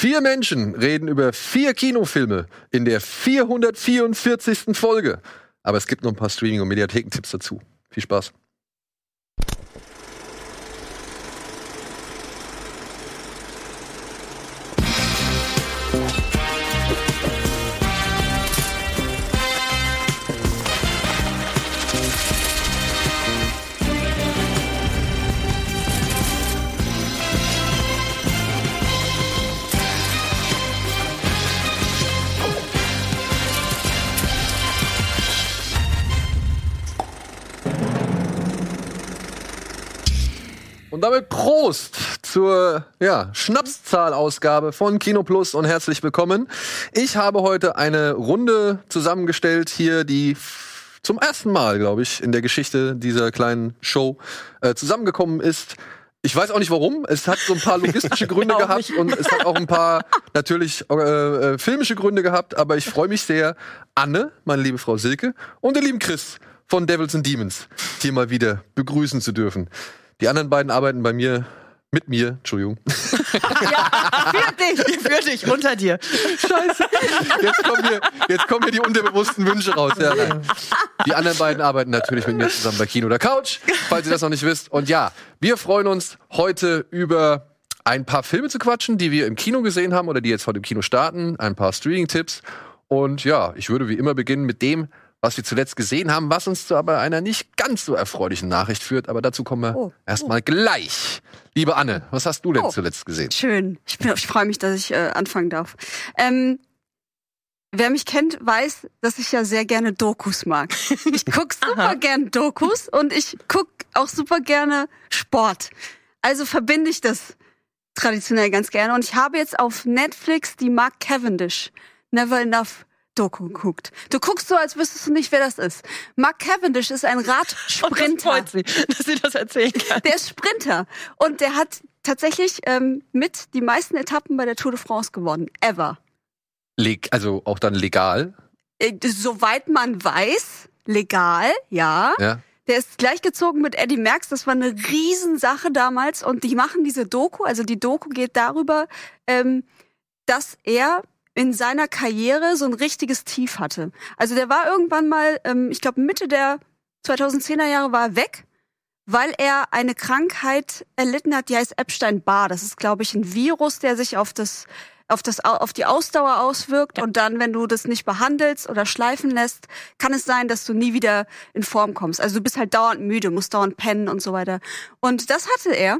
Vier Menschen reden über vier Kinofilme in der 444. Folge. Aber es gibt noch ein paar Streaming- und Mediathekentipps dazu. Viel Spaß. Damit Prost zur ja, Schnapszahlausgabe von Kino Plus und herzlich willkommen. Ich habe heute eine Runde zusammengestellt hier, die zum ersten Mal, glaube ich, in der Geschichte dieser kleinen Show äh, zusammengekommen ist. Ich weiß auch nicht warum. Es hat so ein paar logistische Gründe gehabt nicht. und es hat auch ein paar natürlich äh, äh, filmische Gründe gehabt. Aber ich freue mich sehr, Anne, meine liebe Frau Silke, und den lieben Chris von Devils and Demons hier mal wieder begrüßen zu dürfen. Die anderen beiden arbeiten bei mir, mit mir, Entschuldigung. Für dich, für dich, unter dir. Scheiße. Jetzt kommen hier, jetzt kommen hier die unterbewussten Wünsche raus. Ja, nein. Die anderen beiden arbeiten natürlich mit mir zusammen bei Kino oder Couch, falls ihr das noch nicht wisst. Und ja, wir freuen uns heute über ein paar Filme zu quatschen, die wir im Kino gesehen haben oder die jetzt heute im Kino starten, ein paar Streaming-Tipps. Und ja, ich würde wie immer beginnen mit dem, was wir zuletzt gesehen haben, was uns zu aber einer nicht ganz so erfreulichen Nachricht führt. Aber dazu kommen wir Oh. erstmal gleich. Liebe Anne, was hast du denn Oh. zuletzt gesehen? Schön. Ich, bin- ich freue mich, dass ich äh, anfangen darf. Ähm, wer mich kennt, weiß, dass ich ja sehr gerne Dokus mag. Ich guck super gern Dokus und ich guck auch super gerne Sport. Also verbinde ich das traditionell ganz gerne. Und ich habe jetzt auf Netflix die Mark Cavendish Never Enough Doku geguckt. Du guckst so, als wüsstest du nicht, wer das ist. Mark Cavendish ist ein Und das Radsprinter. freut sie, dass sie das erzählen kann. Der ist Sprinter und der hat tatsächlich ähm, mit die meisten Etappen bei der Tour de France gewonnen. Ever. Leg, also auch dann legal. Äh, soweit man weiß, legal, ja. Ja. Der ist gleichgezogen mit Eddie Merckx. Das war eine Riesensache damals. Und die machen diese Doku. Also die Doku geht darüber, ähm, dass er in seiner Karriere so ein richtiges Tief hatte. Also der war irgendwann mal, ähm, ich glaube Mitte der 2010er Jahre war er weg, weil er eine Krankheit erlitten hat, die heißt Epstein-Barr. Das ist, glaube ich, ein Virus, der sich auf das auf das Au- auf die Ausdauer auswirkt und dann, wenn du das nicht behandelst oder schleifen lässt, kann es sein, dass du nie wieder in Form kommst. Also du bist halt dauernd müde, musst dauernd pennen und so weiter. Und das hatte er.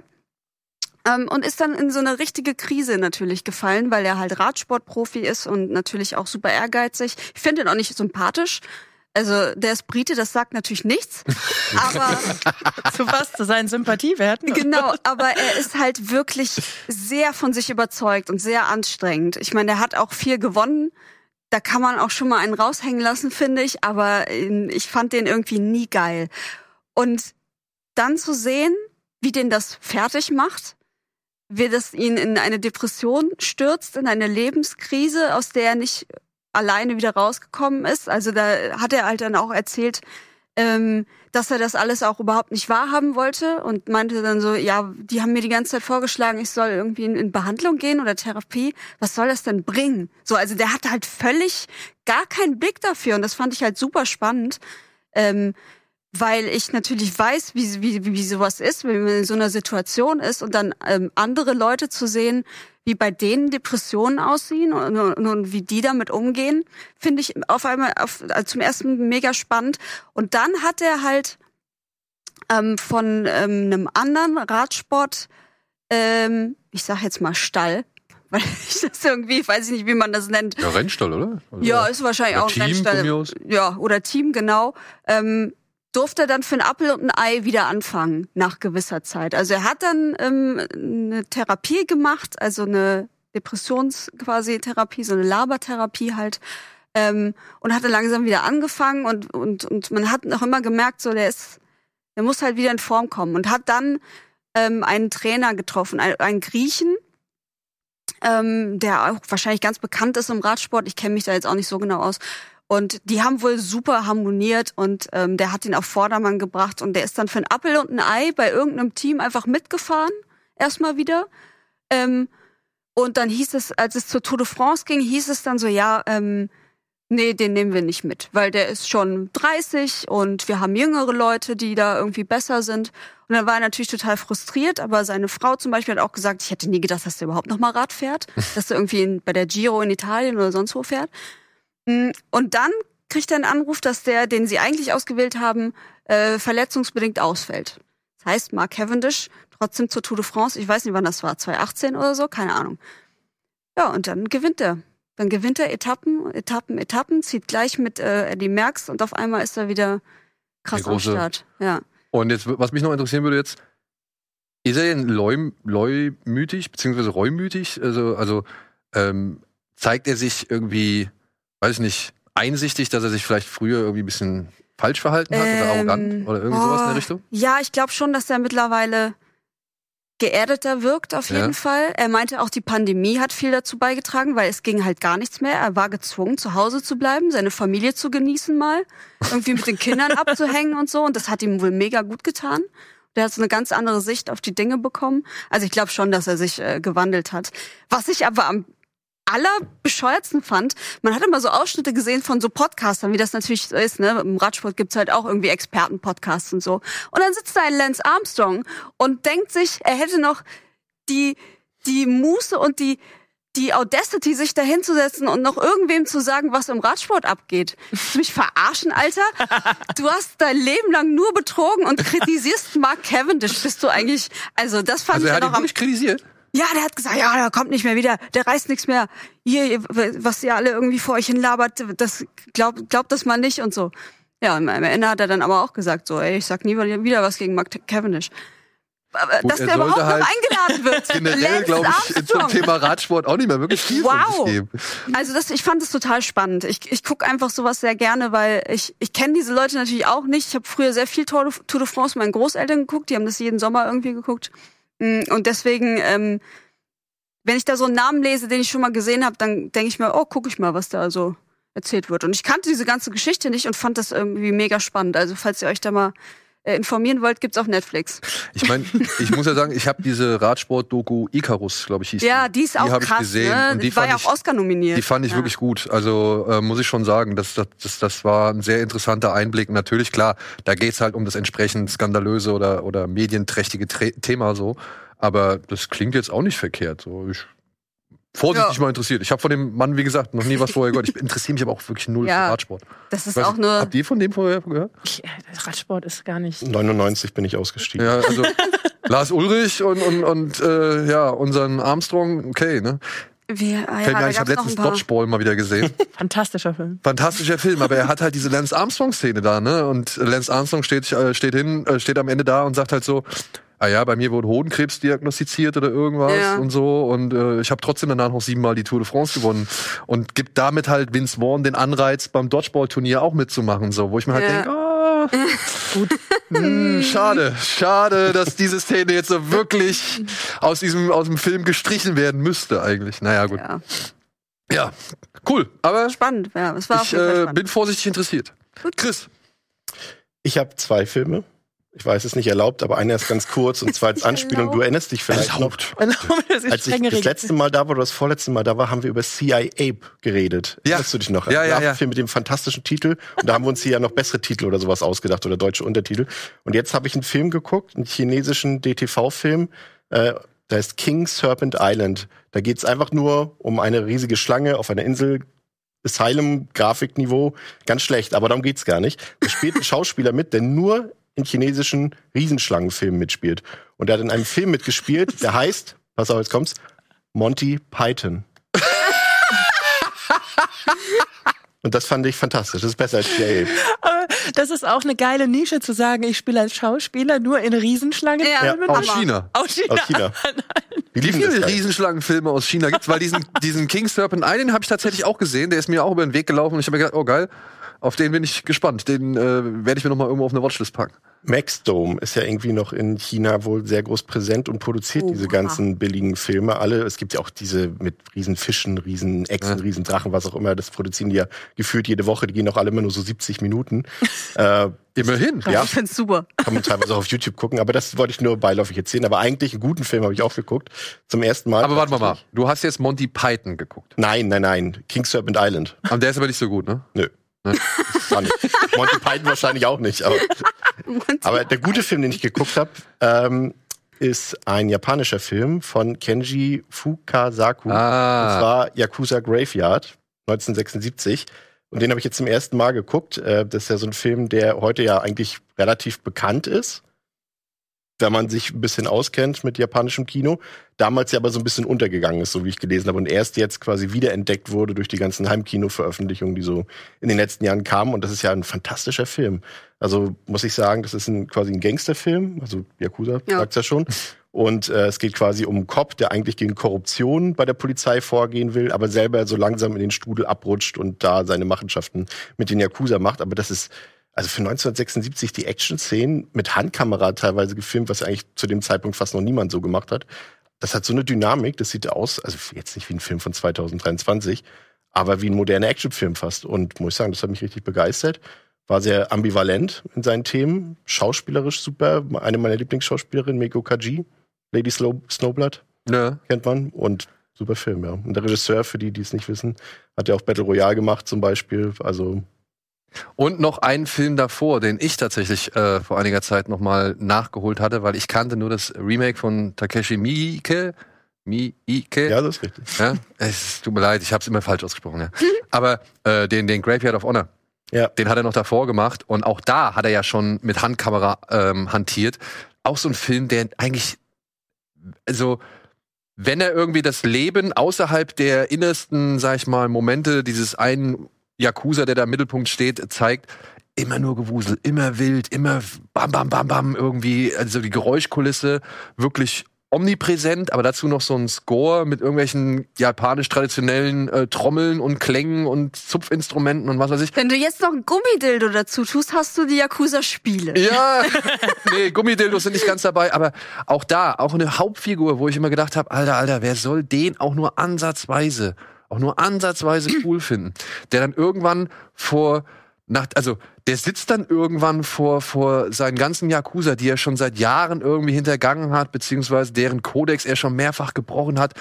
Ähm, und ist dann in so eine richtige Krise natürlich gefallen, weil er halt Radsportprofi ist und natürlich auch super ehrgeizig. Ich finde ihn auch nicht sympathisch. Also der ist Brite, das sagt natürlich nichts. Aber Zu was? Zu seinen Sympathiewerten? Genau, aber er ist halt wirklich sehr von sich überzeugt und sehr anstrengend. Ich meine, er hat auch viel gewonnen. Da kann man auch schon mal einen raushängen lassen, finde ich. Aber ähm, ich fand den irgendwie nie geil. Und dann zu sehen, wie den das fertig macht, wie das ihn in eine Depression stürzt, in eine Lebenskrise, aus der er nicht alleine wieder rausgekommen ist. Also da hat er halt dann auch erzählt, ähm, dass er das alles auch überhaupt nicht wahrhaben wollte und meinte dann so, ja, die haben mir die ganze Zeit vorgeschlagen, ich soll irgendwie in, in Behandlung gehen oder Therapie. Was soll das denn bringen? So, also der hatte halt völlig gar keinen Blick dafür und das fand ich halt super spannend. Ähm, weil ich natürlich weiß, wie, wie, wie sowas ist, wenn man in so einer Situation ist und dann ähm, andere Leute zu sehen, wie bei denen Depressionen aussehen und, und, und wie die damit umgehen, finde ich auf einmal auf, also zum ersten mega spannend. Und dann hat er halt ähm, von ähm, einem anderen Radsport, ähm, ich sag jetzt mal Stall, weil ich das irgendwie, weiß ich nicht, wie man das nennt, Ja, Rennstall, oder? Also, ja, ist wahrscheinlich auch ein Team Rennstall. Ja, oder Team, genau. Ähm, durfte dann für ein Appel und ein Ei wieder anfangen nach gewisser Zeit. Also er hat dann ähm, eine Therapie gemacht, also eine Depressions quasi Therapie, so eine Labertherapie halt. Ähm, und hatte langsam wieder angefangen und, und, und man hat noch immer gemerkt, so der ist, der muss halt wieder in Form kommen und hat dann ähm, einen Trainer getroffen, einen, einen Griechen, ähm, der auch wahrscheinlich ganz bekannt ist im Radsport. Ich kenne mich da jetzt auch nicht so genau aus. Und die haben wohl super harmoniert und ähm, der hat ihn auf Vordermann gebracht und der ist dann für ein Appel und ein Ei bei irgendeinem Team einfach mitgefahren, erstmal wieder. Ähm, Und dann hieß es, als es zur Tour de France ging, hieß es dann so, ja, ähm, nee, den nehmen wir nicht mit, weil der ist schon 30 und wir haben jüngere Leute, die da irgendwie besser sind. Und dann war er natürlich total frustriert, aber seine Frau zum Beispiel hat auch gesagt, ich hätte nie gedacht, dass der überhaupt noch mal Rad fährt, dass er irgendwie bei der Giro in Italien oder sonst wo fährt. Mm, Und dann kriegt er einen Anruf, dass der, den sie eigentlich ausgewählt haben, äh, verletzungsbedingt ausfällt. Das heißt, Mark Cavendish trotzdem zur Tour de France, ich weiß nicht, wann das war, 2018 oder so, keine Ahnung. Ja, und dann gewinnt er. Dann gewinnt er Etappen, Etappen, Etappen, zieht gleich mit äh, Eddie Merckx und auf einmal ist er wieder krass am Start. Ja. Und jetzt, was mich noch interessieren würde jetzt, ist er denn leu, leumütig, beziehungsweise reumütig? Also, also ähm, zeigt er sich irgendwie, weiß ich nicht, einsichtig, dass er sich vielleicht früher irgendwie ein bisschen falsch verhalten hat oder Ähm, arrogant oder irgendwie sowas in der Richtung? Ja, ich glaube schon, dass er mittlerweile geerdeter wirkt, auf jeden Ja. Fall. Er meinte auch, die Pandemie hat viel dazu beigetragen, weil es ging halt gar nichts mehr. Er war gezwungen, zu Hause zu bleiben, seine Familie zu genießen mal, irgendwie mit den Kindern abzuhängen und so. Und das hat ihm wohl mega gut getan. Der hat so eine ganz andere Sicht auf die Dinge bekommen. Also ich glaube schon, dass er sich äh, gewandelt hat. Was ich aber am allerbescheuertsten fand, man hat immer so Ausschnitte gesehen von so Podcastern, wie das natürlich so ist, ne? Im Radsport gibt's halt auch irgendwie Expertenpodcasts und so. Und dann sitzt da ein Lance Armstrong und denkt sich, er hätte noch die, die Muße und die, die Audacity, sich da hinzusetzen und noch irgendwem zu sagen, was im Radsport abgeht. Willst du mich verarschen, Alter? Du hast dein Leben lang nur betrogen und kritisierst Mark Cavendish. Bist du eigentlich, also das fand Also ich ja noch am wirklich kritisiert. Ja, der hat gesagt, ja, der kommt nicht mehr wieder, der reißt nichts mehr. Hier, was ihr alle irgendwie vor euch hinlabert, das glaubt glaubt das mal nicht und so. Ja, am Ende hat er dann aber auch gesagt, so, ey, ich sag nie wieder was gegen Mark Cavendish. Aber Gut, dass er der überhaupt halt noch eingeladen wird. Generell, glaube ich, zum. Thema Radsport auch nicht mehr wirklich viel Wow. geben. Also das, ich fand es total spannend. Ich, ich gucke einfach sowas sehr gerne, weil ich, ich kenne diese Leute natürlich auch nicht. Ich habe früher sehr viel Tour de, Tour de France mit meinen Großeltern geguckt. Die haben das jeden Sommer irgendwie geguckt. Mm, Und deswegen, ähm, wenn ich da so einen Namen lese, den ich schon mal gesehen habe, dann denke ich mir, oh, gucke ich mal, was da so erzählt wird. Und ich kannte diese ganze Geschichte nicht und fand das irgendwie mega spannend. Also falls ihr euch da mal informieren wollt, gibt's auf Netflix. Ich meine, ich muss ja sagen, ich habe diese Radsport-Doku Icarus, glaube ich, hieß Ja, die ist auch hab ich krass. gesehen. ne? Und die war ja ich, auch Oscar nominiert. Die fand ich ja. wirklich gut. Also äh, muss ich schon sagen, das, das, das, war ein sehr interessanter Einblick. Natürlich, klar, da geht's halt um das entsprechend skandalöse oder, oder medienträchtige Thema so. Aber das klingt jetzt auch nicht verkehrt. So, ich, vorsichtig Ja. mal interessiert. Ich habe von dem Mann, wie gesagt, noch nie was vorher gehört. Ich interessiere mich aber auch wirklich null Ja. für Radsport. Das ist Weiß auch nicht, nur. Habt ihr von dem vorher gehört? Ich, äh, Radsport ist gar nicht. 99 bin ich ausgestiegen. Ja, also Lars Ulrich und, und, und äh, ja, unseren Armstrong, okay, ne? Wir, ah, Fällt mir ja, ein, ich habe letztens. Dodgeball mal wieder gesehen. Fantastischer Film. Fantastischer Film, aber er hat halt diese Lance Armstrong-Szene da, ne? Und Lance Armstrong steht, äh, steht hin, äh, steht am Ende da und sagt halt so, ah ja, bei mir wurde Hodenkrebs diagnostiziert oder irgendwas Ja. und so. Und äh, ich habe trotzdem danach noch siebenmal die Tour de France gewonnen. Und gibt damit halt Vince Vaughn den Anreiz, beim Dodgeball-Turnier auch mitzumachen, so, wo ich mir halt Ja. denke, ah, gut, hm, schade, schade, dass diese Szene jetzt so wirklich aus diesem, aus dem Film gestrichen werden müsste eigentlich. Naja, gut. Ja, Ja, cool. Aber spannend. Ja, es war auf ich jeden Fall äh, bin vorsichtig interessiert. Gut. Chris. Ich habe zwei Filme. Ich weiß, es ist nicht erlaubt, aber einer ist ganz kurz und zwar als Anspielung. Du erlaubt. erinnerst dich vielleicht noch. das ist Als ich das letzte Mal da war oder das vorletzte Mal da war, haben wir über CIA Ape geredet. Ja. Erinnerst du dich noch? Ja, ja, ja. Film mit dem fantastischen Titel. Und da haben wir uns hier ja noch bessere Titel oder sowas ausgedacht oder deutsche Untertitel. Und jetzt habe ich einen Film geguckt, einen chinesischen DTV-Film. Äh, der heißt King Serpent Island. Da geht's einfach nur um eine riesige Schlange auf einer Insel. Asylum-Grafikniveau, ganz schlecht, aber darum geht's gar nicht. Da spielt ein Schauspieler mit, der nur in chinesischen Riesenschlangenfilmen mitspielt. Und er hat in einem Film mitgespielt, der heißt, pass auf, jetzt kommt's, Monty Python. Und das fand ich fantastisch. Das ist besser als. Aber das ist auch eine geile Nische zu sagen, ich spiele als Schauspieler nur in Riesenschlangen. Ja, Ja. Aus China. Aus China. Aus China. Wie viele halt. Riesenschlangenfilme aus China gibt's? Weil diesen, diesen King Serpent Island habe ich tatsächlich auch gesehen. Der ist mir auch über den Weg gelaufen und ich habe mir gedacht, oh geil. Auf den bin ich gespannt. Den äh, werde ich mir noch mal irgendwo auf eine Watchlist packen. Maxdome ist ja irgendwie noch in China wohl sehr groß präsent und produziert Oha. diese ganzen billigen Filme alle. Es gibt ja auch diese mit riesen Fischen, riesen Echsen, Ja. riesen Drachen, was auch immer. Das produzieren die ja gefühlt jede Woche. Die gehen auch alle immer nur so 70 Minuten. äh, Immerhin. Ja. Ich find's super. kann man teilweise auch auf YouTube gucken. Aber das wollte ich nur beiläufig erzählen. Aber eigentlich einen guten Film habe ich auch geguckt. Zum ersten Mal. Aber warte mal, mal. Du hast jetzt Monty Python geguckt. Nein, nein, nein. King Serpent Island. Aber der ist aber nicht so gut, ne? Nö. Nicht. Monty Python wahrscheinlich auch nicht. Aber, aber der gute Film, den ich geguckt habe, ähm, ist ein japanischer Film von Kenji Fukasaku. Ah. Und zwar Yakuza Graveyard 1976. Und den habe ich jetzt zum ersten Mal geguckt. Äh, Das ist ja so ein Film, der heute ja eigentlich relativ bekannt ist, wenn man sich ein bisschen auskennt mit japanischem Kino. Damals ja aber so ein bisschen untergegangen ist, so wie ich gelesen habe. Und erst jetzt quasi wiederentdeckt wurde durch die ganzen Heimkino-Veröffentlichungen, die so in den letzten Jahren kamen. Und das ist ja ein fantastischer Film. Also muss ich sagen, das ist ein, quasi ein Gangsterfilm. Also Yakuza Ja. sagt's ja schon. Und äh, es geht quasi um einen Cop, der eigentlich gegen Korruption bei der Polizei vorgehen will, aber selber so langsam in den Strudel abrutscht und da seine Machenschaften mit den Yakuza macht. Aber das ist also für 1976 die Action-Szenen mit Handkamera teilweise gefilmt, was eigentlich zu dem Zeitpunkt fast noch niemand so gemacht hat. Das hat so eine Dynamik, das sieht aus, also jetzt nicht wie ein Film von 2023, aber wie ein moderner Actionfilm fast. Und muss ich sagen, das hat mich richtig begeistert. War sehr ambivalent in seinen Themen, schauspielerisch super. Eine meiner Lieblingsschauspielerinnen, Meiko Kaji, Lady Slow Snowblood, Ne. kennt man. Und super Film, ja. Und der Regisseur, für die, die es nicht wissen, hat ja auch Battle Royale gemacht zum Beispiel. Also Und noch einen Film davor, den ich tatsächlich äh, vor einiger Zeit noch mal nachgeholt hatte, weil ich kannte nur das Remake von Takeshi Miike. Miike. ja, das ist richtig. Ja, es tut mir leid, ich habe es immer falsch ausgesprochen. Ja. Aber äh, den, den Graveyard of Honor, Ja. den hat er noch davor gemacht und auch da hat er ja schon mit Handkamera ähm, hantiert. Auch so ein Film, der eigentlich, also wenn er irgendwie das Leben außerhalb der innersten, sag ich mal, Momente dieses einen Yakuza, der da im Mittelpunkt steht, zeigt, immer nur Gewusel, immer wild, immer bam, bam, bam, bam, irgendwie, also die Geräuschkulisse wirklich omnipräsent, aber dazu noch so ein Score mit irgendwelchen japanisch traditionellen äh, Trommeln und Klängen und Zupfinstrumenten und was weiß ich. Wenn du jetzt noch ein Gummidildo dazu tust, hast du die Yakuza-Spiele. Ja, nee, Gummidildos sind nicht ganz dabei, aber auch da, auch eine Hauptfigur, wo ich immer gedacht habe, Alter, Alter, wer soll den auch nur ansatzweise, auch nur ansatzweise cool finden? Der dann irgendwann vor nach, also der sitzt dann irgendwann vor, vor seinen ganzen Yakuza, die er schon seit Jahren irgendwie hintergangen hat, beziehungsweise deren Kodex er schon mehrfach gebrochen hat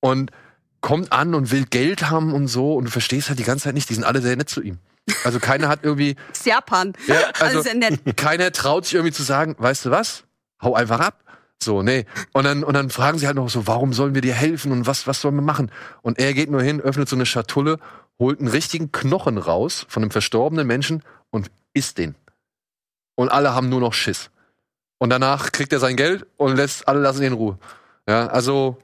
und kommt an und will Geld haben und so und du verstehst halt die ganze Zeit nicht, die sind alle sehr nett zu ihm. Also keiner hat irgendwie, Das ist Japan. ja, also nett. keiner traut sich irgendwie zu sagen, weißt du was? Hau einfach ab. So, nee. Und dann, und dann fragen sie halt noch so, warum sollen wir dir helfen und was, was sollen wir machen? Und er geht nur hin, öffnet so eine Schatulle, holt einen richtigen Knochen raus von einem verstorbenen Menschen und isst den. Und alle haben nur noch Schiss. Und danach kriegt er sein Geld und lässt alle lassen ihn in Ruhe. Ja, also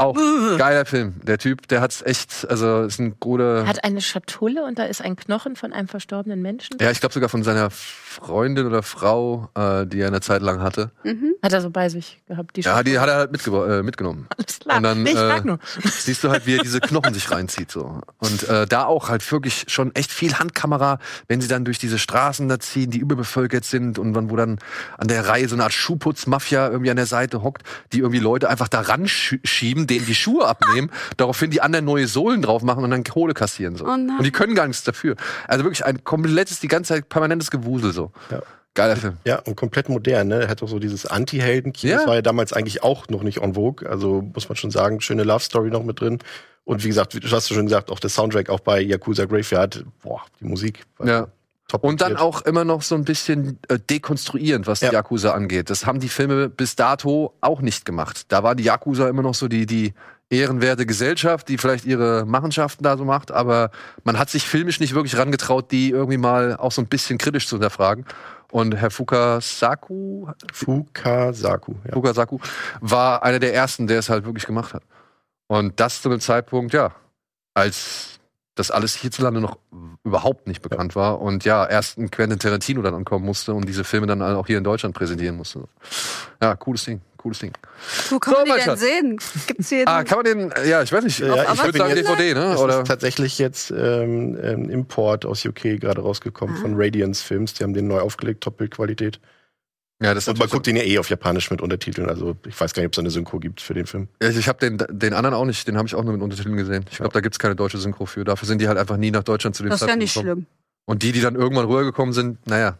auch geiler Film. Der Typ, der hat's echt, also ist ein guter. Hat eine Schatulle und da ist ein Knochen von einem verstorbenen Menschen. ja, ich glaube sogar von seiner Freundin oder Frau, äh, die er eine Zeit lang hatte. Mhm. Hat er so bei sich gehabt. Die Ja, die Schatulle. hat er halt mitge äh, mitgenommen. Alles klar. Und dann, nee, ich äh, frag nur. Siehst du halt, wie er diese Knochen sich reinzieht so. Und äh, da auch halt wirklich schon echt viel Handkamera, wenn sie dann durch diese Straßen da ziehen, die überbevölkert sind und wo dann an der Reihe so eine Art Schuhputzmafia irgendwie an der Seite hockt, die irgendwie Leute einfach da ran sch- schieben, denen die Schuhe abnehmen, daraufhin die anderen neue Sohlen drauf machen und dann Kohle kassieren so. Oh nein. und die können gar nichts dafür. Also wirklich ein komplettes, die ganze Zeit permanentes Gewusel so. Ja. Geiler Film. Ja, und komplett modern, ne? Er hat auch so dieses Anti-Helden-Kino. Ja. Das war ja damals eigentlich auch noch nicht en vogue. Also muss man schon sagen, schöne Love-Story noch mit drin. Und wie gesagt, du hast ja schon gesagt, auch der Soundtrack auch bei Yakuza Graveyard. Boah, die Musik. Ja. Top Und dann auch immer noch so ein bisschen äh, dekonstruierend, was Ja. die Yakuza angeht. Das haben die Filme bis dato auch nicht gemacht. Da war die Yakuza immer noch so die, die ehrenwerte Gesellschaft, die vielleicht ihre Machenschaften da so macht, aber man hat sich filmisch nicht wirklich rangetraut, die irgendwie mal auch so ein bisschen kritisch zu hinterfragen. Und Herr Fukasaku, Fukasaku. Ja. Fukasaku war einer der ersten, der es halt wirklich gemacht hat. Und das zu einem Zeitpunkt, ja, als das alles hierzulande noch überhaupt nicht bekannt war und ja, erst ein Quentin Tarantino dann ankommen musste und diese Filme dann auch hier in Deutschland präsentieren musste. Ja, cooles Ding, cooles Ding. Wo kann So, man die denn Schatz. sehen? Gibt's hier Ah, kann man den, ja, ich weiß nicht, Ja, ich ich würde sagen jetzt- DVD, ne? Es Oder? ist tatsächlich jetzt ähm, ähm, Import aus UK gerade rausgekommen von Radiance Films. Die haben den neu aufgelegt, Top-Bildqualität. Ja, das Und man guckt den ja eh auf Japanisch mit Untertiteln. Also ich weiß gar nicht, ob es eine Synchro gibt für den Film. so- ich habe den, den anderen auch nicht, den habe ich auch nur mit Untertiteln gesehen. Ich glaube, da gibt's keine deutsche Synchro für. Dafür sind die halt einfach nie nach Deutschland zu den Das ist ja nicht gekommen. schlimm. Und die, die dann irgendwann rübergekommen sind, naja,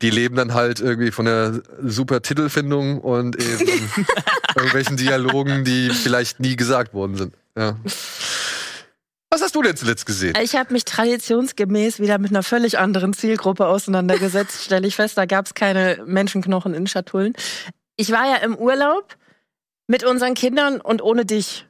die leben dann halt irgendwie von der super Titelfindung und eben irgendwelchen Dialogen, die vielleicht nie gesagt worden sind. Ja. Was hast du denn zuletzt gesehen? Ich habe mich traditionsgemäß wieder mit einer völlig anderen Zielgruppe auseinandergesetzt, stelle ich fest. Da gab es keine Menschenknochen in Schatullen. Ich war ja im Urlaub mit unseren Kindern und ohne dich.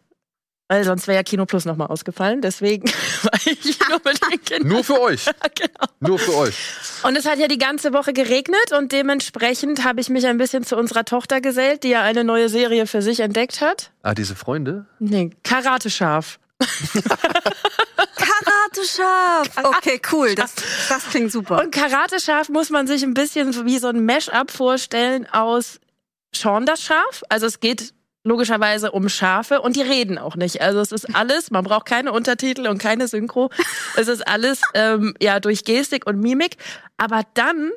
Weil sonst wäre ja Kino Plus nochmal ausgefallen. Deswegen war ich nur mit den Kindern. Nur für euch. Genau. Nur für euch. Und es hat ja die ganze Woche geregnet und dementsprechend habe ich mich ein bisschen zu unserer Tochter gesellt, die ja eine neue Serie für sich entdeckt hat. Ah, diese Freunde? Nee, Karate Schaf. Karate scharf. Okay, cool. Das, das klingt super. Und Karate Schaf muss man sich ein bisschen wie so ein Mash-up vorstellen aus Shaun das Schaf. Also es geht logischerweise um Schafe und die reden auch nicht. Also es ist alles, man braucht keine Untertitel und keine Synchro. Es ist alles ähm, ja durch Gestik und Mimik. Aber dann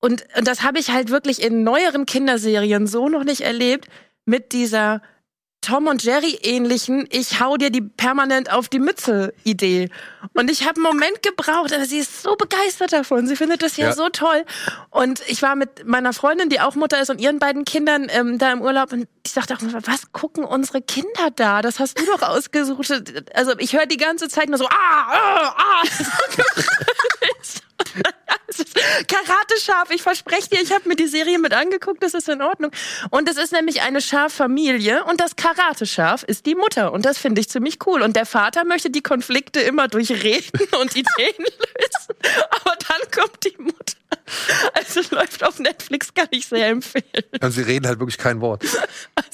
und, und das habe ich halt wirklich in neueren Kinderserien so noch nicht erlebt mit dieser Tom und Jerry ähnlichen, ich hau dir die permanent auf die Mütze Idee. Und ich habe einen Moment gebraucht, aber sie ist so begeistert davon. Sie findet das ja, Ja. so toll. Und ich war mit meiner Freundin, die auch Mutter ist, und ihren beiden Kindern ähm, da im Urlaub und ich sagte auch, was gucken unsere Kinder da? Das hast du doch ausgesucht. Also ich höre die ganze Zeit nur so, ah, ah, ah. Es ist Karate-Schaf, ich verspreche dir, ich habe mir die Serie mit angeguckt, das ist in Ordnung. Und es ist nämlich eine Schaffamilie und das Karate-Schaf ist die Mutter und das finde ich ziemlich cool. Und der Vater möchte die Konflikte immer durch Reden und Ideen lösen, aber dann kommt die Mutter. Also läuft auf Netflix, kann ich sehr empfehlen. Also sie reden halt wirklich kein Wort.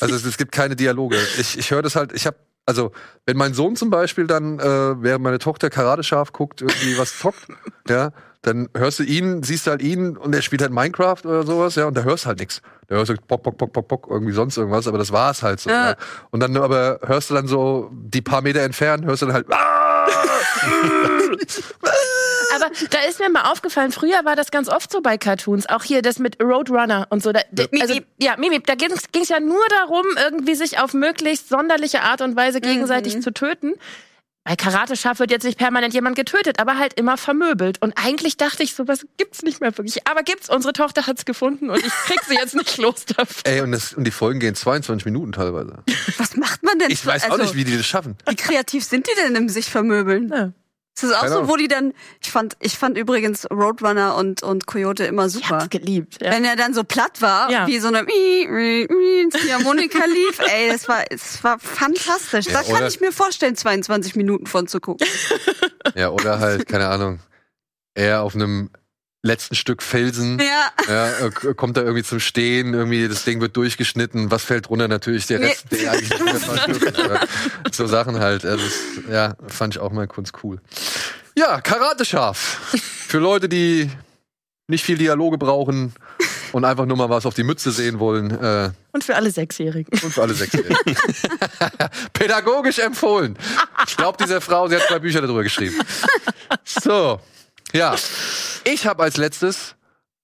Also es, es gibt keine Dialoge. Ich, ich höre das halt, ich habe also, wenn mein Sohn zum Beispiel dann, äh, während meine Tochter Karate scharf guckt, irgendwie was zockt, ja, dann hörst du ihn, siehst du halt ihn und er spielt halt Minecraft oder sowas, ja, und da hörst du halt nichts. Da hörst du Bock, Bock, Bock, Bock, Bock, irgendwie sonst irgendwas, aber das war's halt so. Ja. Ja. Und dann aber hörst du dann so die paar Meter entfernt, hörst du dann halt. Aber da ist mir mal aufgefallen, früher war das ganz oft so bei Cartoons, auch hier das mit Roadrunner und so. Da, Mip, also, ja, Mimip, da ging es ja nur darum, irgendwie sich auf möglichst sonderliche Art und Weise gegenseitig Mhm. zu töten. Bei Karate Schaf wird jetzt nicht permanent jemand getötet, aber halt immer vermöbelt. Und eigentlich dachte ich, sowas gibt's nicht mehr wirklich. Aber gibt's, unsere Tochter hat's gefunden und ich krieg sie jetzt nicht los dafür. Ey, und, das, und die Folgen gehen 22 Minuten teilweise. Was macht man denn? Ich weiß auch also, nicht, wie die das schaffen. Wie kreativ sind die denn im sich vermöbeln? Ja. Ist das auch Keine so, Ahnung. wo die dann, ich fand, ich fand übrigens Roadrunner und, und Coyote immer Ich super. hab's geliebt. Ja. Wenn er dann so platt war, Ja. wie so eine Harmonika lief, ey, das war, es war fantastisch. Ja, da kann ich mir vorstellen, 22 Minuten von zu gucken. Ja, oder halt, keine Ahnung, er auf einem letzten Stück Felsen. Ja. Ja, äh, kommt da irgendwie zum Stehen, irgendwie das Ding wird durchgeschnitten, was fällt runter? Natürlich der Nee. Rest, der eigentlich nicht mehr So Sachen halt. Also, das, ja, fand ich auch mal kurz cool. Ja, Karate-Schaf. Für Leute, die nicht viel Dialoge brauchen und einfach nur mal was auf die Mütze sehen wollen. Äh, Und für alle Sechsjährigen. und für alle Sechsjährigen. Pädagogisch empfohlen. Ich glaube, diese Frau, sie hat zwei Bücher darüber geschrieben. So, ja. Ich habe als letztes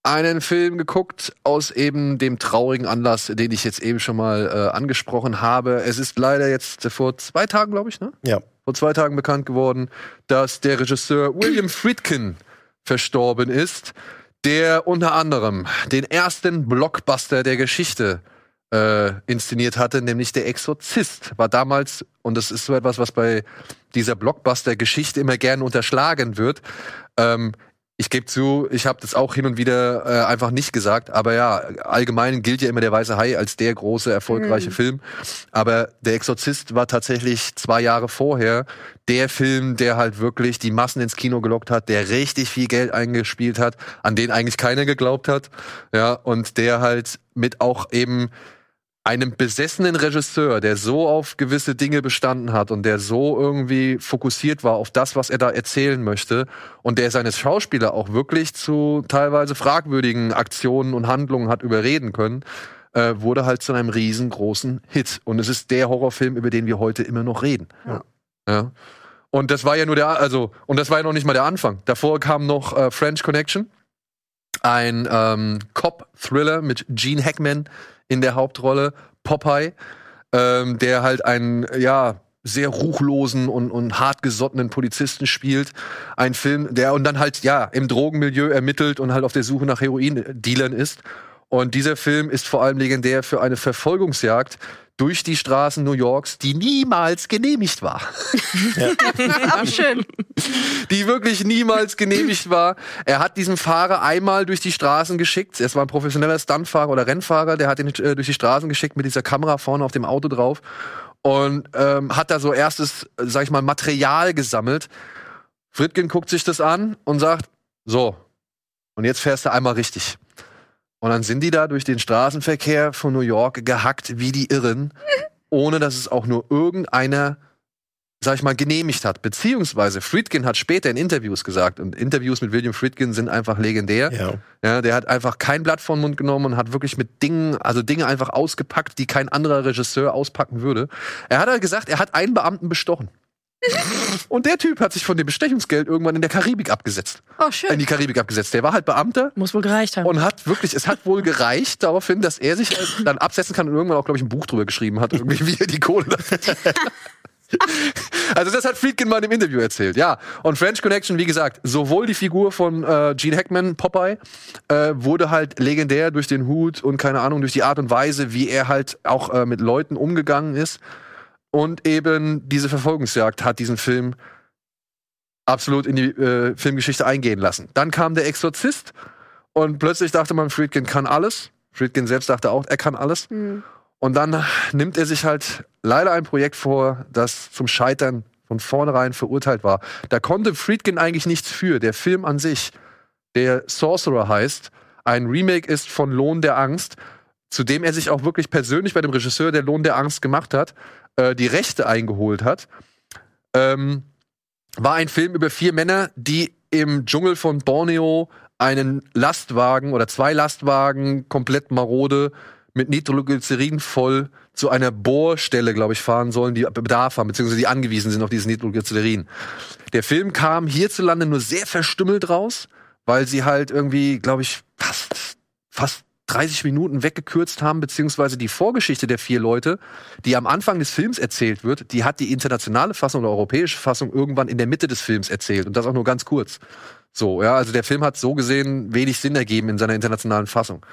einen Film geguckt aus eben dem traurigen Anlass, den ich jetzt eben schon mal äh, angesprochen habe. Es ist leider jetzt vor zwei Tagen, glaube ich, ne? Ja. vor zwei Tagen bekannt geworden, dass der Regisseur William Friedkin verstorben ist, der unter anderem den ersten Blockbuster der Geschichte äh, inszeniert hatte, nämlich Der Exorzist. War damals, und das ist so etwas, was bei dieser Blockbuster-Geschichte immer gerne unterschlagen wird. Ähm, ich gebe zu, ich habe das auch hin und wieder äh, einfach nicht gesagt, aber ja, allgemein gilt ja immer der Weiße Hai als der große, erfolgreiche Film. Aber Der Exorzist war tatsächlich zwei Jahre vorher der Film, der halt wirklich die Massen ins Kino gelockt hat, der richtig viel Geld eingespielt hat, an den eigentlich keiner geglaubt hat. Ja, und der halt mit auch eben einem besessenen Regisseur, der so auf gewisse Dinge bestanden hat und der so irgendwie fokussiert war auf das, was er da erzählen möchte und der seine Schauspieler auch wirklich zu teilweise fragwürdigen Aktionen und Handlungen hat überreden können, äh, wurde halt zu einem riesengroßen Hit. Und es ist der Horrorfilm, über den wir heute immer noch reden. Ja. ja. Und das war ja nur der, also, und das war ja noch nicht mal der Anfang. Davor kam noch äh, French Connection, ein ähm, Cop-Thriller mit Gene Hackman in der Hauptrolle, Popeye, ähm, der halt einen, ja, sehr ruchlosen und, und hartgesottenen Polizisten spielt. Ein Film, der und dann halt, ja, im Drogenmilieu ermittelt und halt auf der Suche nach Heroin-Dealern ist. Und dieser Film ist vor allem legendär für eine Verfolgungsjagd durch die Straßen New Yorks, die niemals genehmigt war. Auch schön. Die wirklich niemals genehmigt war. Er hat diesen Fahrer einmal durch die Straßen geschickt. Es war ein professioneller Stuntfahrer oder Rennfahrer, der hat ihn äh, durch die Straßen geschickt mit dieser Kamera vorne auf dem Auto drauf und ähm, hat da so erstes, sag ich mal, Material gesammelt. Fritkin guckt sich das an und sagt, so, und jetzt fährst du einmal richtig. Und dann sind die da durch den Straßenverkehr von New York gehackt wie die Irren, ohne dass es auch nur irgendeiner, sag ich mal, genehmigt hat. Beziehungsweise Friedkin hat später in Interviews gesagt, und Interviews mit William Friedkin sind einfach legendär. Ja. Ja, der hat einfach kein Blatt vor den Mund genommen und hat wirklich mit Dingen, also Dinge einfach ausgepackt, die kein anderer Regisseur auspacken würde. Er hat halt gesagt, er hat einen Beamten bestochen. Und der Typ hat sich von dem Bestechungsgeld irgendwann in der Karibik abgesetzt. Oh, In schön. die Karibik abgesetzt. Der war halt Beamter Muss wohl gereicht haben. und hat wirklich, es hat wohl gereicht daraufhin, dass er sich halt dann absetzen kann und irgendwann auch, glaube ich, ein Buch drüber geschrieben hat, irgendwie, wie er die Kohle da Also das hat Friedkin mal im Interview erzählt, ja. Und French Connection, wie gesagt, sowohl die Figur von äh, Gene Hackman, Popeye, äh, wurde halt legendär durch den Hut und keine Ahnung, durch die Art und Weise, wie er halt auch äh, mit Leuten umgegangen ist. Und eben diese Verfolgungsjagd hat diesen Film absolut in die äh, Filmgeschichte eingehen lassen. Dann kam der Exorzist und plötzlich dachte man, Friedkin kann alles. Friedkin selbst dachte auch, er kann alles. Hm. Und dann nimmt er sich halt leider ein Projekt vor, das zum Scheitern von vornherein verurteilt war. Da konnte Friedkin eigentlich nichts für. Der Film an sich, der Sorcerer heißt, ein Remake ist von Lohn der Angst, zu dem er sich auch wirklich persönlich bei dem Regisseur, der Lohn der Angst gemacht hat, äh, die Rechte eingeholt hat. Ähm, war ein Film über vier Männer, die im Dschungel von Borneo einen Lastwagen oder zwei Lastwagen komplett marode mit Nitroglycerin voll zu einer Bohrstelle, glaube ich, fahren sollen, die Bedarf haben, beziehungsweise die angewiesen sind auf dieses Nitroglycerin. Der Film kam hierzulande nur sehr verstümmelt raus, weil sie halt irgendwie, glaube ich, fast, fast 30 Minuten weggekürzt haben, beziehungsweise die Vorgeschichte der vier Leute, die am Anfang des Films erzählt wird, die hat die internationale Fassung oder europäische Fassung irgendwann in der Mitte des Films erzählt und das auch nur ganz kurz. So, ja, also der Film hat so gesehen wenig Sinn ergeben in seiner internationalen Fassung.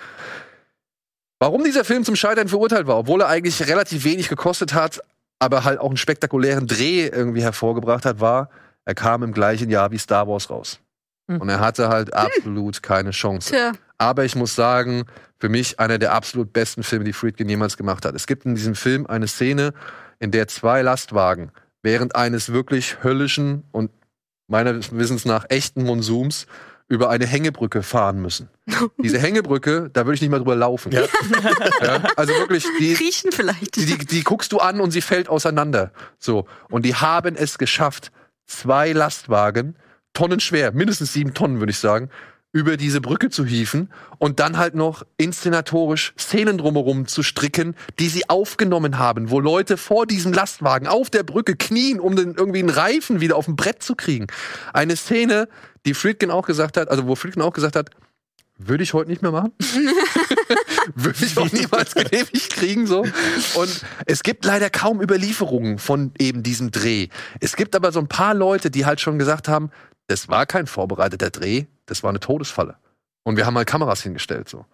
Warum dieser Film zum Scheitern verurteilt war, obwohl er eigentlich relativ wenig gekostet hat, aber halt auch einen spektakulären Dreh irgendwie hervorgebracht hat, war, er kam im gleichen Jahr wie Star Wars raus. Hm. Und er hatte halt absolut keine Chance. Tja. Aber ich muss sagen, für mich einer der absolut besten Filme, die Friedkin jemals gemacht hat. Es gibt in diesem Film eine Szene, in der zwei Lastwagen während eines wirklich höllischen und meines Wissens nach echten Monsums über eine Hängebrücke fahren müssen. Diese Hängebrücke, da würde ich nicht mal drüber laufen. Ja. Ja, also wirklich, die, Kriechen vielleicht. die, die, die guckst du an und sie fällt auseinander. So. Und die haben es geschafft, zwei Lastwagen, tonnenschwer, mindestens sieben Tonnen, würde ich sagen, über diese Brücke zu hieven und dann halt noch inszenatorisch Szenen drumherum zu stricken, die sie aufgenommen haben, wo Leute vor diesem Lastwagen auf der Brücke knien, um den irgendwie einen Reifen wieder auf dem Brett zu kriegen. Eine Szene, die Friedkin auch gesagt hat, also wo Friedkin auch gesagt hat, würde ich heute nicht mehr machen. würde ich auch niemals genehmigt kriegen, so. Und es gibt leider kaum Überlieferungen von eben diesem Dreh. Es gibt aber so ein paar Leute, die halt schon gesagt haben, das war kein vorbereiteter Dreh, das war eine Todesfalle. Und wir haben mal Kameras hingestellt, so.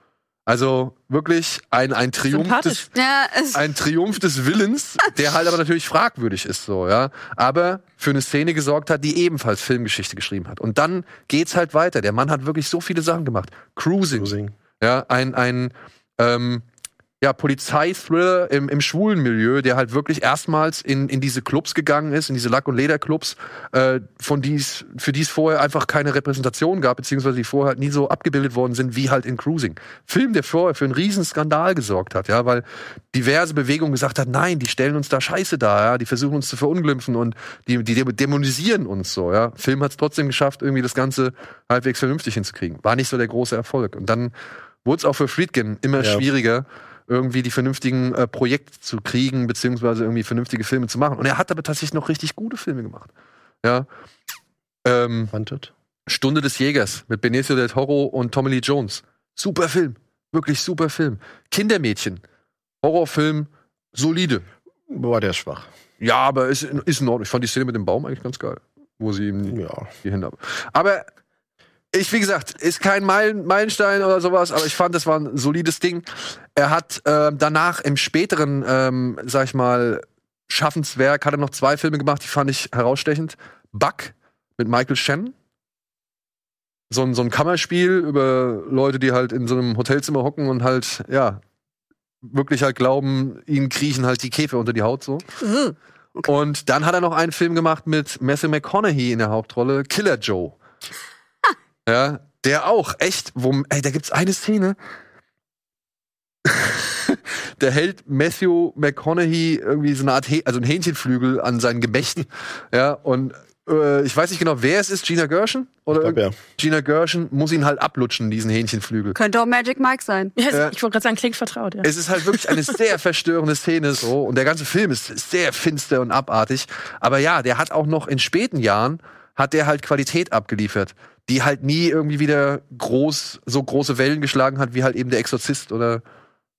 Also wirklich ein, ein Triumph des. Ja, ein Triumph des Willens, der halt aber natürlich fragwürdig ist, so, ja. Aber für eine Szene gesorgt hat, die ebenfalls Filmgeschichte geschrieben hat. Und dann geht's halt weiter. Der Mann hat wirklich so viele Sachen gemacht. Cruising, Cruising. ja, ein, ein ähm, ja, Polizeithriller im, im schwulen Milieu, der halt wirklich erstmals in, in diese Clubs gegangen ist, in diese Lack- und Lederclubs, äh, von dies, für die es vorher einfach keine Repräsentation gab, beziehungsweise die vorher halt nie so abgebildet worden sind, wie halt in Cruising. Film, der vorher für einen riesen Skandal gesorgt hat, ja, weil diverse Bewegungen gesagt hat, nein, die stellen uns da Scheiße dar, ja, die versuchen uns zu verunglimpfen und die, die dämonisieren uns so, ja. Film hat es trotzdem geschafft, irgendwie das Ganze halbwegs vernünftig hinzukriegen. War nicht so der große Erfolg. Und dann wurde es auch für Friedkin immer Ja. schwieriger, irgendwie die vernünftigen äh, Projekte zu kriegen, beziehungsweise irgendwie vernünftige Filme zu machen. Und er hat aber tatsächlich noch richtig gute Filme gemacht. Ja. Ähm, Wanted. Stunde des Jägers mit Benicio del Toro und Tommy Lee Jones. Super Film. Wirklich super Film. Kindermädchen. Horrorfilm. Solide. Boah, der ist schwach. Ja, aber ist, ist in Ordnung. Ich fand die Szene mit dem Baum eigentlich ganz geil. Wo sie ihm Ja. die Hände ab. Aber ich, wie gesagt, ist kein Meilen, Meilenstein oder sowas, aber ich fand, das war ein solides Ding. Er hat ähm, danach im späteren, ähm, sag ich mal, Schaffenswerk, hat er noch zwei Filme gemacht, die fand ich herausstechend. Buck mit Michael Shannon. So ein, so ein Kammerspiel über Leute, die halt in so einem Hotelzimmer hocken und halt, ja, wirklich halt glauben, ihnen kriechen halt die Käfer unter die Haut so. Ugh. Und dann hat er noch einen Film gemacht mit Matthew McConaughey in der Hauptrolle, Killer Joe. Ja, der auch echt, wo, ey, da gibt's eine Szene. da hält Matthew McConaughey irgendwie so eine Art, also ein Hähnchenflügel an seinen Gemächten. ja, und äh, ich weiß nicht genau, wer es ist, Gina Gershon? Oder Ich glaub, ja. Gina Gershon muss ihn halt ablutschen, diesen Hähnchenflügel. Könnte auch Magic Mike sein. Ja, Ja. Ich wollte gerade sagen, klingt vertraut, ja. Es ist halt wirklich eine sehr verstörende Szene so und der ganze Film ist sehr finster und abartig. Aber ja, der hat auch noch in späten Jahren hat der halt Qualität abgeliefert, die halt nie irgendwie wieder groß so große Wellen geschlagen hat wie halt eben der Exorzist oder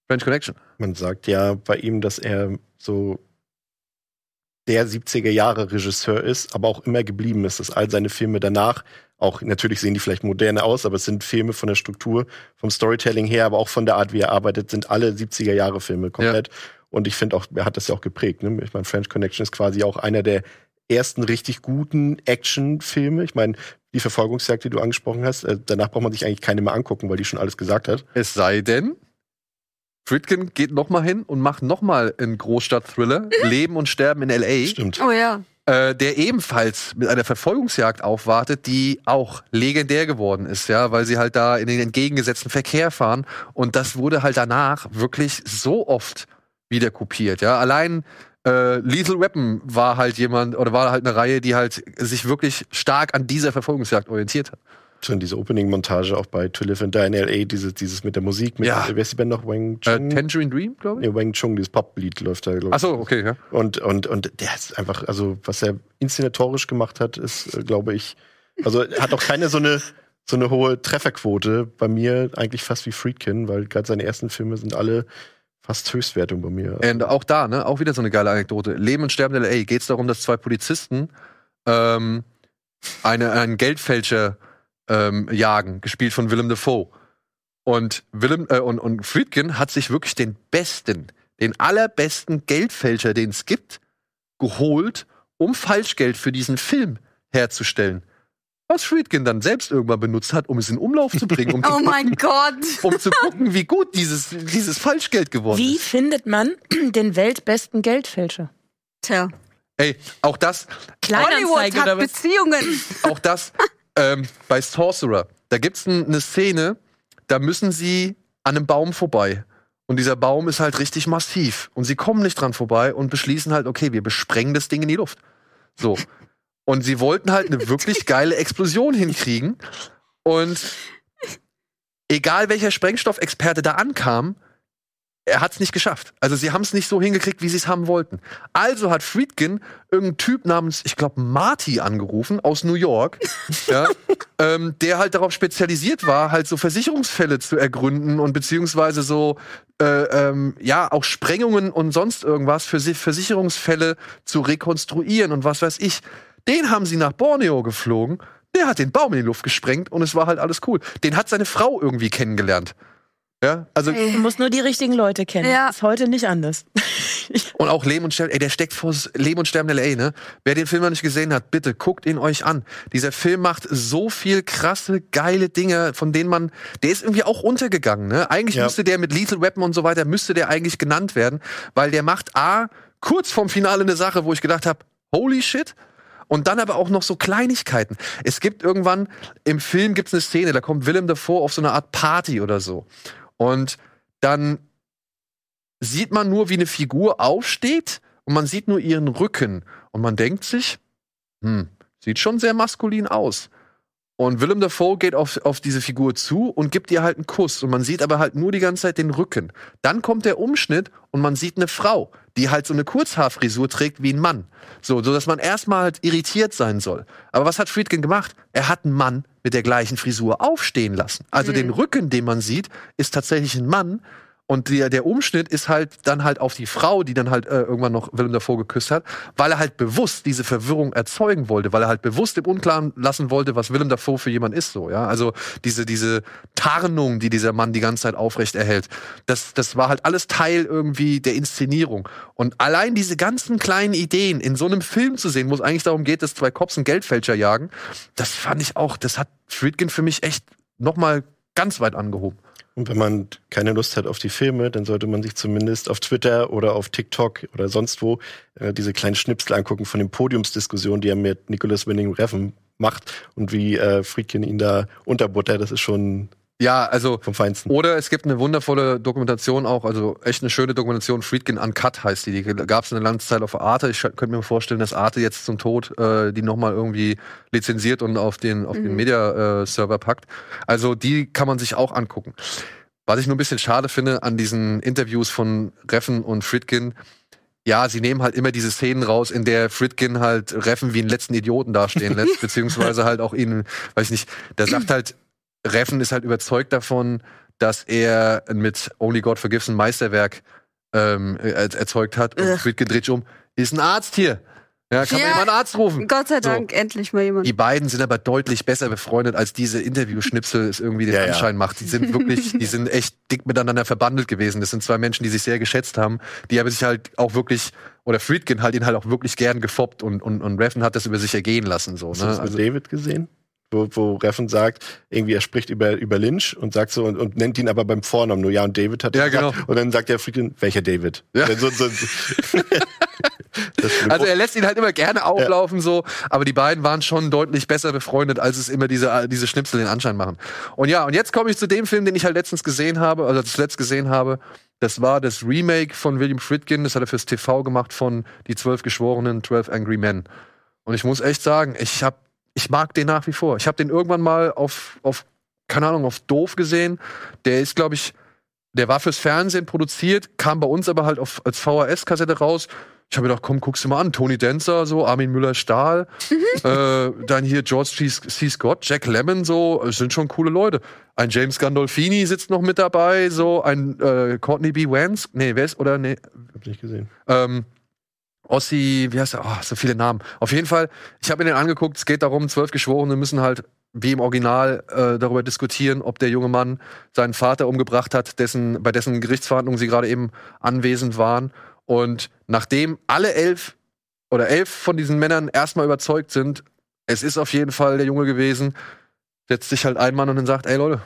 French Connection. Man sagt ja bei ihm, dass er so der 70er Jahre Regisseur ist, aber auch immer geblieben ist, dass all seine Filme danach auch natürlich sehen die vielleicht moderne aus, aber es sind Filme von der Struktur, vom Storytelling her, aber auch von der Art, wie er arbeitet, sind alle 70er Jahre Filme komplett. Und ich finde auch, er hat das ja auch geprägt. Ne? Ich meine, French Connection ist quasi auch einer der ersten richtig guten Actionfilme. Ich meine, die Verfolgungsjagd, die du angesprochen hast, äh, danach braucht man sich eigentlich keine mehr angucken, weil die schon alles gesagt hat. Es sei denn, Friedkin geht noch mal hin und macht noch mal einen Großstadt-Thriller, Leben und Sterben in L.A. Stimmt. Oh ja. äh, der ebenfalls mit einer Verfolgungsjagd aufwartet, die auch legendär geworden ist, ja, weil sie halt da in den entgegengesetzten Verkehr fahren und das wurde halt danach wirklich so oft wieder kopiert, ja. Allein äh, Lethal Weapon war halt jemand oder war halt eine Reihe, die halt sich wirklich stark an dieser Verfolgungsjagd orientiert hat. Schon diese Opening-Montage auch bei To Live and Die in L.A., dieses, dieses mit der Musik, mit, Ja. wer ist die Band noch? Wang Äh, Chung? Tangerine Dream, glaube ich. nee, Wang Chung, dieses Pop-Lied läuft da, glaube ich. Ach so, okay, ja. Und, und, und der ist einfach, also was er inszenatorisch gemacht hat, ist, äh, glaube ich, also hat auch keine so eine, so eine hohe Trefferquote. Bei mir eigentlich fast wie Friedkin, weil gerade seine ersten Filme sind alle fast Höchstwertung bei mir. Und auch da, ne, auch wieder so eine geile Anekdote. Leben und Sterben in L.A. geht es darum, dass zwei Polizisten ähm, eine, einen Geldfälscher ähm, jagen, gespielt von Willem Dafoe. Und Willem äh, und, und Friedkin hat sich wirklich den besten, den allerbesten Geldfälscher, den es gibt, geholt, um Falschgeld für diesen Film herzustellen. Was Friedkin dann selbst irgendwann benutzt hat, um es in Umlauf zu bringen, um, Oh zu, mein Gott. um zu gucken, wie gut dieses, dieses Falschgeld geworden Wie ist. findet man den weltbesten Geldfälscher? Tja. Ey, auch das, Hollywood hat? Beziehungen. auch das ähm, bei Sorcerer. Da gibt's n- eine Szene, da müssen sie an einem Baum vorbei. Und dieser Baum ist halt richtig massiv. Und sie kommen nicht dran vorbei und beschließen halt, okay, wir besprengen das Ding in die Luft. So. Und sie wollten halt eine wirklich geile Explosion hinkriegen. Und egal welcher Sprengstoffexperte da ankam, er hat es nicht geschafft. Also sie haben es nicht so hingekriegt, wie sie es haben wollten. Also hat Friedkin irgendeinen Typ namens, ich glaube, Marty angerufen aus New York, ja, ähm, der halt darauf spezialisiert war, halt so Versicherungsfälle zu ergründen und beziehungsweise so äh, ähm, ja auch Sprengungen und sonst irgendwas für sich Versicherungsfälle zu rekonstruieren und was weiß ich. Den haben sie nach Borneo geflogen. Der hat den Baum in die Luft gesprengt und es war halt alles cool. Den hat seine Frau irgendwie kennengelernt. Ja, also Ey. Du musst nur die richtigen Leute kennen. Ja. Ist heute nicht anders. Und auch Leben und Sterben, ey, der steckt vor Leben und Sterben L.A., ne? Wer den Film noch nicht gesehen hat, bitte guckt ihn euch an. Dieser Film macht so viel krasse, geile Dinge, von denen man, der ist irgendwie auch untergegangen, ne? Eigentlich Ja. müsste der mit Lethal Weapon und so weiter, müsste der eigentlich genannt werden, weil der macht A, kurz vorm Finale eine Sache, wo ich gedacht habe, holy shit, und dann aber auch noch so Kleinigkeiten. Es gibt irgendwann, im Film gibt es eine Szene, da kommt Willem davor auf so eine Art Party oder so. Und dann sieht man nur, wie eine Figur aufsteht und man sieht nur ihren Rücken. Und man denkt sich, hm, sieht schon sehr maskulin aus. Und Willem Dafoe geht auf, auf diese Figur zu und gibt ihr halt einen Kuss. Und man sieht aber halt nur die ganze Zeit den Rücken. Dann kommt der Umschnitt und man sieht eine Frau, die halt so eine Kurzhaarfrisur trägt wie ein Mann. So, so dass man erstmal halt irritiert sein soll. Aber was hat Friedkin gemacht? Er hat einen Mann mit der gleichen Frisur aufstehen lassen. Also den Rücken, den man sieht, ist tatsächlich ein Mann. Und der, der Umschnitt ist halt dann halt auf die Frau, die dann halt äh, irgendwann noch Willem davor geküsst hat, weil er halt bewusst diese Verwirrung erzeugen wollte, weil er halt bewusst im Unklaren lassen wollte, was Willem davor für jemand ist, so, ja. Also diese, diese Tarnung, die dieser Mann die ganze Zeit aufrecht erhält, das, das war halt alles Teil irgendwie der Inszenierung. Und allein diese ganzen kleinen Ideen in so einem Film zu sehen, wo es eigentlich darum geht, dass zwei Cops einen Geldfälscher jagen, das fand ich auch, das hat Friedkin für mich echt nochmal ganz weit angehoben. Und wenn man keine Lust hat auf die Filme, dann sollte man sich zumindest auf Twitter oder auf TikTok oder sonst wo äh, diese kleinen Schnipsel angucken von den Podiumsdiskussionen, die er mit Nicholas Winning Reffen macht und wie äh, Friedkin ihn da unterbuttert. Das ist schon Ja, also vom Feinsten. Oder es gibt eine wundervolle Dokumentation auch, also echt eine schöne Dokumentation, Friedkin Uncut heißt die. Die gab es eine lange Zeit auf Arte. Ich könnte mir vorstellen, dass Arte jetzt zum Tod äh, die nochmal irgendwie lizenziert und auf den, auf den Media-Server packt. Also die kann man sich auch angucken. Was ich nur ein bisschen schade finde an diesen Interviews von Reffen und Friedkin, ja, sie nehmen halt immer diese Szenen raus, in der Friedkin halt Reffen wie einen letzten Idioten dastehen lässt, beziehungsweise halt auch ihn, weiß ich nicht, der sagt halt, Reffen ist halt überzeugt davon, dass er mit Only God Forgives ein Meisterwerk ähm, er erzeugt hat. Und Ugh. Friedkin dreht sich um, ist ein Arzt hier. Ja, kann Ja. man jemand einen Arzt rufen? Gott sei So. Dank, endlich mal jemand. Die beiden sind aber deutlich besser befreundet, als diese Interviewschnipsel es irgendwie den Ja, ja. Anschein macht. Die sind wirklich, die sind echt dick miteinander verbandelt gewesen. Das sind zwei Menschen, die sich sehr geschätzt haben, die aber sich halt auch wirklich, oder Friedkin halt ihn halt auch wirklich gern gefoppt und, und, und Reffen hat das über sich ergehen lassen. So, Hast du ne? das mit also, David gesehen? Wo, wo Reffen sagt, irgendwie er spricht über, über Lynch und sagt so und, und nennt ihn aber beim Vornamen nur ja und David hat Ja, gesagt. genau. Und dann sagt der Friedkin, welcher David? Ja. So, so, so. also er lässt ihn halt immer gerne auflaufen, so, aber die beiden waren schon deutlich besser befreundet, als es immer diese, diese Schnipsel den Anschein machen. Und ja, und jetzt komme ich zu dem Film, den ich halt letztens gesehen habe, also zuletzt gesehen habe. Das war das Remake von William Friedkin, das hat er fürs TV gemacht von Die Zwölf Geschworenen, 12 Angry Men. Und ich muss echt sagen, ich hab, ich mag den nach wie vor. Ich habe den irgendwann mal auf, auf, keine Ahnung, auf Doof gesehen. Der ist, glaube ich, der war fürs Fernsehen produziert, kam bei uns aber halt auf, als VHS-Kassette raus. Ich habe mir gedacht, komm, guckst du mal an. Tony Dancer, so, Armin Müller-Stahl, äh, dann hier George C. C. Scott, Jack Lemmon, so, es sind schon coole Leute. Ein James Gandolfini sitzt noch mit dabei, so, ein äh, Courtney B. Vance, nee, wer ist, oder, nee, Hab nicht gesehen. ähm, Ossi, wie heißt er? Oh, so viele Namen. Auf jeden Fall, ich habe mir den angeguckt, es geht darum, zwölf Geschworene müssen halt wie im Original äh, darüber diskutieren, ob der junge Mann seinen Vater umgebracht hat, dessen, bei dessen Gerichtsverhandlungen sie gerade eben anwesend waren. Und nachdem alle elf oder elf von diesen Männern erstmal überzeugt sind, es ist auf jeden Fall der Junge gewesen, setzt sich halt ein Mann und dann sagt, ey Leute,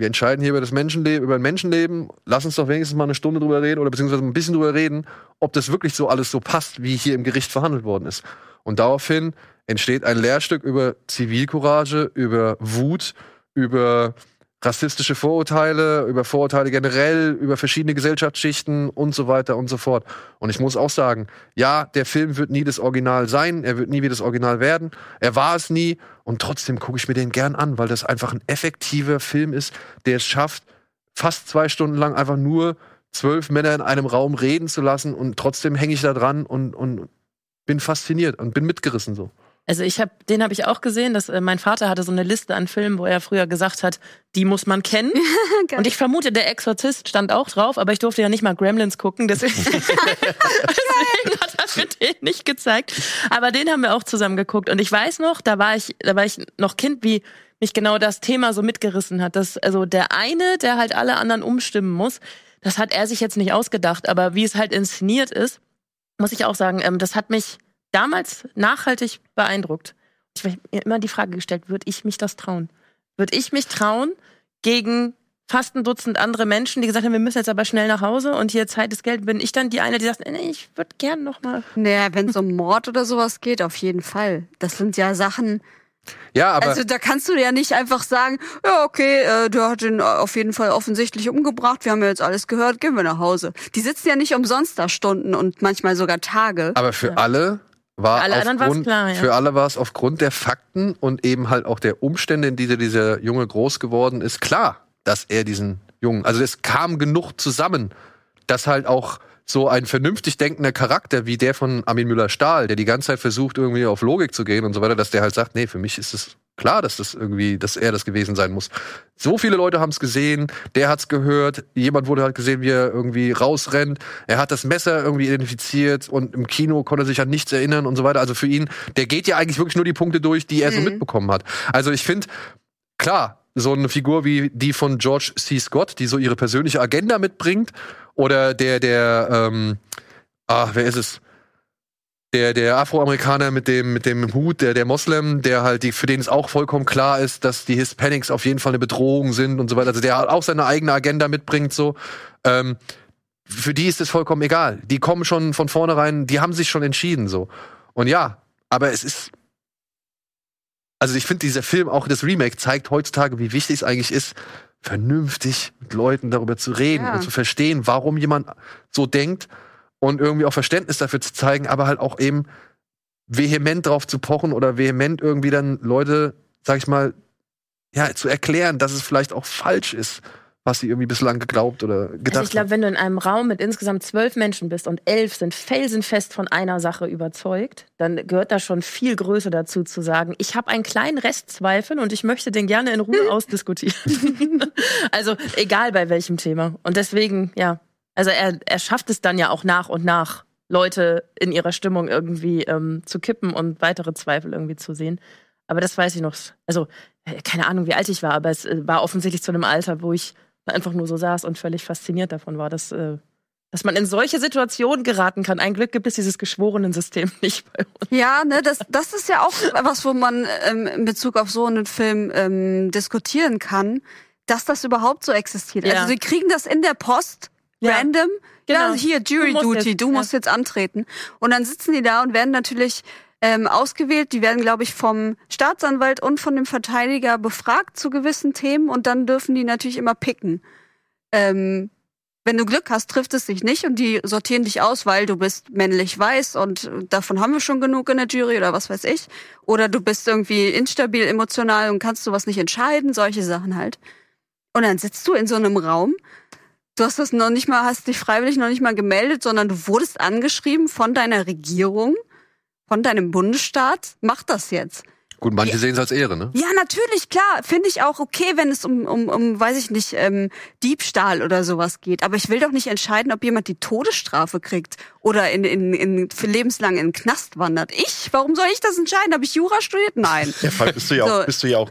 wir entscheiden hier über das Menschenleben, über ein Menschenleben. Lass uns doch wenigstens mal eine Stunde drüber reden oder beziehungsweise ein bisschen drüber reden, ob das wirklich so alles so passt, wie hier im Gericht verhandelt worden ist. Und daraufhin entsteht ein Lehrstück über Zivilcourage, über Wut, über rassistische Vorurteile, über Vorurteile generell, über verschiedene Gesellschaftsschichten und so weiter und so fort. Und ich muss auch sagen, ja, der Film wird nie das Original sein, er wird nie wie das Original werden, er war es nie und trotzdem gucke ich mir den gern an, weil das einfach ein effektiver Film ist, der es schafft, fast zwei Stunden lang einfach nur zwölf Männer in einem Raum reden zu lassen und trotzdem hänge ich da dran und, und bin fasziniert und bin mitgerissen so. Also ich habe, den habe ich auch gesehen. Dass, äh, mein Vater hatte so eine Liste an Filmen, wo er früher gesagt hat, die muss man kennen. Und ich vermute, der Exorzist stand auch drauf, aber ich durfte ja nicht mal Gremlins gucken, deswegen, deswegen hat er mir den nicht gezeigt. Aber den haben wir auch zusammen geguckt. Und ich weiß noch, da war ich, da war ich noch Kind, wie mich genau das Thema so mitgerissen hat. Dass, also der eine, der halt alle anderen umstimmen muss, das hat er sich jetzt nicht ausgedacht, aber wie es halt inszeniert ist, muss ich auch sagen, ähm, das hat mich damals nachhaltig beeindruckt. Ich habe mir immer die Frage gestellt, würde ich mich das trauen? Würde ich mich trauen, gegen fast ein Dutzend andere Menschen, die gesagt haben, wir müssen jetzt aber schnell nach Hause und hier Zeit ist Geld, bin ich dann die eine, die sagt, nee, ich würde gern noch mal. Naja, wenn es um Mord oder sowas geht, auf jeden Fall. Das sind ja Sachen. Ja, aber also da kannst du ja nicht einfach sagen, ja, okay, äh, der hat ihn auf jeden Fall offensichtlich umgebracht, wir haben ja jetzt alles gehört, gehen wir nach Hause. Die sitzen ja nicht umsonst da Stunden und manchmal sogar Tage. Aber für alle war Für alle aufgrund, klar, ja. für alle war es aufgrund der Fakten und eben halt auch der Umstände, in denen dieser Junge groß geworden ist, klar, dass er diesen Jungen, also es kam genug zusammen, dass halt auch so ein vernünftig denkender Charakter wie der von Armin Müller-Stahl, der die ganze Zeit versucht, irgendwie auf Logik zu gehen und so weiter, dass der halt sagt, nee, für mich ist es klar, dass das irgendwie, dass er das gewesen sein muss. So viele Leute haben es gesehen, der hat es gehört, jemand wurde halt gesehen, wie er irgendwie rausrennt, er hat das Messer irgendwie identifiziert und im Kino konnte er sich an nichts erinnern und so weiter. Also für ihn, der geht ja eigentlich wirklich nur die Punkte durch, die er so Mhm. mitbekommen hat. Also ich finde, klar, so eine Figur wie die von George C. Scott, die so ihre persönliche Agenda mitbringt, oder der, der, ähm, ah, wer ist es? Der, der Afroamerikaner mit dem, mit dem Hut, der, der Moslem, der halt, die, für den es auch vollkommen klar ist, dass die Hispanics auf jeden Fall eine Bedrohung sind und so weiter. Also der halt auch seine eigene Agenda mitbringt, so. Ähm, für die ist es vollkommen egal. Die kommen schon von vornherein, die haben sich schon entschieden, so. Und ja, aber es ist, also ich finde, dieser Film, auch das Remake, zeigt heutzutage, wie wichtig es eigentlich ist, vernünftig mit Leuten darüber zu reden Ja. und zu verstehen, warum jemand so denkt und irgendwie auch Verständnis dafür zu zeigen, aber halt auch eben vehement drauf zu pochen oder vehement irgendwie dann Leute, sag ich mal, ja, zu erklären, dass es vielleicht auch falsch ist, was sie irgendwie bislang geglaubt oder gedacht Also ich glaube, wenn du in einem Raum mit insgesamt zwölf Menschen bist und elf sind felsenfest von einer Sache überzeugt, dann gehört da schon viel Größe dazu zu sagen, ich habe einen kleinen Restzweifel und ich möchte den gerne in Ruhe ausdiskutieren. also egal bei welchem Thema. Und deswegen, ja, also er, er schafft es dann ja auch nach und nach, Leute in ihrer Stimmung irgendwie ähm, zu kippen und weitere Zweifel irgendwie zu sehen. Aber das weiß ich noch. Also, äh, keine Ahnung, wie alt ich war, aber es äh, war offensichtlich zu einem Alter, wo ich einfach nur so saß und völlig fasziniert davon war, dass, äh, dass man in solche Situationen geraten kann. Ein Glück gibt es dieses geschworenen System nicht bei uns. Ja, ne, das, das ist ja auch was, wo man ähm, in Bezug auf so einen Film ähm, diskutieren kann, dass das überhaupt so existiert. Ja. Also sie kriegen das in der Post Ja. random. Genau. Ja, hier Jury Du Duty, jetzt, du ja. musst jetzt antreten. Und dann sitzen die da und werden natürlich ähm, ausgewählt. Die werden, glaube ich, vom Staatsanwalt und von dem Verteidiger befragt zu gewissen Themen und dann dürfen die natürlich immer picken. Ähm, wenn du Glück hast, trifft es dich nicht und die sortieren dich aus, weil du bist männlich weiß und davon haben wir schon genug in der Jury oder was weiß ich. Oder du bist irgendwie instabil emotional und kannst sowas nicht entscheiden, solche Sachen halt. Und dann sitzt du in so einem Raum. Du hast das noch nicht mal, hast dich freiwillig noch nicht mal gemeldet, sondern du wurdest angeschrieben von deiner Regierung, von deinem Bundesstaat. Mach das jetzt. Gut, manche sehen es als Ehre, ne? Ja, natürlich, klar. Finde ich auch okay, wenn es um, um, um weiß ich nicht, ähm, Diebstahl oder sowas geht. Aber ich will doch nicht entscheiden, ob jemand die Todesstrafe kriegt oder in, in, in, für lebenslang in den Knast wandert. Ich? Warum soll ich das entscheiden? Habe ich Jura studiert? Nein. Ja, vor allem bist du ja auch, So. bist du ja auch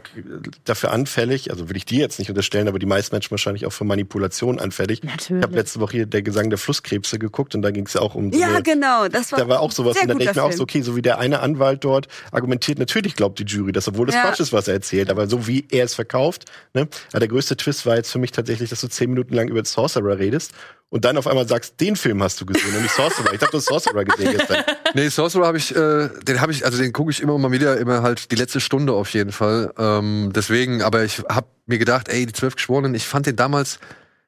dafür anfällig, also will ich dir jetzt nicht unterstellen, aber die meisten Menschen wahrscheinlich auch für Manipulation anfällig. Natürlich. Ich habe letzte Woche hier der Gesang der Flusskrebse geguckt und da ging es ja auch um so Ja, eine, genau. Das war, da war auch sowas und da denke ich mir auch so, okay, so wie der eine Anwalt dort argumentiert, natürlich glaubt die Jury das, obwohl das Ja. Quatsch ist, was er erzählt, aber so wie er es verkauft, ne? Aber der größte Twist war jetzt für mich tatsächlich, dass du zehn Minuten lang über Sorcerer redest und dann auf einmal sagst, den Film hast du gesehen nicht Sorcerer. Ich habe nur Sorcerer gesehen gestern. Nee, Sorcerer habe ich, äh, den habe ich, also den gucke ich immer mal wieder, immer halt die letzte Stunde auf jeden Fall. Ähm, deswegen, aber ich habe mir gedacht, ey, die zwölf Geschworenen, ich fand den damals,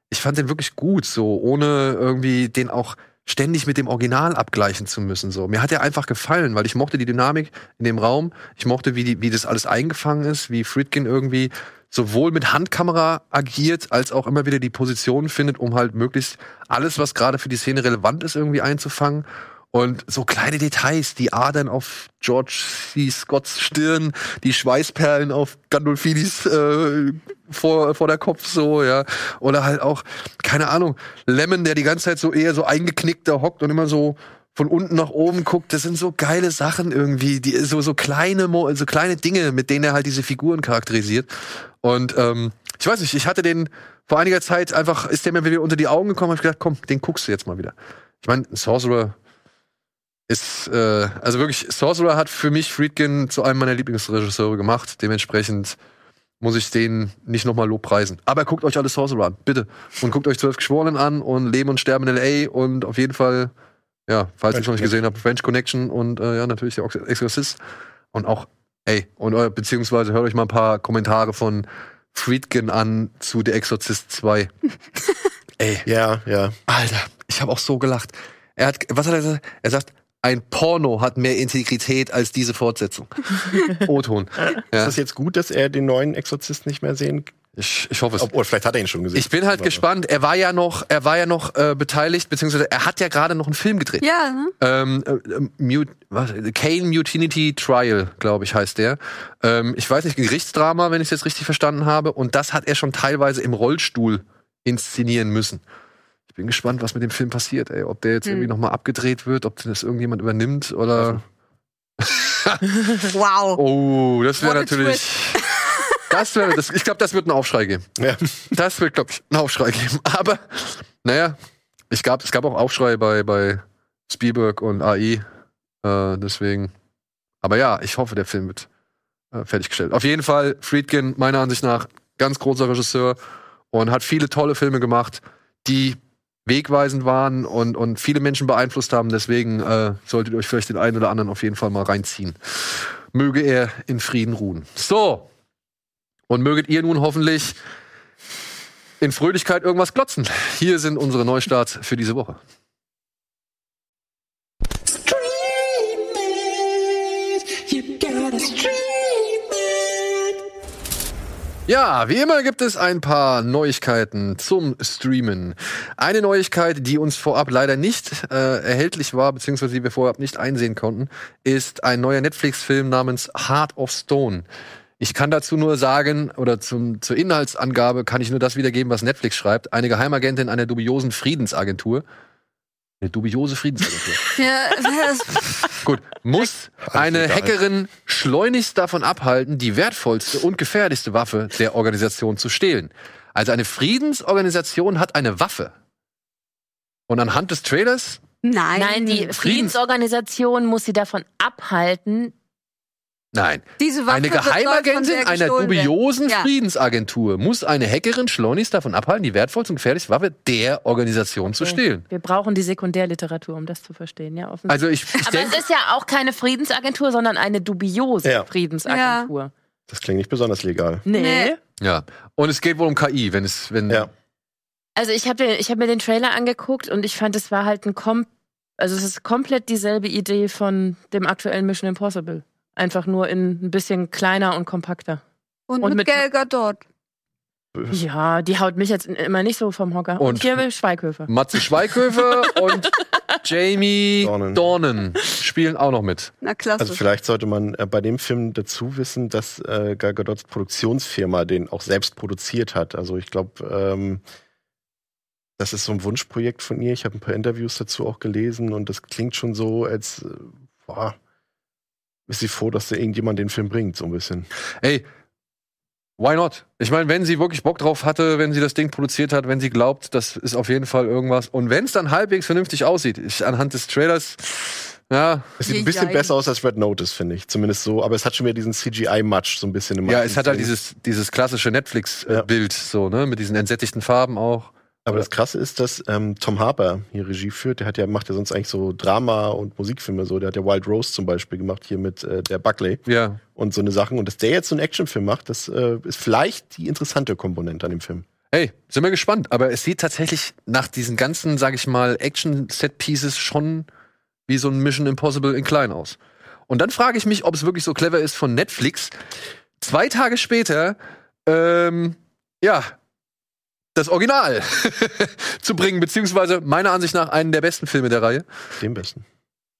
ich fand den wirklich gut, so ohne irgendwie den auch ständig mit dem Original abgleichen zu müssen. So, mir hat er einfach gefallen, weil ich mochte die Dynamik in dem Raum, ich mochte, wie die, wie das alles eingefangen ist, wie Friedkin irgendwie sowohl mit Handkamera agiert, als auch immer wieder die Position findet, um halt möglichst alles, was gerade für die Szene relevant ist, irgendwie einzufangen. Und so kleine Details, die Adern auf George C. Scotts Stirn, die Schweißperlen auf Gandolfinis äh, vor, vor der Kopf so, ja. Oder halt auch, keine Ahnung, Lemon, der die ganze Zeit so eher so eingeknickt da hockt und immer so von unten nach oben guckt. Das sind so geile Sachen irgendwie, die so, so kleine, so kleine Dinge, mit denen er halt diese Figuren charakterisiert. Und ähm, ich weiß nicht, ich hatte den vor einiger Zeit einfach, ist der mir wieder unter die Augen gekommen, hab ich gedacht, komm, den guckst du jetzt mal wieder. Ich meine, Sorcerer ist, äh, also wirklich, Sorcerer hat für mich Friedkin zu einem meiner Lieblingsregisseure gemacht. Dementsprechend muss ich den nicht nochmal lobpreisen. Aber guckt euch alle Sorcerer an, bitte. Und guckt euch Zwölf Geschworenen an und Leben und Sterben in L.A. und auf jeden Fall, ja, falls ihr es noch nicht gesehen habt, French Connection und äh, ja, natürlich der Exorcist. Und auch, ey, und äh, beziehungsweise hört euch mal ein paar Kommentare von Friedkin an zu Der Exorzist 2. ey, Ja, ja. Alter, ich habe auch so gelacht. Er hat, was hat er gesagt? Er sagt, ein Porno hat mehr Integrität als diese Fortsetzung. O-Ton. Ist Ja. das jetzt gut, dass er den neuen Exorzist nicht mehr sehen kann? Ich, ich hoffe es. Obwohl, vielleicht hat er ihn schon gesehen. Ich bin halt Aber- gespannt. Er war ja noch, er war ja noch äh, beteiligt, beziehungsweise er hat ja gerade noch einen Film gedreht. Ja, ne? Ähm, äh, Mut, was, Kane Mutinity Trial, glaube ich, heißt der. Ähm, ich weiß nicht, Gerichtsdrama, wenn ich es jetzt richtig verstanden habe. Und das hat er schon teilweise im Rollstuhl inszenieren müssen. Ich bin gespannt, was mit dem Film passiert, ey. Ob der jetzt Hm. irgendwie nochmal abgedreht wird, ob das irgendjemand übernimmt oder. Wow. Oh, das wäre natürlich. Das wäre, das, ich glaube, das wird einen Aufschrei geben. Ja. Das wird, glaube ich, einen Aufschrei geben. Aber, naja, ich gab, es gab auch Aufschrei bei, bei Spielberg und AI. Äh, deswegen. Aber ja, ich hoffe, der Film wird äh, fertiggestellt. Auf jeden Fall, Friedkin, meiner Ansicht nach, ganz großer Regisseur und hat viele tolle Filme gemacht, die wegweisend waren und, und viele Menschen beeinflusst haben. Deswegen äh, solltet ihr euch vielleicht den einen oder anderen auf jeden Fall mal reinziehen. Möge er in Frieden ruhen. So. Und möget ihr nun hoffentlich in Fröhlichkeit irgendwas glotzen. Hier sind unsere Neustarts für diese Woche. Ja, wie immer gibt es ein paar Neuigkeiten zum Streamen. Eine Neuigkeit, die uns vorab leider nicht äh, erhältlich war, beziehungsweise die wir vorab nicht einsehen konnten, ist ein neuer Netflix-Film namens Heart of Stone. Ich kann dazu nur sagen, oder zum, zur Inhaltsangabe kann ich nur das wiedergeben, was Netflix schreibt. Eine Geheimagentin einer dubiosen Friedensagentur. Eine dubiose Friedensagentur. Ja, das, Gut, muss eine. Hackerin schleunigst davon abhalten, die wertvollste und gefährlichste Waffe der Organisation zu stehlen. Also eine Friedensorganisation hat eine Waffe. Und anhand des Trailers, nein. Nein, die Friedensorganisation muss sie davon abhalten. Nein, Diese Waffe eine Geheimagentin einer dubiosen Ja. Friedensagentur muss eine Hackerin schleunigst davon abhalten, die wertvollste und gefährlichste Waffe der Organisation zu stehlen. Wir brauchen die Sekundärliteratur, um das zu verstehen, ja. offensichtlich. Also ich, ich Aber es ist ja auch keine Friedensagentur, sondern eine dubiose Ja. Friedensagentur. Das klingt nicht besonders legal. Nee. Nee. ja. Und es geht wohl um KI, wenn es, wenn, Ja. Also ich habe ich hab mir den Trailer angeguckt und ich fand, es war halt ein kom also es ist komplett dieselbe Idee von dem aktuellen Mission Impossible. Einfach nur in ein bisschen kleiner und kompakter. Und, Und mit, mit- Gal Gadot. Ja, die haut mich jetzt immer nicht so vom Hocker. Und, Und- hier Schweighöfer. Matze Schweighöfer und Jamie Dornan. Dornan spielen auch noch mit. Na klasse. Also vielleicht sollte man äh, bei dem Film dazu wissen, dass äh, Gal Gadots Produktionsfirma den auch selbst produziert hat. Also ich glaube, ähm, das ist so ein Wunschprojekt von ihr. Ich habe ein paar Interviews dazu auch gelesen und das klingt schon so, als äh, boah, ist sie froh, dass da irgendjemand den Film bringt, so ein bisschen. Ey, why not? Ich meine, wenn sie wirklich Bock drauf hatte, wenn sie das Ding produziert hat, wenn sie glaubt, das ist auf jeden Fall irgendwas. Und wenn es dann halbwegs vernünftig aussieht, ich, anhand des Trailers, ja, Es sieht ein bisschen Jei. besser aus als Red Notice, finde ich. Zumindest so. Aber es hat schon wieder diesen CGI-Match so ein bisschen im ja, es hat halt dieses, dieses klassische Ja. Netflix-Bild, so, ne, mit diesen entsättigten Farben auch. Aber das Krasse ist, dass ähm, Tom Harper hier Regie führt. Der hat ja, macht ja sonst eigentlich so Drama und Musikfilme so. Der hat ja Wild Rose zum Beispiel gemacht hier mit äh, der Buckley Ja. und so eine Sachen. Und dass der jetzt so einen Actionfilm macht, das äh, ist vielleicht die interessante Komponente an dem Film. Hey, sind wir gespannt. Aber es sieht tatsächlich nach diesen ganzen, sag ich mal, Action-Set-Pieces schon wie so ein Mission Impossible in klein aus. Und dann frage ich mich, ob es wirklich so clever ist von Netflix, zwei Tage später, ähm, ja, das Original zu bringen, beziehungsweise meiner Ansicht nach einen der besten Filme der Reihe. Dem besten.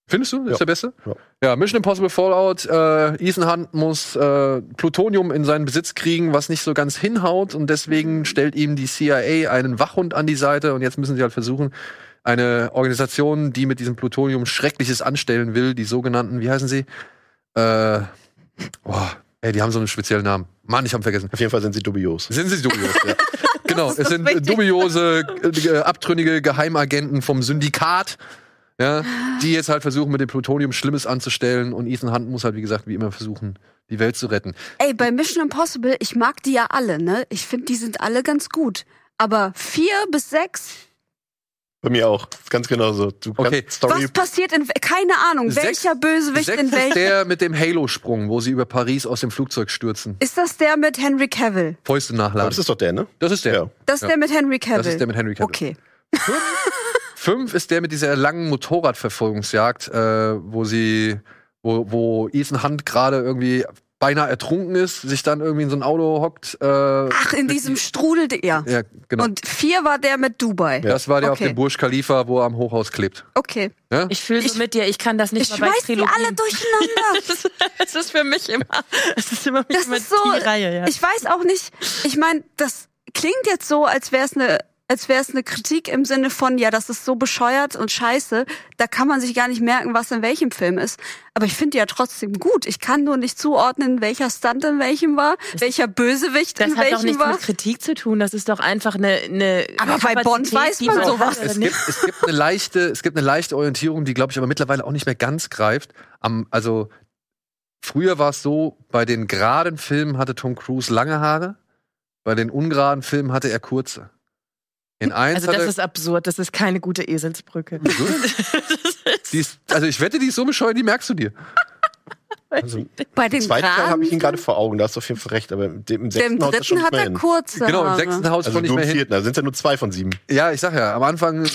Findest du? Ja. ist der beste? Ja. Ja, Mission Impossible Fallout. Äh, Ethan Hunt muss äh, Plutonium in seinen Besitz kriegen, was nicht so ganz hinhaut. Und deswegen stellt ihm die CIA einen Wachhund an die Seite. Und jetzt müssen sie halt versuchen, eine Organisation, die mit diesem Plutonium Schreckliches anstellen will, die sogenannten, wie heißen sie? Äh, boah, ey, die haben so einen speziellen Namen. Mann, ich hab vergessen. Auf jeden Fall sind sie dubios. Sind sie dubios, ja. Genau, es sind wichtig. dubiose, äh, abtrünnige Geheimagenten vom Syndikat, ja, die jetzt halt versuchen, mit dem Plutonium Schlimmes anzustellen. Und Ethan Hunt muss halt, wie gesagt, wie immer versuchen, die Welt zu retten. Ey, bei Mission Impossible, ich mag die ja alle, ne? Ich finde, die sind alle ganz gut. Aber vier bis sechs, Bei mir auch. Ganz genau so. Du Okay. kannst Story. was passiert in, keine Ahnung, Sechs- welcher Bösewicht Sechs in ist welchem? der mit dem Halo-Sprung, wo sie über Paris aus dem Flugzeug stürzen. Ist das der mit Henry Cavill? Fäuste Aber nachladen. das ist doch der, ne? Das ist der. Ja. Das ist Ja. der mit Henry Cavill. Das ist der mit Henry Cavill. Okay. Fünf ist der mit dieser langen Motorradverfolgungsjagd, äh, wo sie, wo, wo Ethan Hunt gerade irgendwie beinahe ertrunken ist, sich dann irgendwie in so ein Auto hockt. Äh, Ach, in diesem Strudel, ja. ja, genau. Und vier war der mit Dubai. das war der auf okay. dem Burj Khalifa, wo er am Hochhaus klebt. Okay. Ja? Ich fühle so Ich- mit dir, ich kann das nicht Ich mal bei schmeiß die Trilogien. alle durcheinander. Es ist für mich immer, es ist immer Das immer ist so. die Reihe, ja. Ich weiß auch nicht. Ich meine, das klingt jetzt so, als wäre es eine als wäre es eine Kritik im Sinne von, ja, das ist so bescheuert und scheiße, da kann man sich gar nicht merken, was in welchem Film ist. Aber ich finde die ja trotzdem gut. Ich kann nur nicht zuordnen, welcher Stunt in welchem war, welcher Bösewicht das in hat doch welchem nichts war. mit Kritik zu tun. Das ist doch einfach eine. eine Aber bei Bond weiß man hat sowas. oder Es nicht. gibt, es gibt eine leichte, es gibt eine leichte Orientierung, die glaube ich aber mittlerweile auch nicht mehr ganz greift. Am, also früher war es so, bei den geraden Filmen hatte Tom Cruise lange Haare, bei den ungeraden Filmen hatte er kurze. In eins Also das er, ist absurd. Das ist keine gute Eselsbrücke. die ist, also ich wette, die ist so bescheuert, die merkst du dir. Also, Bei Im dem zweiten Teil habe ich ihn gerade vor Augen, da hast du auf jeden Fall recht, aber im, im dem sechsten das schon dritten nicht hat er hin. kurze Genau, im sechsten Haus Also ich nur mehr hin. vierten, da sind ja nur zwei von sieben. Ja, ich sag ja, am Anfang.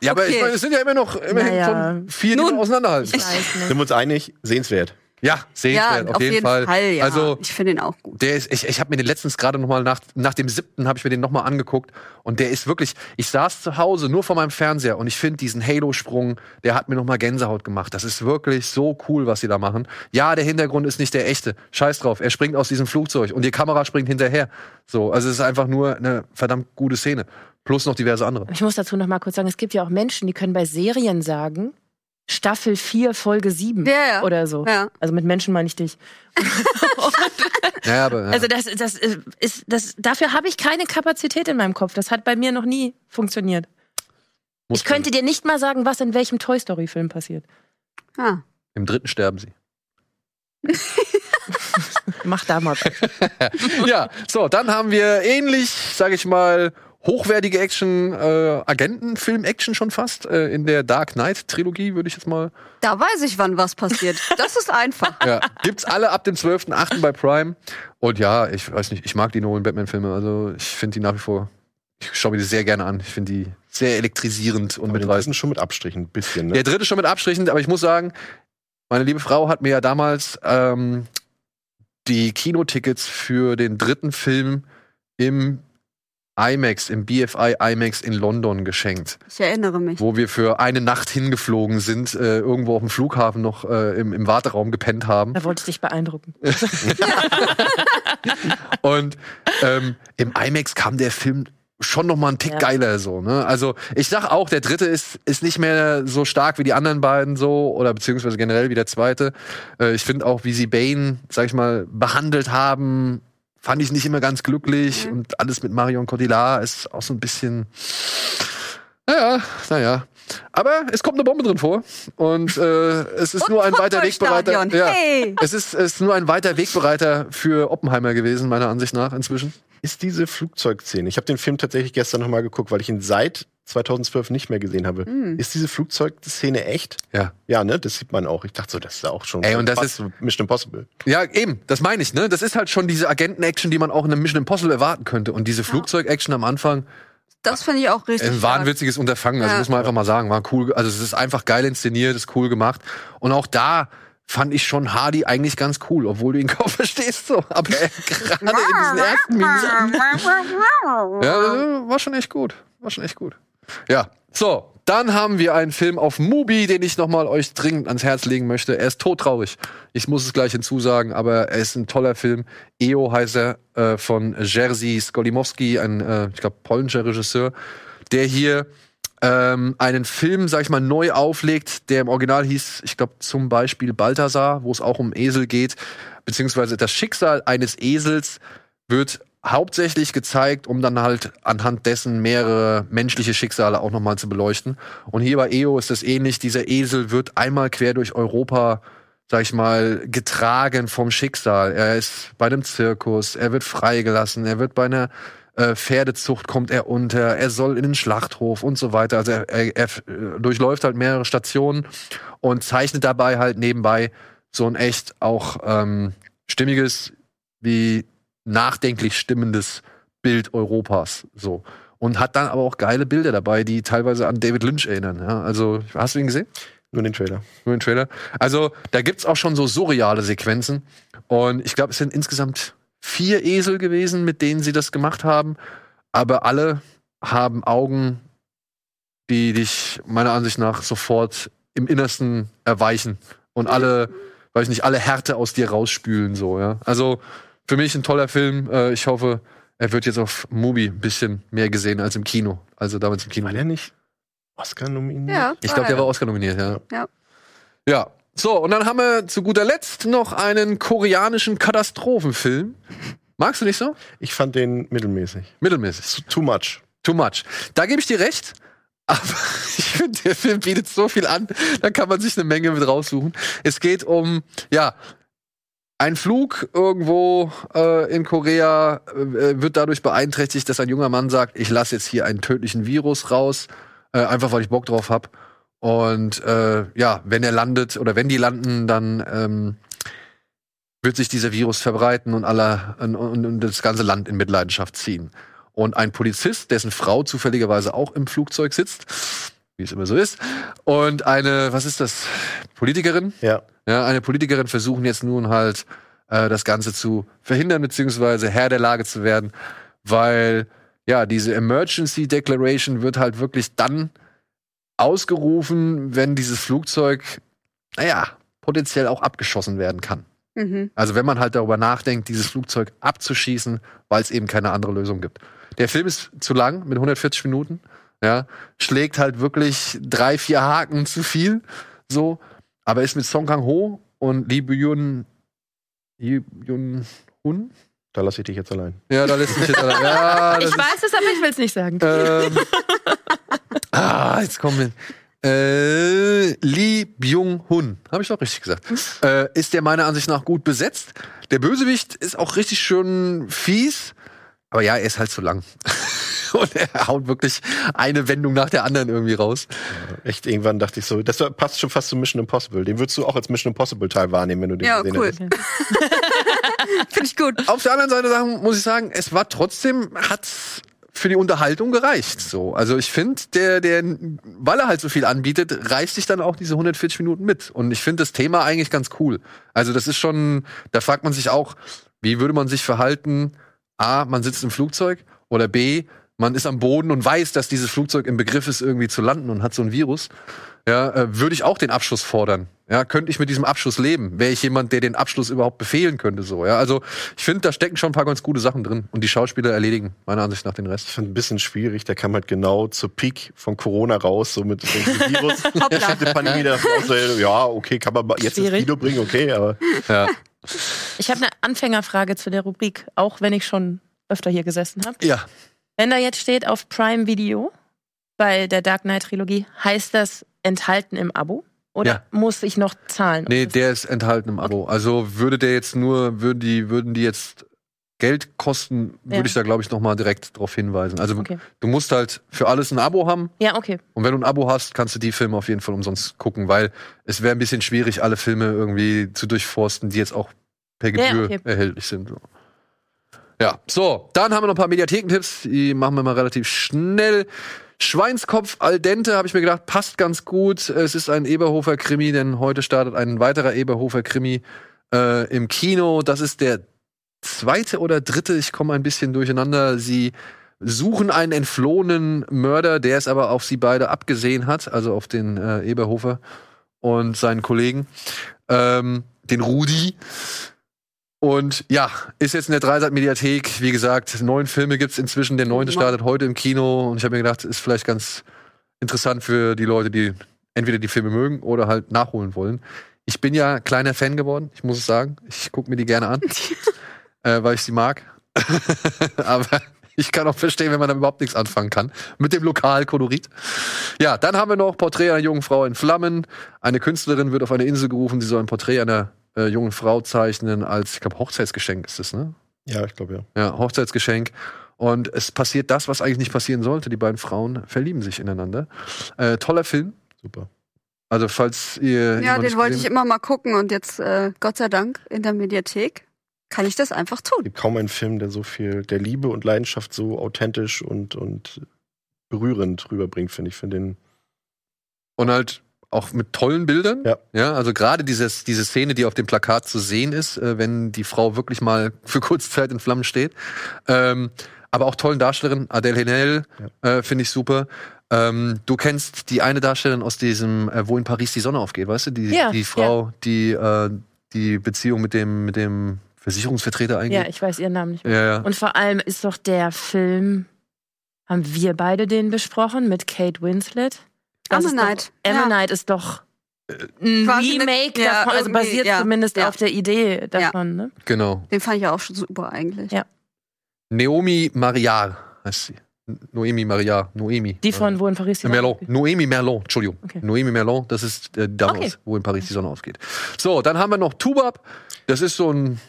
Ja, aber Okay. ich meine, es sind ja immer noch immerhin Naja. schon vier, die Nun, auseinanderhalten. Ich weiß nicht. Sind wir uns einig? Sehenswert. Ja, sehenswert, ja, auf, jeden, Fall. ja. Also ich finde ihn auch gut. Der ist, ich, ich habe mir den letztens gerade noch mal nach, nach dem siebten habe ich mir den noch mal angeguckt und der ist wirklich. Ich saß zu Hause nur vor meinem Fernseher und ich finde diesen Halo-Sprung, der hat mir noch mal Gänsehaut gemacht. Das ist wirklich so cool, was sie da machen. Ja, der Hintergrund ist nicht der echte. Scheiß drauf. Er springt aus diesem Flugzeug und die Kamera springt hinterher. So, also es ist einfach nur eine verdammt gute Szene. Plus noch diverse andere. Ich muss dazu noch mal kurz sagen, es gibt ja auch Menschen, die können bei Serien sagen, Staffel 4, Folge 7 Ja, ja. oder so. Ja. Also mit Menschen meine ich dich. Ja, aber, ja. Also das, das ist, das, dafür habe ich keine Kapazität in meinem Kopf. Das hat bei mir noch nie funktioniert. Muss Ich könnte dir nicht mal sagen, was in welchem Toy Story Film passiert. Ah. Im dritten sterben sie. Mach da mal. ja, so, dann haben wir ähnlich, sage ich mal, hochwertige Action, äh, Agentenfilm-Action schon fast, äh, in der Dark Knight-Trilogie, würde ich jetzt mal. Da weiß ich, wann was passiert. Das ist einfach. Ja, gibt's alle ab dem 12.8. bei Prime. Und ja, ich weiß nicht, ich mag die neuen Batman-Filme, also ich finde die nach wie vor, ich schaue mir die sehr gerne an. Ich finde die sehr elektrisierend und Aber den mitreißend. dritten schon mit Abstrichen, ein bisschen. Ne? Der dritte schon mit Abstrichen, aber ich muss sagen, meine liebe Frau hat mir ja damals ähm, die Kinotickets für den dritten Film im IMAX, im BFI IMAX in London geschenkt, Ich erinnere mich. wo wir für eine Nacht hingeflogen sind, äh, irgendwo auf dem Flughafen noch äh, im, im Warteraum gepennt haben. Da wollte ich dich beeindrucken. Und ähm, im IMAX kam der Film schon noch mal einen Tick Ja. geiler so, ne? Also, ich sag auch, der dritte ist ist nicht mehr so stark wie die anderen beiden so oder beziehungsweise generell wie der zweite. Äh, ich finde auch, wie sie Bane, sag ich mal, behandelt haben, fand ich nicht immer ganz glücklich Mhm. und alles mit Marion Cotillard ist auch so ein bisschen naja, naja. Aber es kommt eine Bombe drin vor und äh, es ist Und nur ein weiter Wegbereiter. Ja. Hey! Es ist, es ist nur ein weiter Wegbereiter für Oppenheimer gewesen, meiner Ansicht nach, inzwischen. Ist diese Flugzeugszene, ich habe den Film tatsächlich gestern noch mal geguckt, weil ich ihn seit 2012 nicht mehr gesehen habe. Hm. Ist diese Flugzeugszene echt? Ja. Ja, ne, das sieht man auch. Ich dachte so, das ist ja auch schon Ey, und das ist- Mission Impossible. Ja, eben, das meine ich, ne? Das ist halt schon diese Agenten-Action, die man auch in einem Mission Impossible erwarten könnte. Und diese Flugzeug-Action am Anfang, Das finde ich auch richtig. ein stark. wahnwitziges Unterfangen, also Ja. muss man einfach mal sagen, war cool. Also es ist einfach geil inszeniert, ist cool gemacht. Und auch da fand ich schon Hardy eigentlich ganz cool, obwohl du ihn kaum verstehst so. Aber er, gerade in diesen ersten Minuten Ja, äh, war schon echt gut. War schon echt gut. Ja, so. Dann haben wir einen Film auf Mubi, den ich nochmal euch dringend ans Herz legen möchte. Er ist todtraurig. Ich muss es gleich hinzusagen, aber er ist ein toller Film. EO heißt er, äh, von Jerzy Skolimowski, ein, äh, ich glaube, polnischer Regisseur, der hier ähm, einen Film, sag ich mal, neu auflegt, der im Original hieß, ich glaube, zum Beispiel Balthasar, wo es auch um Esel geht, beziehungsweise das Schicksal eines Esels wird hauptsächlich gezeigt, um dann halt anhand dessen mehrere menschliche Schicksale auch nochmal zu beleuchten. Und hier bei EO ist es ähnlich. Dieser Esel wird einmal quer durch Europa, sag ich mal, getragen vom Schicksal. Er ist bei einem Zirkus, er wird freigelassen, er wird bei einer äh, Pferdezucht kommt er unter, er soll in den Schlachthof und so weiter. Also er, er, er äh, durchläuft halt mehrere Stationen und zeichnet dabei halt nebenbei so ein echt auch ähm, stimmiges wie nachdenklich stimmendes Bild Europas so. und hat dann aber auch geile Bilder dabei, die teilweise an David Lynch erinnern. Ja, also, hast du ihn gesehen? Nur den Trailer. Nur den Trailer. Also, da gibt's auch schon so surreale Sequenzen. Und ich glaube, es sind insgesamt vier Esel gewesen, mit denen sie das gemacht haben. Aber alle haben Augen, die dich meiner Ansicht nach sofort im Innersten erweichen. Und alle, weiß nicht, alle Härte aus dir rausspülen, so, ja. Also, für mich ein toller Film. Äh, Ich hoffe, er wird jetzt auf Mubi ein bisschen mehr gesehen als im Kino. Also damals im Kino. War der nicht Oscar nominiert? Ja, Ich glaube, der war Oscar nominiert, ja. Ja. Ja. So, und dann haben wir zu guter Letzt noch einen koreanischen Katastrophenfilm. Magst du nicht so? Ich fand den mittelmäßig. Mittelmäßig. Too much. Too much. Da gebe ich dir recht. Aber ich finde, der Film bietet so viel an, da kann man sich eine Menge mit raussuchen. Es geht um, ja, ein Flug irgendwo äh, in Korea äh, wird dadurch beeinträchtigt, dass ein junger Mann sagt, ich lasse jetzt hier einen tödlichen Virus raus, äh, einfach weil ich Bock drauf habe. Und äh, ja, wenn er landet oder wenn die landen, dann ähm, wird sich dieser Virus verbreiten und, alle, und, und, und das ganze Land in Mitleidenschaft ziehen. Und ein Polizist, dessen Frau zufälligerweise auch im Flugzeug sitzt, wie es immer so ist, und eine, was ist das, Politikerin, Ja. ja, eine Politikerin versuchen jetzt nun halt äh, das Ganze zu verhindern, beziehungsweise Herr der Lage zu werden, weil ja, diese Emergency Declaration wird halt wirklich dann ausgerufen, wenn dieses Flugzeug, naja, potenziell auch abgeschossen werden kann. Mhm. Also wenn man halt darüber nachdenkt, dieses Flugzeug abzuschießen, weil es eben keine andere Lösung gibt. Der Film ist zu lang, mit 140 Minuten, ja, schlägt halt wirklich drei, vier Haken zu viel, so, aber ist mit Song Kang Ho und Lee Byun, Lee Byun Hun? Da lasse ich dich jetzt allein. Ja, da lässt mich jetzt allein. Ja, das Ich weiß es, aber ich will es nicht sagen. ähm, ah, jetzt kommen wir. Äh, Lee Byung-hun, habe ich doch richtig gesagt. Äh, ist der meiner Ansicht nach gut besetzt. Der Bösewicht ist auch richtig schön fies. Aber ja, er ist halt zu lang. Und er haut wirklich eine Wendung nach der anderen irgendwie raus. Echt, irgendwann dachte ich so, das passt schon fast zu Mission Impossible. Den würdest du auch als Mission Impossible Teil wahrnehmen, wenn du den Ja, gesehen cool. hättest. Finde ich gut. Auf der anderen Seite sagen, muss ich sagen, es war trotzdem, hat für die Unterhaltung gereicht. So, also ich finde, der, der, weil er halt so viel anbietet, reißt sich dann auch diese 140 Minuten mit. Und ich finde das Thema eigentlich ganz cool. Also das ist schon, da fragt man sich auch, wie würde man sich verhalten? A, man sitzt im Flugzeug oder B, man ist am Boden und weiß, dass dieses Flugzeug im Begriff ist, irgendwie zu landen und hat so ein Virus. Ja, äh, würde ich auch den Abschuss fordern. Ja, könnte ich mit diesem Abschluss leben? Wäre ich jemand, der den Abschluss überhaupt befehlen könnte, so, ja? Also, ich finde, da stecken schon ein paar ganz gute Sachen drin und die Schauspieler erledigen meiner Ansicht nach den Rest. Ich fand ein bisschen schwierig, der kam halt genau zur Peak von Corona raus, so mit dem Virus. Die Pandemie, da auch so, ja, okay, kann man jetzt ins Schwierig. Kino bringen, okay, aber Ja. Ich habe eine Anfängerfrage zu der Rubrik, auch wenn ich schon öfter hier gesessen habe. Ja. Wenn da jetzt steht auf Prime Video bei der Dark Knight Trilogie, heißt das enthalten im Abo? Oder Ja. muss ich noch zahlen? Nee, der ist enthalten im Abo. Also würde der jetzt nur, würden die, würden die jetzt Geld kosten, würde Ja. ich da, glaube ich, nochmal direkt darauf hinweisen. Also Okay. du musst halt für alles ein Abo haben Ja, okay. und wenn du ein Abo hast, kannst du die Filme auf jeden Fall umsonst gucken, weil es wäre ein bisschen schwierig, alle Filme irgendwie zu durchforsten, die jetzt auch per Ja, Gebühr okay. erhältlich sind. Ja, so, dann haben wir noch ein paar Mediathekentipps, die machen wir mal relativ schnell. Schweinskopf al dente, habe ich mir gedacht, passt ganz gut. Es ist ein Eberhofer-Krimi, denn heute startet ein weiterer Eberhofer-Krimi äh, im Kino. Das ist der zweite oder dritte, ich komme ein bisschen durcheinander. Sie suchen einen entflohenen Mörder, der es aber auf sie beide abgesehen hat, also auf den äh, Eberhofer und seinen Kollegen, ähm, den Rudi. Und ja, ist jetzt in der Dreisat-Mediathek. Wie gesagt, neun Filme gibt's inzwischen. Der neunte startet heute im Kino. Und ich habe mir gedacht, ist vielleicht ganz interessant für die Leute, die entweder die Filme mögen oder halt nachholen wollen. Ich bin ja kleiner Fan geworden, ich muss es sagen. Ich gucke mir die gerne an, äh, weil ich sie mag. Aber ich kann auch verstehen, wenn man damit überhaupt nichts anfangen kann. Mit dem Lokalkolorit. Ja, dann haben wir noch Porträt einer jungen Frau in Flammen. Eine Künstlerin wird auf eine Insel gerufen, sie soll ein Porträt einer äh, jungen Frau zeichnen als, ich glaube, Hochzeitsgeschenk ist es, ne? ja, ich glaube ja. Ja, Hochzeitsgeschenk. Und es passiert das, was eigentlich nicht passieren sollte. Die beiden Frauen verlieben sich ineinander. Äh, toller Film. Super. Also, falls ihr. Ja, den wollte ich immer mal gucken und jetzt, äh, Gott sei Dank, in der Mediathek. kann ich das einfach tun. Es gibt kaum einen Film, der so viel, der Liebe und Leidenschaft so authentisch und, und berührend rüberbringt, finde ich. Finde den. Und halt auch mit tollen Bildern. Ja. ja also gerade dieses, diese Szene, die auf dem Plakat zu sehen ist, äh, wenn die Frau wirklich mal für kurze Zeit in Flammen steht. Ähm, aber auch tollen Darstellerin, Adele Haenel, äh, finde ich super. Ähm, du kennst die eine Darstellerin aus diesem, äh, wo in Paris die Sonne aufgeht, weißt du? Die, Ja, die Frau, die äh, die Beziehung mit dem, mit dem Versicherungsvertreter Ja, eingeht. ich weiß ihren Namen nicht mehr. Ja, ja. Und vor allem ist doch der Film, haben wir beide den besprochen mit Kate Winslet? Das ist Ammonite, Doch, ja. Ammonite ist doch ein Quasi eine- Remake ja, davon, also basiert ja, zumindest ja. auf der Idee davon. Ne? Genau. Den fand ich ja auch schon super eigentlich. Ja. Naomi Mariar heißt sie. Noemi Mariar. Noemi. Die von Wo in Paris die Merlon. Sonne aufgeht. Noemi Merlon, Entschuldigung. Okay. Noemi Merlon, das ist äh, damals, Okay. wo in Paris die Sonne aufgeht. So, dann haben wir noch Tubab. Das ist so ein.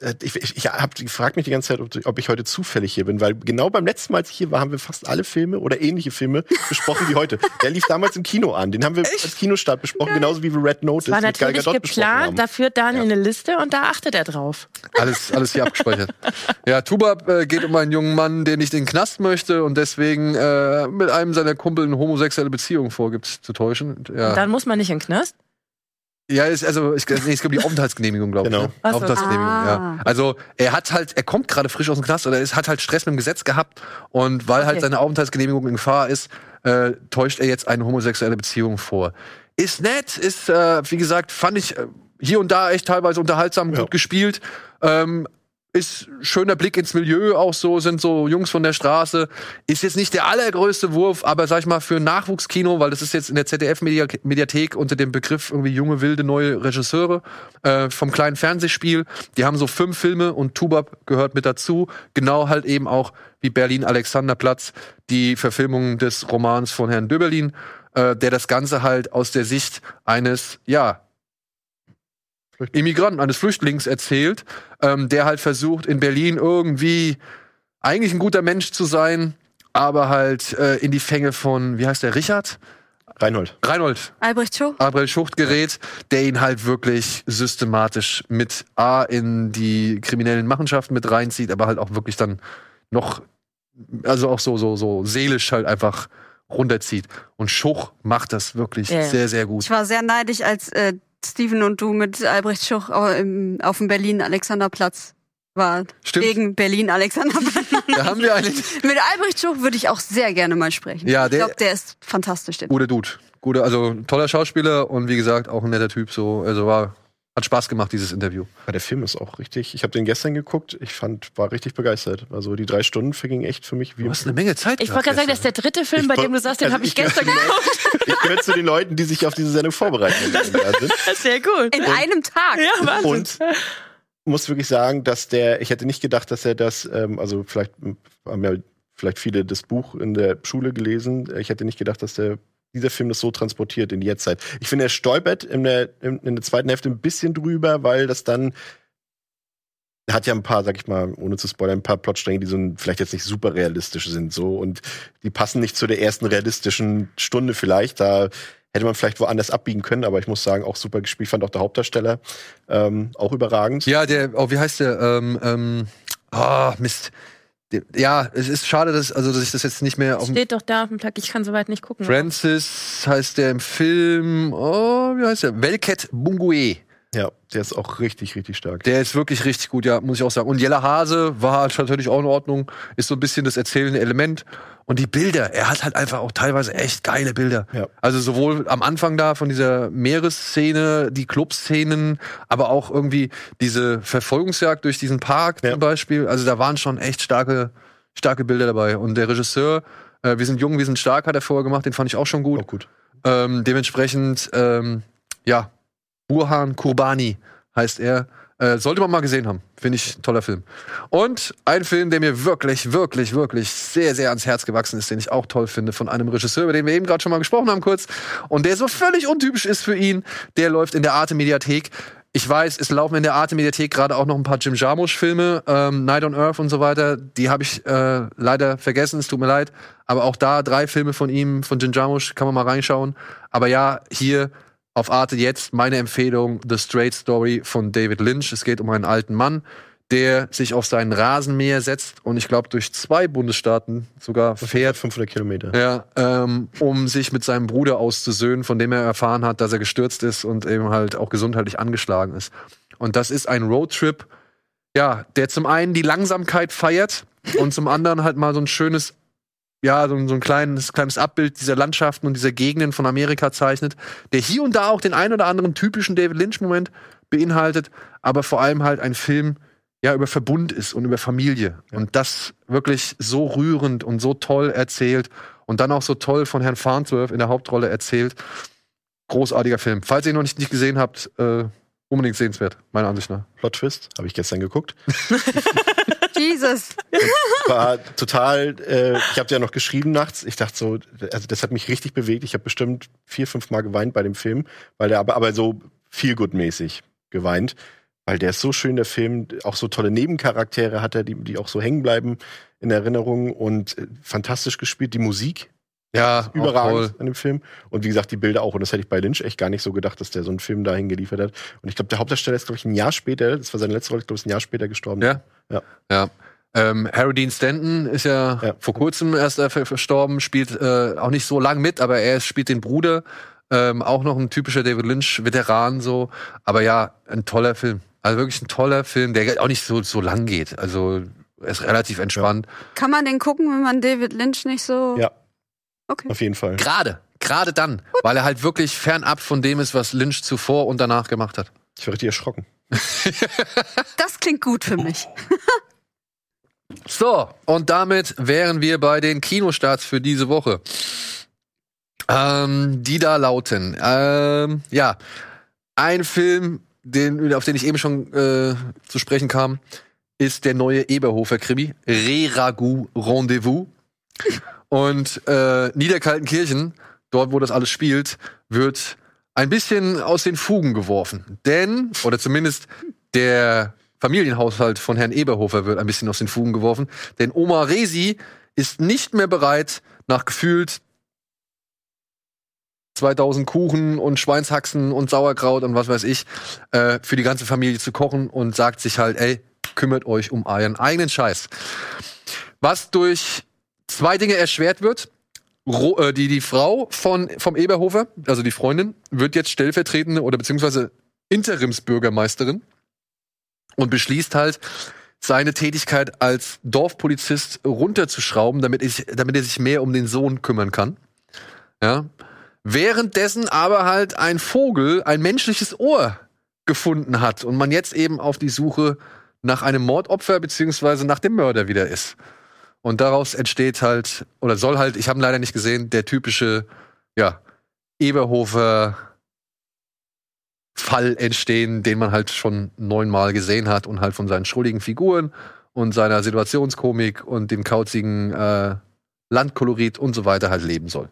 Äh, Ich, ich, ich hab gefragt mich die ganze Zeit, ob, ob ich heute zufällig hier bin, weil genau beim letzten Mal, als ich hier war, haben wir fast alle Filme oder ähnliche Filme besprochen wie heute. Der lief damals im Kino an. Den haben wir als Kinostart besprochen, genauso wie wir Red Notice War mit Gal natürlich geplant, da führt Daniel Ja. eine Liste und da achtet er drauf. Alles, alles hier abgespeichert. Ja, Tubab äh, geht um einen jungen Mann, der nicht in den Knast möchte und deswegen äh, mit einem seiner Kumpel eine homosexuelle Beziehung vorgibt zu täuschen. Ja, Dann muss man nicht in den Knast. Ja ist, also ich, nee, es gibt die Aufenthaltsgenehmigung, glaube ich. Genau. Ne? Ach so. Aufenthaltsgenehmigung, Ah. ja. Also er hat halt, er kommt gerade frisch aus dem Knast oder es hat halt Stress mit dem Gesetz gehabt und weil halt Okay. seine Aufenthaltsgenehmigung in Gefahr ist, äh, täuscht er jetzt eine homosexuelle Beziehung vor. Ist nett, ist, äh, wie gesagt, fand ich äh, hier und da echt teilweise unterhaltsam, Ja. gut gespielt. Ähm, ist schöner Blick ins Milieu, auch so, sind so Jungs von der Straße. Ist jetzt nicht der allergrößte Wurf, aber sag ich mal, für ein Nachwuchskino, weil das ist jetzt in der ZDF-Mediathek unter dem Begriff irgendwie junge, wilde, neue Regisseure äh, vom kleinen Fernsehspiel. Die haben so fünf Filme und Tubab gehört mit dazu. Genau halt eben auch wie Berlin Alexanderplatz, die Verfilmung des Romans von Herrn Döberlin, äh, der das Ganze halt aus der Sicht eines, ja, Immigranten, eines Flüchtlings erzählt, ähm, der halt versucht, in Berlin irgendwie eigentlich ein guter Mensch zu sein, aber halt äh, in die Fänge von, wie heißt der, Richard? Reinhold. Reinhold Albrecht Schuh? Abrel Schucht gerät, der ihn halt wirklich systematisch mit A in die kriminellen Machenschaften mit reinzieht, aber halt auch wirklich dann noch, also auch so, so, so seelisch halt einfach runterzieht. Und Schuch macht das wirklich ja. sehr, sehr gut. Ich war sehr neidisch, als äh, Steven und du mit Albrecht Schuch im, auf dem Berlin-Alexanderplatz war. Stimmt. Wegen Berlin-Alexanderplatz. Da haben wir eigentlich mit Albrecht Schuch würde ich auch sehr gerne mal sprechen. Ja, ich der- glaube, der ist fantastisch. Der guter Dude. Guter, also toller Schauspieler und wie gesagt auch ein netter Typ. So, also war, hat Spaß gemacht, dieses Interview. Ja, der Film ist auch richtig. Ich habe den gestern geguckt. Ich fand, war richtig begeistert. Also die drei Stunden vergingen echt für mich wie. Du hast eine Menge Zeit Ich wollte gerade sagen, das ist der dritte Film, bei Ich dem du sagst, den also habe ich ich gestern geguckt. ich gehöre zu den Leuten, die sich auf diese Sendung vorbereiten. wenn sie da sind. Sehr gut. In einem Tag. Ja, Wahnsinn. Und muss wirklich sagen, dass der, ich hätte nicht gedacht, dass er das, ähm, also vielleicht haben ja vielleicht viele das Buch in der Schule gelesen. Ich hätte nicht gedacht, dass der dieser Film das so transportiert in die Jetztzeit. Ich finde, er stolpert in der, in, der zweiten Hälfte ein bisschen drüber, weil das dann er hat ja ein paar, sag ich mal, ohne zu spoilern, ein paar Plotstränge, die so vielleicht jetzt nicht super realistisch sind, so und die passen nicht zu der ersten realistischen Stunde vielleicht. Da hätte man vielleicht woanders abbiegen können, aber ich muss sagen, auch super gespielt, fand auch der Hauptdarsteller ähm, auch überragend. Ja, der, oh, wie heißt der? Ähm, ähm, ah, Mist. Ja, es ist schade, dass, also, dass ich das jetzt nicht mehr auf dem Steht doch da auf dem Plug, ich kann soweit nicht gucken. Francis heißt der im Film, oh, wie heißt der? Velket Bungue. Ja, der ist auch richtig, richtig stark. Der ist wirklich richtig gut, ja, muss ich auch sagen. Und Jella Hase war halt natürlich auch in Ordnung, ist so ein bisschen das erzählende Element. Und die Bilder, er hat halt einfach auch teilweise echt geile Bilder. Ja. Also sowohl am Anfang da von dieser Meeresszene, die Clubszenen, aber auch irgendwie diese Verfolgungsjagd durch diesen Park Ja. zum Beispiel. Also da waren schon echt starke, starke Bilder dabei. Und der Regisseur, äh, wir sind jung, wir sind stark, hat er vorher gemacht, den fand ich auch schon gut. Auch gut. Ähm, dementsprechend, ähm, ja, Burhan Kurbani heißt er. Äh, sollte man mal gesehen haben. Finde ich ein toller Film. Und ein Film, der mir wirklich, wirklich, wirklich sehr, sehr ans Herz gewachsen ist, den ich auch toll finde, von einem Regisseur, über den wir eben gerade schon mal gesprochen haben, kurz. Und der so völlig untypisch ist für ihn. Der läuft in der Arte-Mediathek. Ich weiß, es laufen in der Arte-Mediathek gerade auch noch ein paar Jim Jarmusch-Filme, ähm, Night on Earth und so weiter. Die habe ich äh, leider vergessen, es tut mir leid. Aber auch da drei Filme von ihm, von Jim Jarmusch, kann man mal reinschauen. Aber ja, hier auf Arte jetzt meine Empfehlung The Straight Story von David Lynch. Es geht um einen alten Mann, der sich auf seinen Rasenmäher setzt und ich glaube durch zwei Bundesstaaten sogar fährt. 500 Kilometer. Ja, ähm, um sich mit seinem Bruder auszusöhnen, von dem er erfahren hat, dass er gestürzt ist und eben halt auch gesundheitlich angeschlagen ist. Und das ist ein Roadtrip, ja, der zum einen die Langsamkeit feiert und zum anderen halt mal so ein schönes, ja, so, ein- so ein kleines, kleines Abbild dieser Landschaften und dieser Gegenden von Amerika zeichnet, der hier und da auch den ein oder anderen typischen David Lynch-Moment beinhaltet, aber vor allem halt ein Film, ja, über Verbund ist und über Familie. Und das wirklich so rührend und so toll erzählt und dann auch so toll von Herrn Farnsworth in der Hauptrolle erzählt. Großartiger Film. Falls ihr ihn noch nicht, nicht gesehen habt, äh, unbedingt sehenswert, meiner Ansicht nach. Plot Twist, habe ich gestern geguckt. Jesus. War total, äh, ich habe ja noch geschrieben nachts. Ich dachte so, also das hat mich richtig bewegt. Ich habe bestimmt vier, fünf Mal geweint bei dem Film, weil der aber, aber so viel mäßig geweint. Weil der ist so schön, der Film, auch so tolle Nebencharaktere hat er, die, die auch so hängen bleiben in Erinnerung und äh, fantastisch gespielt. Die Musik Ja, überragend an dem Film. Und wie gesagt, die Bilder auch. Und das hätte ich bei Lynch echt gar nicht so gedacht, dass der so einen Film dahin geliefert hat. Und ich glaube, der Hauptdarsteller ist, glaube ich, ein Jahr später, das war seine letzte Rolle, ich glaube, ist ein Jahr später gestorben. Ja? Ja. Ja. Ähm, Harry Dean Stanton ist ja, Ja. vor kurzem erst äh, ver- verstorben, spielt äh, auch nicht so lang mit, aber er spielt den Bruder. Ähm, auch noch ein typischer David Lynch-Veteran so. Aber ja, ein toller Film. Also wirklich ein toller Film, der auch nicht so, so lang geht. Also er ist relativ entspannt. Kann man den gucken, wenn man David Lynch nicht so. Ja. Okay. Auf jeden Fall. Gerade, gerade dann, weil er halt wirklich fernab von dem ist, was Lynch zuvor und danach gemacht hat. Ich war richtig erschrocken. Das klingt gut für mich. So, und damit wären wir bei den Kinostarts für diese Woche. Ähm, die da lauten. Ähm, ja, ein Film, den, auf den ich eben schon äh, zu sprechen kam, ist der neue Eberhofer-Krimi, Re-Ragout Rendezvous. Und äh, Niederkaltenkirchen, dort wo das alles spielt, wird ein bisschen aus den Fugen geworfen. Denn, oder zumindest der Familienhaushalt von Herrn Eberhofer wird ein bisschen aus den Fugen geworfen. Denn Oma Resi ist nicht mehr bereit, nach gefühlt 2000 Kuchen und Schweinshaxen und Sauerkraut und was weiß ich, äh, für die ganze Familie zu kochen und sagt sich halt, ey, kümmert euch um euren eigenen Scheiß. Was durch zwei Dinge erschwert wird. Äh, die, die Frau von, vom Eberhofer, also die Freundin, wird jetzt stellvertretende oder beziehungsweise Interimsbürgermeisterin und beschließt halt, seine Tätigkeit als Dorfpolizist runterzuschrauben, damit, ich, damit er sich mehr um den Sohn kümmern kann. Ja. Währenddessen aber halt ein Vogel ein menschliches Ohr gefunden hat und man jetzt eben auf die Suche nach einem Mordopfer beziehungsweise nach dem Mörder wieder ist. Und daraus entsteht halt, oder soll halt, ich habe leider nicht gesehen, der typische, ja, Eberhofer Fall entstehen, den man halt schon neunmal gesehen hat und halt von seinen schrulligen Figuren und seiner Situationskomik und dem kauzigen äh, Landkolorit und so weiter halt leben soll.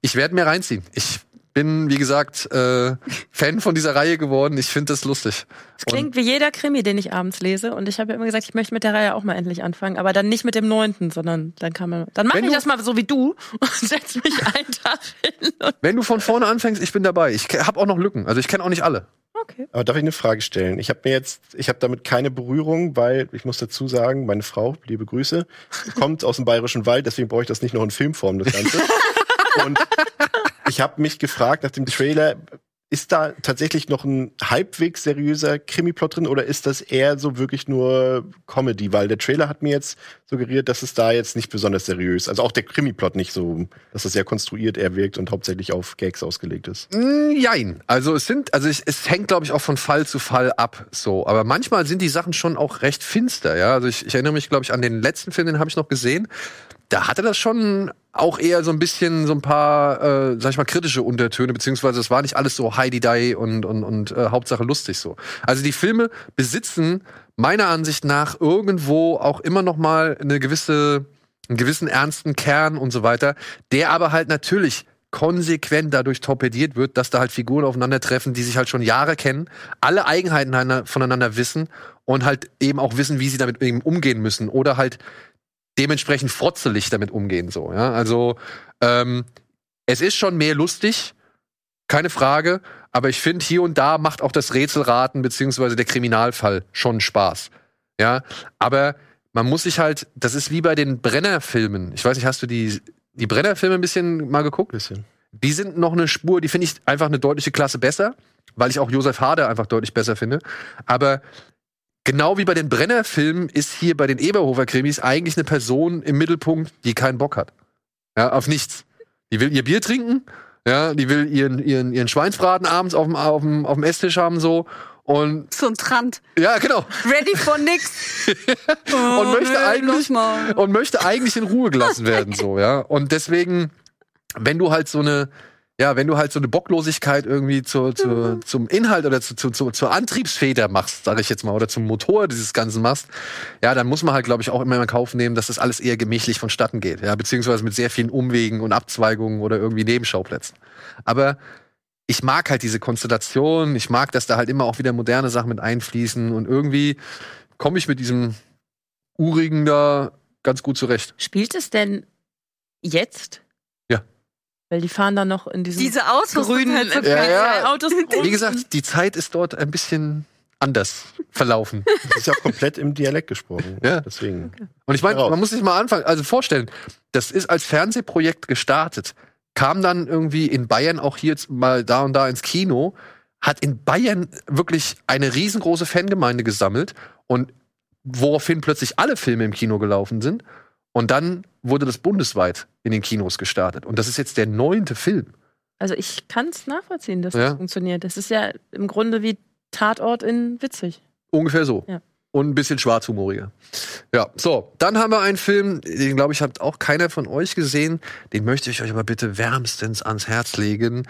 Ich werde mir reinziehen. Ich bin, wie gesagt, äh, Fan von dieser Reihe geworden. Ich finde das lustig. Es klingt wie jeder Krimi, den ich abends lese. Und ich habe ja immer gesagt, ich möchte mit der Reihe auch mal endlich anfangen. Aber dann nicht mit dem neunten, sondern dann kann man. Dann mache ich du- das mal so wie du und setz mich einen Tag hin. Und Wenn du von vorne anfängst, ich bin dabei. Ich habe auch noch Lücken. Also ich kenne auch nicht alle. okay. Aber darf ich eine Frage stellen? Ich habe mir jetzt, ich habe damit keine Berührung, weil ich muss dazu sagen, meine Frau, liebe Grüße, kommt aus dem Bayerischen Wald, deswegen brauche ich das nicht noch in Filmform, das Ganze. Und ich habe mich gefragt nach dem Trailer, ist da tatsächlich noch ein halbwegs seriöser Krimiplot drin oder ist das eher so wirklich nur Comedy? Weil der Trailer hat mir jetzt suggeriert, dass es da jetzt nicht besonders seriös, also auch der Krimiplot nicht so, dass es sehr konstruiert eher wirkt und hauptsächlich auf Gags ausgelegt ist. Mm, Jein. Also es sind, also ich, es hängt, glaube ich, auch von Fall zu Fall ab. So, aber manchmal sind die Sachen schon auch recht finster. Ja, also ich, ich erinnere mich, glaube ich, an den letzten Film, den habe ich noch gesehen. Da hatte das schon auch eher so ein bisschen so ein paar, äh, sag ich mal, kritische Untertöne, beziehungsweise es war nicht alles so Heidi Dai und und und äh, Hauptsache lustig so. Also die Filme besitzen meiner Ansicht nach irgendwo auch immer noch mal eine gewisse einen gewissen ernsten Kern und so weiter, der aber halt natürlich konsequent dadurch torpediert wird, dass da halt Figuren aufeinandertreffen, die sich halt schon Jahre kennen, alle Eigenheiten voneinander wissen und halt eben auch wissen, wie sie damit eben umgehen müssen oder halt dementsprechend frotzelig damit umgehen so. Ja, also ähm, es ist schon mehr lustig, keine Frage, Aber ich finde, hier und da macht auch das Rätselraten beziehungsweise der Kriminalfall schon Spaß. Ja, aber man muss sich halt, das ist wie bei den Brenner-Filmen. Ich weiß nicht, hast du die, die Brenner-Filme ein bisschen mal geguckt? Bisschen. Die sind noch eine Spur, die finde ich einfach eine deutliche Klasse besser, weil ich auch Josef Hader einfach deutlich besser finde. Aber genau wie bei den Brenner-Filmen ist hier bei den Eberhofer-Krimis eigentlich eine Person im Mittelpunkt, die keinen Bock hat. Ja, auf nichts. Die will ihr Bier trinken, ja, die will ihren, ihren, ihren Schweinsbraten abends auf dem, auf dem, auf dem Esstisch haben so. Und So ein Trant. ja, genau. Ready for nix. und möchte nee, eigentlich und möchte eigentlich in Ruhe gelassen werden so ja und deswegen wenn du halt so eine ja wenn du halt so eine Bocklosigkeit irgendwie zu, zu, zum Inhalt oder zu, zu, zu, zur Antriebsfeder machst sage ich jetzt mal oder zum Motor dieses Ganzen machst ja dann muss man halt glaube ich auch immer in Kauf nehmen dass das alles eher gemächlich vonstatten geht ja beziehungsweise mit sehr vielen Umwegen und Abzweigungen oder irgendwie Nebenschauplätzen aber ich mag halt diese Konstellation, ich mag, dass da halt immer auch wieder moderne Sachen mit einfließen und irgendwie komme ich mit diesem Urigen da ganz gut zurecht. Spielt es denn jetzt? Weil die fahren dann noch in diesem Diese Autos sind grünen halt so Ja, ja. Autos. Wie gesagt, die Zeit ist dort ein bisschen anders verlaufen. Das ist ja auch komplett im Dialekt gesprochen. Ja. Deswegen. Und ich meine, man muss sich mal anfangen, also vorstellen, das ist als Fernsehprojekt gestartet, kam dann irgendwie in Bayern auch hier jetzt mal da und da ins Kino, hat in Bayern wirklich eine riesengroße Fangemeinde gesammelt und woraufhin plötzlich alle Filme im Kino gelaufen sind. Und dann wurde das bundesweit in den Kinos gestartet. Und das ist jetzt der neunte Film. Also ich kann es nachvollziehen, dass Ja. das funktioniert. Das ist ja im Grunde wie Tatort in witzig. Ungefähr so. Ja. Und ein bisschen schwarzhumoriger. Ja, so, dann haben wir einen Film, den glaube ich hat auch keiner von euch gesehen. Den möchte ich euch aber bitte wärmstens ans Herz legen.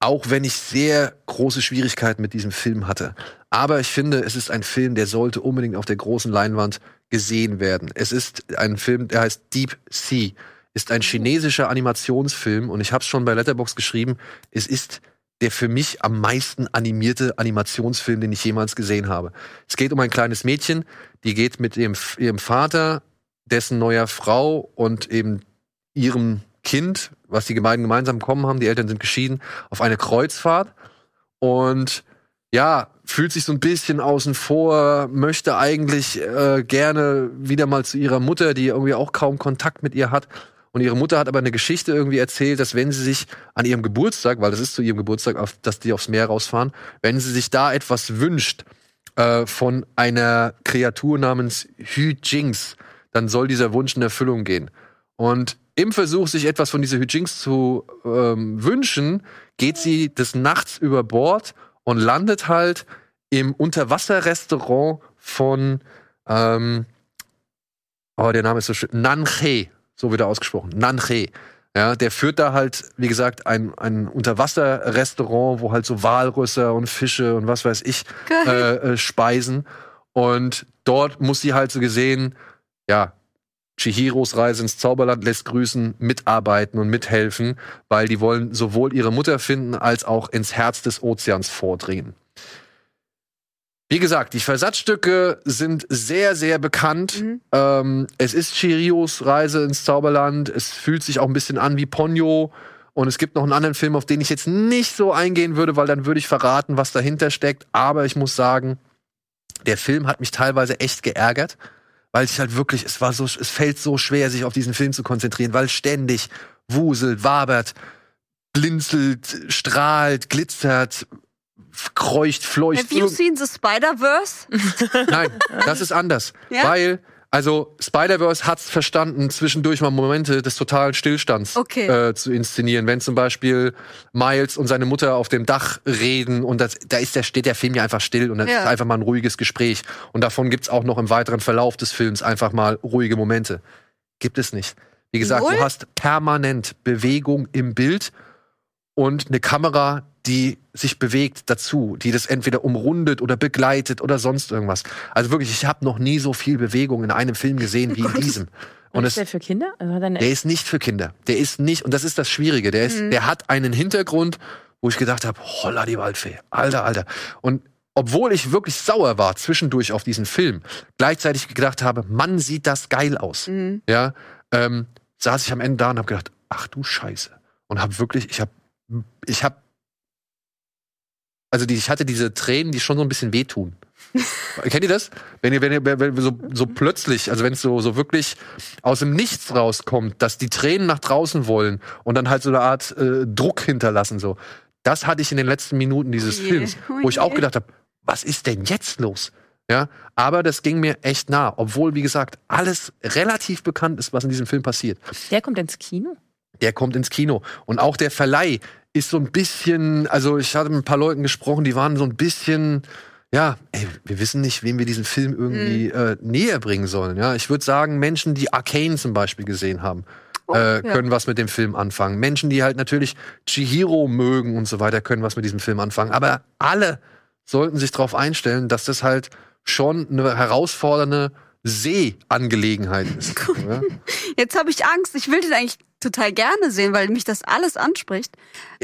Auch wenn ich sehr große Schwierigkeiten mit diesem Film hatte. Aber ich finde, es ist ein Film, der sollte unbedingt auf der großen Leinwand gesehen werden. Es ist ein Film, der heißt Deep Sea. Ist ein chinesischer Animationsfilm und ich habe es schon bei Letterbox geschrieben. Es ist der für mich am meisten animierte Animationsfilm, den ich jemals gesehen habe. Es geht um ein kleines Mädchen, die geht mit ihrem, ihrem Vater, dessen neuer Frau und eben ihrem Kind, was die beiden gemeinsam bekommen haben, die Eltern sind geschieden, auf eine Kreuzfahrt und ja, fühlt sich so ein bisschen außen vor, möchte eigentlich äh, gerne wieder mal zu ihrer Mutter, die irgendwie auch kaum Kontakt mit ihr hat. Und ihre Mutter hat aber eine Geschichte irgendwie erzählt, dass wenn sie sich an ihrem Geburtstag, weil das ist zu ihrem Geburtstag, dass die aufs Meer rausfahren, wenn sie sich da etwas wünscht äh, von einer Kreatur namens Hü Jinx, dann soll dieser Wunsch in Erfüllung gehen. Und im Versuch, sich etwas von dieser Hü Jinx zu ähm, wünschen, geht sie des Nachts über Bord und landet halt im Unterwasserrestaurant von, ähm, oh, der Name ist so schön, Nanche, so wird er ausgesprochen, Nanche. Ja, der führt da halt, wie gesagt, ein, ein Unterwasserrestaurant, wo halt so Walrüsser und Fische und was weiß ich äh, äh, speisen. Und dort muss sie halt so gesehen, ja, Chihiros Reise ins Zauberland lässt grüßen, mitarbeiten und mithelfen, weil die wollen sowohl ihre Mutter finden als auch ins Herz des Ozeans vordringen. Wie gesagt, die Versatzstücke sind sehr, sehr bekannt. Mhm. Ähm, es ist Chirios Reise ins Zauberland. Es fühlt sich auch ein bisschen an wie Ponyo. Und es gibt noch einen anderen Film, auf den ich jetzt nicht so eingehen würde, weil dann würde ich verraten, was dahinter steckt. Aber ich muss sagen, der Film hat mich teilweise echt geärgert, weil ich halt wirklich, es war so, es fällt so schwer, sich auf diesen Film zu konzentrieren, weil ständig wuselt, wabert, blinzelt, strahlt, glitzert, kreucht, fleucht. Have you seen the Spider-Verse? Nein, das ist anders. Ja? Weil, also Spider-Verse hat's verstanden, zwischendurch mal Momente des totalen Stillstands Okay. äh, zu inszenieren. Wenn zum Beispiel Miles und seine Mutter auf dem Dach reden und das, da ist der, steht der Film ja einfach still und das Ja. ist einfach mal ein ruhiges Gespräch. Und davon gibt's auch noch im weiteren Verlauf des Films einfach mal ruhige Momente. Gibt es nicht. Wie gesagt, Null? du hast permanent Bewegung im Bild und eine Kamera, die sich bewegt dazu, die das entweder umrundet oder begleitet oder sonst irgendwas. Also wirklich, ich habe noch nie so viel Bewegung in einem Film gesehen wie in diesem. Und ist der für Kinder? Also er der ist nicht für Kinder. Der ist nicht, und das ist das Schwierige, der ist, der hat einen Hintergrund, wo ich gedacht habe, holla die Waldfee, alter, alter. Und obwohl ich wirklich sauer war zwischendurch auf diesen Film, gleichzeitig gedacht habe, Mann, sieht das geil aus. Mhm. Ja, ähm, saß ich am Ende da und habe gedacht, ach du Scheiße. Und habe wirklich, ich habe, ich habe also die, ich hatte diese Tränen, die schon so ein bisschen wehtun. Kennt ihr das? Wenn ihr, wenn ihr, wenn ihr so, so plötzlich, also wenn es so, so wirklich aus dem Nichts rauskommt, dass die Tränen nach draußen wollen und dann halt so eine Art äh, Druck hinterlassen, so. Das hatte ich in den letzten Minuten dieses Oh je, Films, oh wo ich auch gedacht habe, was ist denn jetzt los? Ja, aber das ging mir echt nah, obwohl, wie gesagt, alles relativ bekannt ist, was in diesem Film passiert. Der kommt ins Kino. Der kommt ins Kino. Und auch der Verleih ist so ein bisschen, also ich hatte mit ein paar Leuten gesprochen, die waren so ein bisschen, ja, ey, wir wissen nicht, wem wir diesen Film irgendwie äh, näher bringen sollen. Ja, ich würde sagen, Menschen, die Arcane zum Beispiel gesehen haben, äh, ja. können was mit dem Film anfangen. Menschen, die halt natürlich Chihiro mögen und so weiter, können was mit diesem Film anfangen. Aber alle sollten sich darauf einstellen, dass das halt schon eine herausfordernde Seeangelegenheit ist. ja? Jetzt habe ich Angst. Ich will den eigentlich total gerne sehen, weil mich das alles anspricht.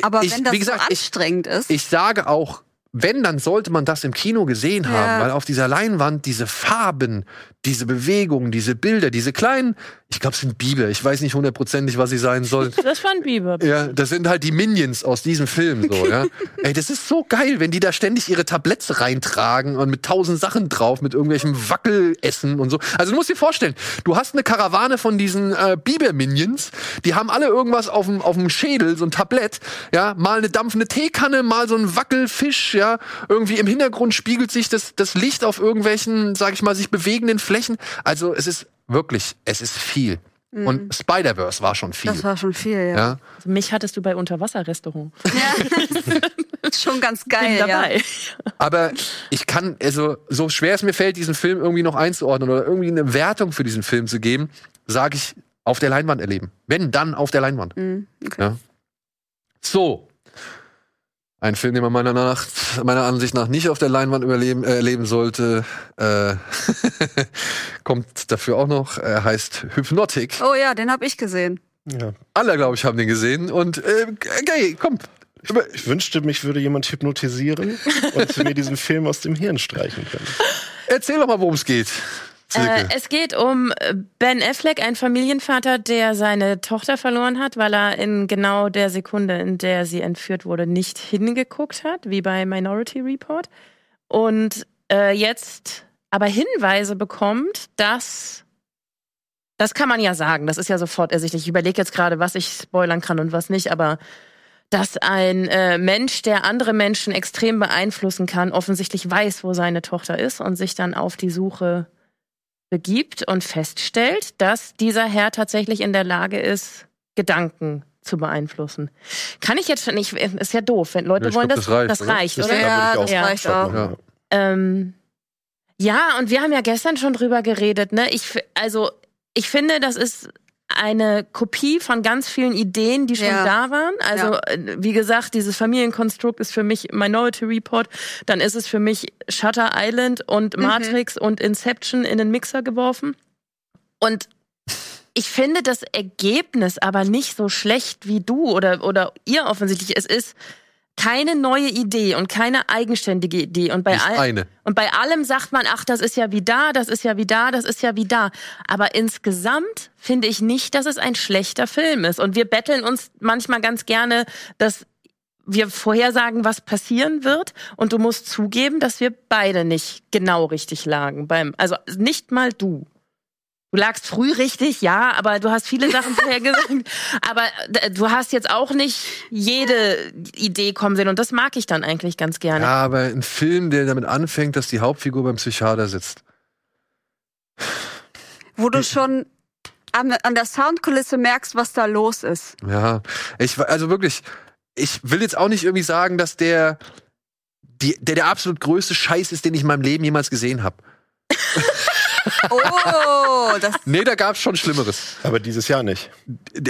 Aber Ich- wenn das gesagt, so ich- anstrengend ist. Ich sage auch, wenn, dann sollte man das im Kino gesehen haben, Ja. weil auf dieser Leinwand diese Farben, diese Bewegungen, diese Bilder, diese kleinen, ich glaube, es sind Biber, ich weiß nicht hundertprozentig, was sie sein sollen. Das war ein Biber. Ja, das sind halt die Minions aus diesem Film so, ja. Ey, das ist so geil, wenn die da ständig ihre Tabletts reintragen und mit tausend Sachen drauf, mit irgendwelchem Wackelessen und so. Also du musst dir vorstellen, du hast eine Karawane von diesen äh, Biber-Minions, die haben alle irgendwas auf dem auf dem Schädel, so ein Tablett, ja, mal eine dampfende Teekanne, mal so ein Wackelfisch, ja. Irgendwie im Hintergrund spiegelt sich das, das Licht auf irgendwelchen, sag ich mal, sich bewegenden Flächen. Also es ist wirklich, es ist viel. Und Spider-Verse war schon viel. das war schon viel, ja. ja. Also mich hattest du bei Unterwasserrestaurant. Schon ganz Bin geil, ja. dabei. Aber ich kann, also so schwer es mir fällt, diesen Film irgendwie noch einzuordnen oder irgendwie eine Wertung für diesen Film zu geben, sage ich auf der Leinwand erleben. Wenn, dann auf der Leinwand. Mhm, okay. Ja. So. Ein Film, den man meiner, nach, meiner Ansicht nach nicht auf der Leinwand überleben, äh, erleben sollte, äh, kommt dafür auch noch, er heißt Hypnotic. Oh ja, den habe ich gesehen. Ja. Alle, glaube ich, haben den gesehen. Und äh, geil, komm. Ich wünschte, mich würde jemand hypnotisieren und mir diesen Film aus dem Hirn streichen können. Erzähl doch mal, worum es geht. Äh, es geht um äh, Ben Affleck, ein Familienvater, der seine Tochter verloren hat, weil er in genau der Sekunde, in der sie entführt wurde, nicht hingeguckt hat, wie bei Minority Report. Und äh, jetzt aber Hinweise bekommt, dass das kann man ja sagen, das ist ja sofort ersichtlich. Ich überlege jetzt gerade, was ich spoilern kann und was nicht, aber dass ein äh, Mensch, der andere Menschen extrem beeinflussen kann, offensichtlich weiß, wo seine Tochter ist und sich dann auf die Suche begibt und feststellt, dass dieser Herr tatsächlich in der Lage ist, Gedanken zu beeinflussen. Kann ich jetzt schon nicht, ist ja doof, wenn Leute Ja, wollen, glaub, das, das reicht, das oder? reicht, oder? Ja, das reicht auch. ja. Ähm, ja, und wir haben ja gestern schon drüber geredet, ne? Ich, also, ich finde, das ist eine Kopie von ganz vielen Ideen, die schon Ja. da waren. Also, Ja. äh, wie gesagt, dieses Familienkonstrukt ist für mich Minority Report. Dann ist es für mich Shutter Island und Mhm. Matrix und Inception in den Mixer geworfen. Und ich finde das Ergebnis aber nicht so schlecht wie du oder, oder ihr offensichtlich. Es ist keine neue Idee und keine eigenständige Idee. Und bei all, und bei allem sagt man, ach, das ist ja wie da, das ist ja wie da, das ist ja wie da. Aber insgesamt finde ich nicht, dass es ein schlechter Film ist. Und wir betteln uns manchmal ganz gerne, dass wir vorhersagen, was passieren wird. Und du musst zugeben, dass wir beide nicht genau richtig lagen. Beim, also nicht mal du. Du lagst früh richtig, ja, aber du hast viele Sachen vorher gesagt. Aber äh, du hast jetzt auch nicht jede Idee kommen sehen. Und das mag ich dann eigentlich ganz gerne. Ja, aber ein Film, der damit anfängt, dass die Hauptfigur beim Psychiater sitzt. Wo du schon an, an der Soundkulisse merkst, was da los ist. Ja, ich also wirklich, ich will jetzt auch nicht irgendwie sagen, dass der die, der der absolut größte Scheiß ist, den ich in meinem Leben jemals gesehen habe. Oh, das Nee, da gab's schon Schlimmeres. Aber dieses Jahr nicht.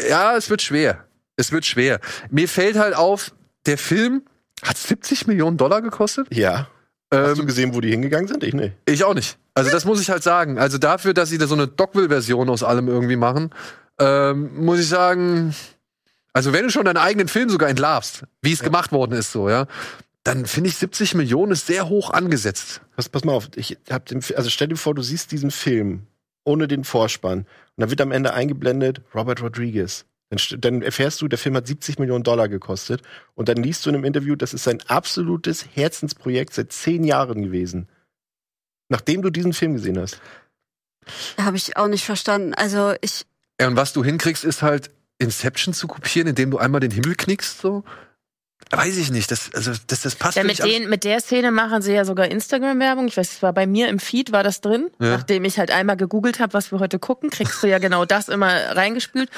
Ja, es wird schwer. Es wird schwer. Mir fällt halt auf, der Film hat 70 Millionen Dollar gekostet. Ja. Hast du Ähm, gesehen, wo die hingegangen sind? Ich nicht. ich auch nicht. Also das muss ich halt sagen. Also dafür, dass sie da so eine Dogville-Version aus allem irgendwie machen, ähm, muss ich sagen, also wenn du schon deinen eigenen Film sogar entlarvst, wie es gemacht worden ist, so, ja, dann finde ich 70 Millionen ist sehr hoch angesetzt. Pass, pass mal auf, ich hab den, also stell dir vor, du siehst diesen Film ohne den Vorspann und dann wird am Ende eingeblendet Robert Rodriguez. Dann, dann erfährst du, der Film hat 70 Millionen Dollar gekostet. Und dann liest du in einem Interview, das ist sein absolutes Herzensprojekt seit zehn Jahren gewesen. Nachdem du diesen Film gesehen hast. Habe ich auch nicht verstanden. Also ich, Ja, und was du hinkriegst, ist halt Inception zu kopieren, indem du einmal den Himmel knickst, so. Weiß ich nicht. Das, also, das, das passt Ja, mit, den, mit der Szene machen sie ja sogar Instagram-Werbung. Ich weiß, es war bei mir im Feed, war das drin. Ja. Nachdem ich halt einmal gegoogelt habe, was wir heute gucken, kriegst du ja genau das immer reingespült.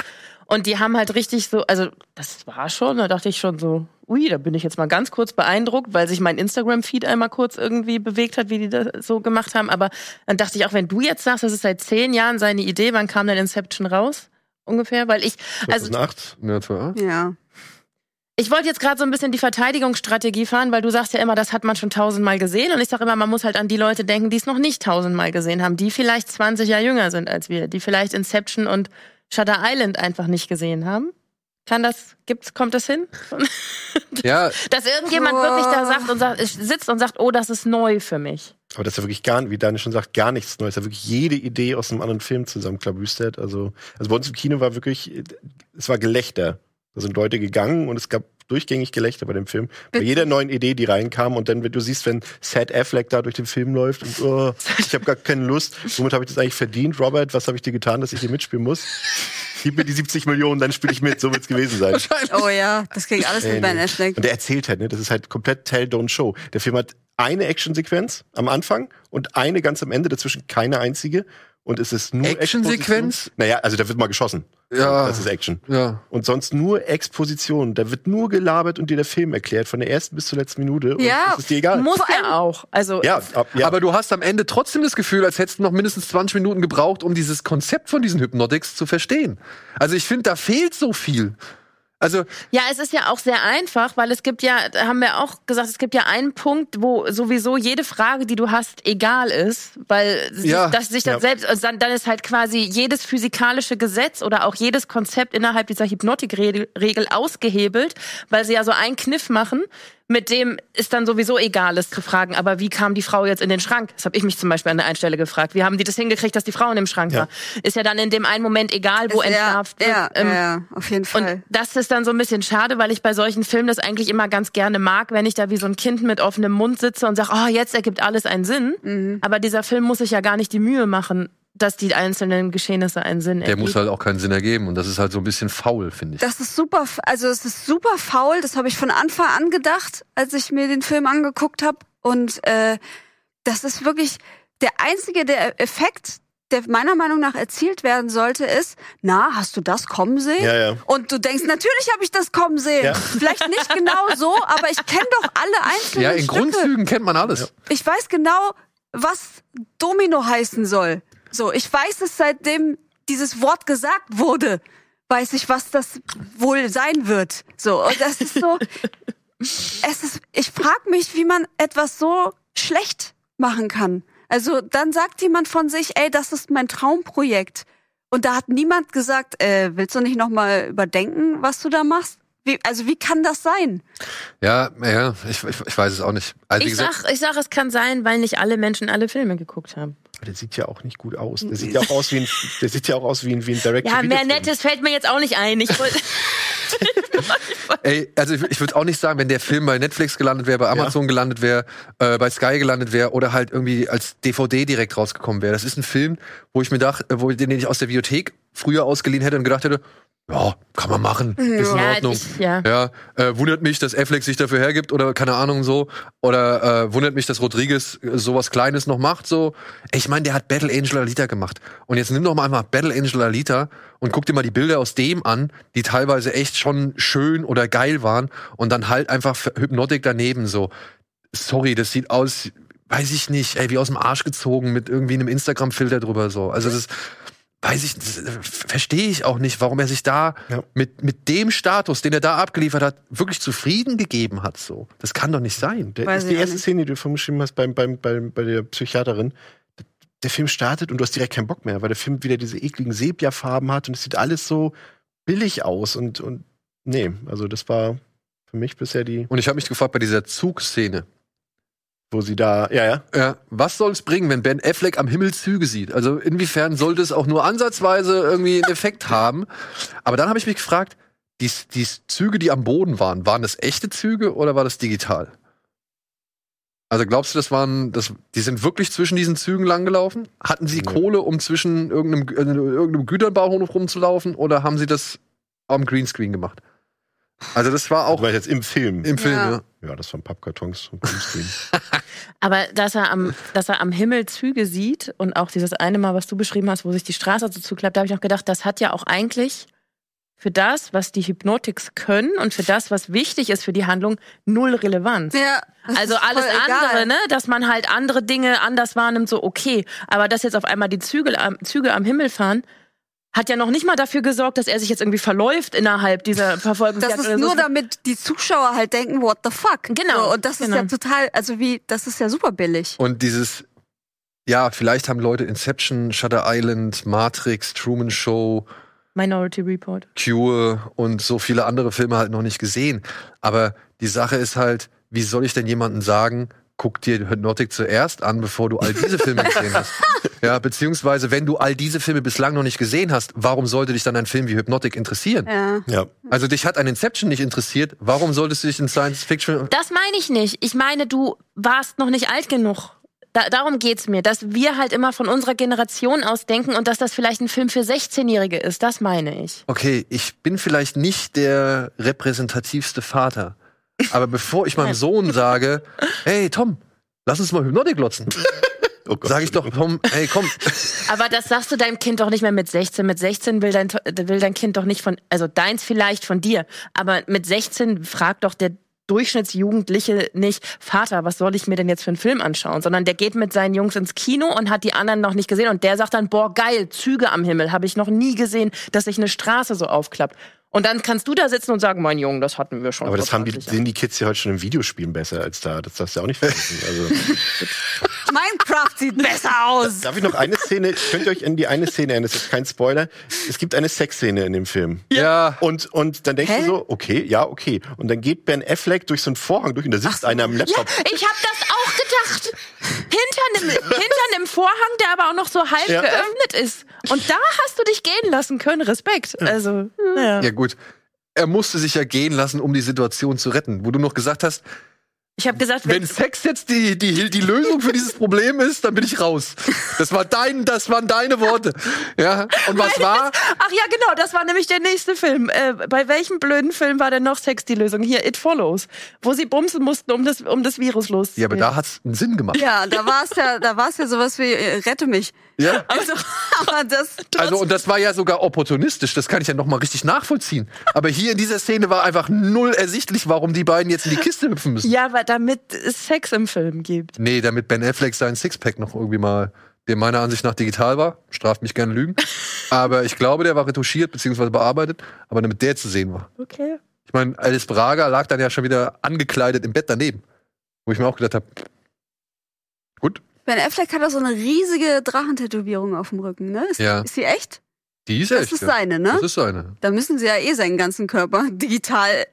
Und die haben halt richtig so, also das war schon, da dachte ich schon so, ui, da bin ich jetzt mal ganz kurz beeindruckt, weil sich mein Instagram-Feed einmal kurz irgendwie bewegt hat, wie die das so gemacht haben. Aber dann dachte ich auch, wenn du jetzt sagst, das ist seit zehn Jahren seine Idee, wann kam denn Inception raus? Ungefähr, weil ich, also 2008. Ja, zwar. ja. Ich wollte jetzt gerade so ein bisschen die Verteidigungsstrategie fahren, weil du sagst ja immer, das hat man schon tausendmal gesehen. Und ich sage immer, man muss halt an die Leute denken, die es noch nicht tausendmal gesehen haben, die vielleicht 20 Jahre jünger sind als wir, die vielleicht Inception und Shutter Island einfach nicht gesehen haben. Kann das, gibt's, kommt das hin? Ja, Dass irgendjemand wirklich da sagt und sagt, sitzt und sagt, oh, das ist neu für mich. Aber das ist ja wirklich gar, wie Daniel schon sagt, gar nichts Neues. Da wirklich jede Idee aus einem anderen Film zusammenklabüstert. Also, also bei uns im Kino war wirklich, es war Gelächter. Da sind Leute gegangen und es gab durchgängig Gelächter bei dem Film. Bei jeder neuen Idee, die reinkam und dann, wenn du siehst, wenn Sad Affleck da durch den Film läuft und oh, ich habe gar keine Lust, womit habe ich das eigentlich verdient, Robert? Was habe ich dir getan, dass ich hier mitspielen muss? Gib mir die 70 Millionen, dann spiele ich mit, so wird's gewesen sein. Oh ja, das ging alles mit Ben. Affleck. Und der erzählt halt, ne? Das ist halt komplett Tell, Don't Show. Der Film hat eine Actionsequenz am Anfang und eine ganz am Ende, dazwischen keine einzige. Und es ist nur Actionsequenz? Exposition. Naja, also da wird mal geschossen. Ja. Das ist Action. ja. Und sonst nur Exposition. Da wird nur gelabert und dir der Film erklärt, von der ersten bis zur letzten Minute. Und Ja, es ist dir egal. Muss ja auch. Also, ja, ab, ja. Aber du hast am Ende trotzdem das Gefühl, als hättest du noch mindestens 20 Minuten gebraucht, um dieses Konzept von diesen Hypnotics zu verstehen. Also ich finde, da fehlt so viel. Also, Ja, es ist ja auch sehr einfach, weil es gibt ja, da haben wir auch gesagt, es gibt ja einen Punkt, wo sowieso jede Frage, die du hast, egal ist, weil Ja. dass sich das Ja. selbst, also dann, dann ist halt quasi jedes physikalische Gesetz oder auch jedes Konzept innerhalb dieser Hypnotikregel Regel ausgehebelt, weil sie ja so einen Kniff machen, mit dem es dann sowieso egal ist zu fragen, aber wie kam die Frau jetzt in den Schrank? Das habe ich mich zum Beispiel an der einen Stelle gefragt. Wie haben die das hingekriegt, dass die Frau in dem Schrank Ja. war? Ist ja dann in dem einen Moment egal, wo Ist- ja, entlarvt wird. ja, Ähm, ja, ja, auf jeden Fall. und das ist dann so ein bisschen schade, weil ich bei solchen Filmen das eigentlich immer ganz gerne mag, wenn ich da wie so ein Kind mit offenem Mund sitze und sage, oh, jetzt ergibt alles einen Sinn. Mhm. Aber dieser Film muss sich ja gar nicht die Mühe machen, dass die einzelnen Geschehnisse einen Sinn der ergeben. muss halt auch keinen Sinn ergeben. Und das ist halt so ein bisschen faul, finde ich. Das ist super, also es ist super faul. Das habe ich von Anfang an gedacht, als ich mir den Film angeguckt habe. Und äh, das ist wirklich der einzige der Effekt, der meiner Meinung nach erzielt werden sollte, ist: Na, hast du das kommen sehen? Ja, ja. Und du denkst, natürlich habe ich das kommen sehen. Ja. Vielleicht nicht genau so, aber ich kenne doch alle einzelnen Ja, in Stücke. Grundzügen kennt man alles. Ich weiß genau, was Domino heißen soll. So, ich weiß es seitdem dieses Wort gesagt wurde, weiß ich, was das wohl sein wird. So, und das ist so, es ist, ich frage mich, wie man etwas so schlecht machen kann. Also, dann sagt jemand von sich, ey, das ist mein Traumprojekt. Und da hat niemand gesagt, äh, willst du nicht nochmal überdenken, was du da machst? Wie, also, wie kann das sein? Ja, ja, ich, ich, ich weiß es auch nicht. Also, Ich gesagt, sag, ich sag, es kann sein, weil nicht alle Menschen alle Filme geguckt haben. Aber der sieht ja auch nicht gut aus. Der sieht ja auch aus wie ein, der sieht ja auch aus wie ein, wie ein Direct Ja, mehr Nettes fällt mir jetzt auch nicht ein. Ich wollte- Ey, also ich, ich würde auch nicht sagen, wenn der Film bei Netflix gelandet wäre, bei Amazon gelandet wäre, äh, bei Sky gelandet wäre oder halt irgendwie als DVD direkt rausgekommen wäre. Das ist ein Film, wo ich mir dachte, wo ich den ich aus der Bibliothek früher ausgeliehen hätte und gedacht hätte, ja, kann man machen, ist in Ja, Ordnung. ich- ja. ja äh, wundert mich, dass Affleck sich dafür hergibt oder keine Ahnung so. Oder äh, wundert mich, dass Rodriguez äh, sowas Kleines noch macht. So, ich meine, der hat Battle Angel Alita gemacht. Und jetzt nimm doch mal einmal Battle Angel Alita und guck dir mal die Bilder aus dem an, die teilweise echt schon schön oder geil waren. Und dann halt einfach Hypnotic daneben so. Sorry, das sieht aus, weiß ich nicht, ey, wie aus dem Arsch gezogen mit irgendwie einem Instagram-Filter drüber so. Also das weiß ich, äh, verstehe ich auch nicht, warum er sich da Ja. mit, mit dem Status, den er da abgeliefert hat, wirklich zufrieden gegeben hat. So, das kann doch nicht sein. Der, ist die erste nicht. Szene, die du vorhin beschrieben hast beim, beim, beim, bei der Psychiaterin. Der Film startet und du hast direkt keinen Bock mehr, weil der Film wieder diese ekligen Sepia-Farben hat und es sieht alles so billig aus und, und nee, also das war für mich bisher die. Und ich habe mich gefragt bei dieser Zugszene, wo sie da, ja, ja. Ja, was soll es bringen, wenn Ben Affleck am Himmel Züge sieht? Also inwiefern sollte es auch nur ansatzweise irgendwie einen Effekt haben? Aber dann habe ich mich gefragt, die, die Züge, die am Boden waren, waren das echte Züge oder war das digital? Also glaubst du, das waren, das, die sind wirklich zwischen diesen Zügen langgelaufen? Hatten sie Nee. Kohle, um zwischen irgendeinem, äh, irgendeinem Güterbauhof rumzulaufen oder haben sie das am Greenscreen gemacht? Also das war Auch auch weil jetzt im Film. im Film, Ja. ja. Ja, das waren Pappkartons und Greenscreen. Aber dass er, am, dass er am Himmel Züge sieht und auch dieses eine Mal, was du beschrieben hast, wo sich die Straße so zuklappt, da habe ich noch gedacht, das hat ja auch eigentlich für das, was die Hypnotics können und für das, was wichtig ist für die Handlung, null Relevanz. Ja, Also alles andere, ne, dass man halt andere Dinge anders wahrnimmt, so okay. Aber dass jetzt auf einmal die Züge am, Züge am Himmel fahren, hat ja noch nicht mal dafür gesorgt, dass er sich jetzt irgendwie verläuft innerhalb dieser Verfolgungsjagd. Das ist oder so. nur damit die Zuschauer halt denken, what the fuck. Genau, So, und das ist genau. ja total, also wie, das ist ja super billig. Und dieses, ja, vielleicht haben Leute Inception, Shutter Island, Matrix, Truman Show, Minority Report. Cure und so viele andere Filme halt noch nicht gesehen. Aber die Sache ist halt, wie soll ich denn jemandem sagen, guck dir Hypnotic zuerst an, bevor du all diese Filme gesehen hast? Ja, beziehungsweise, wenn du all diese Filme bislang noch nicht gesehen hast, warum sollte dich dann ein Film wie Hypnotic interessieren? Ja. ja. Also dich hat ein Inception nicht interessiert, warum solltest du dich in Science Fiction Das meine ich nicht. Ich meine, du warst noch nicht alt genug. Da, darum geht's mir, dass wir halt immer von unserer Generation aus denken und dass das vielleicht ein Film für 16-Jährige ist. Das meine ich. okay, ich bin vielleicht nicht der repräsentativste Vater. Aber bevor ich meinem Sohn sage, hey Tom, lass uns mal Hypnotic glotzen, Oh Gott. sage ich doch, Tom, hey komm, Aber das sagst du deinem Kind doch nicht mehr mit 16. Mit 16 will dein, will dein Kind doch nicht von, also deins vielleicht von dir. Aber mit 16 fragt doch der Durchschnittsjugendliche nicht, Vater, was soll ich mir denn jetzt für einen Film anschauen? Sondern der geht mit seinen Jungs ins Kino und hat die anderen noch nicht gesehen. Und der sagt dann, boah, geil, Züge am Himmel. Habe ich noch nie gesehen, dass sich eine Straße so aufklappt. Und dann kannst du da sitzen und sagen, mein Junge, das hatten wir schon. Aber das haben die, 20 Jahren. sehen die Kids ja heute schon in Videospielen besser als da. Das darfst du ja auch nicht vergessen. Also, Minecraft sieht besser aus. darf ich noch eine Szene, könnt ihr euch an die eine Szene erinnern, das ist kein Spoiler. Es gibt eine Sexszene in dem Film. ja, Und, und dann denkst Hä? du so, okay, ja, okay. Und dann geht Ben Affleck durch so einen Vorhang durch und da sitzt einer am Laptop. Ich habe das auch gedacht. Hinter einem, hinter einem Vorhang, der aber auch noch so halb Ja. geöffnet ist. Und da hast du dich gehen lassen können. Respekt. Also, naja. ja gut. Er musste sich ja gehen lassen, um die Situation zu retten. Wo du noch gesagt hast, Ich habe gesagt, wenn wenn, Sex jetzt die, die, die Lösung für dieses Problem ist, dann bin ich raus. Das war dein, das waren deine Worte. Ja. Und was war? Ach ja, genau, das war nämlich der nächste Film. Äh, bei welchem blöden Film war denn noch Sex die Lösung? Hier, It Follows. Wo sie bumsen mussten, um das, um das Virus los. Ja, aber da hat's einen Sinn gemacht. Ja, da war es ja, da war es ja sowas wie äh, rette mich. Ja. Also, aber das Also, und das war ja sogar opportunistisch, das kann ich ja nochmal richtig nachvollziehen. Aber hier in dieser Szene war einfach null ersichtlich, warum die beiden jetzt in die Kiste hüpfen müssen. Ja, weil damit es Sex im Film gibt. Nee, damit Ben Affleck seinen Sixpack noch irgendwie mal, der meiner Ansicht nach digital war, straft mich gerne Lügen. Aber ich glaube, der war retuschiert bzw. bearbeitet, aber damit der zu sehen war. Okay. Ich meine, Alice Braga lag dann ja schon wieder angekleidet im Bett daneben. Wo ich mir auch gedacht habe, Ben Affleck hat auch so eine riesige Drachentätowierung auf dem Rücken, ne? Ist, Ja. ist die echt? die ist Das echt. ist ja. seine, ne? Das ist seine. Da müssen sie ja eh seinen ganzen Körper digital.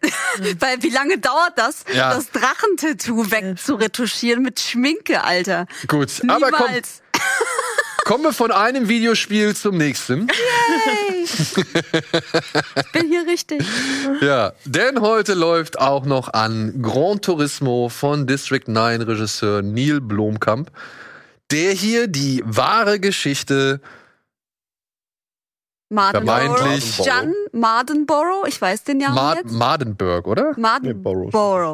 Weil wie lange dauert das, Ja. das Drachentattoo wegzuretuschieren mit Schminke, Alter? Gut, aber komm, Niemals. kommen wir von einem Videospiel zum nächsten. Hey. ich bin hier richtig. Ja, denn heute läuft auch noch an Gran Turismo von District 9 Regisseur Neil Blomkamp, der hier die wahre Geschichte. Vermeintlich- Jan Mardenborough, ich weiß den Namen Ma jetzt. Mardenberg, oder? Mardenborough.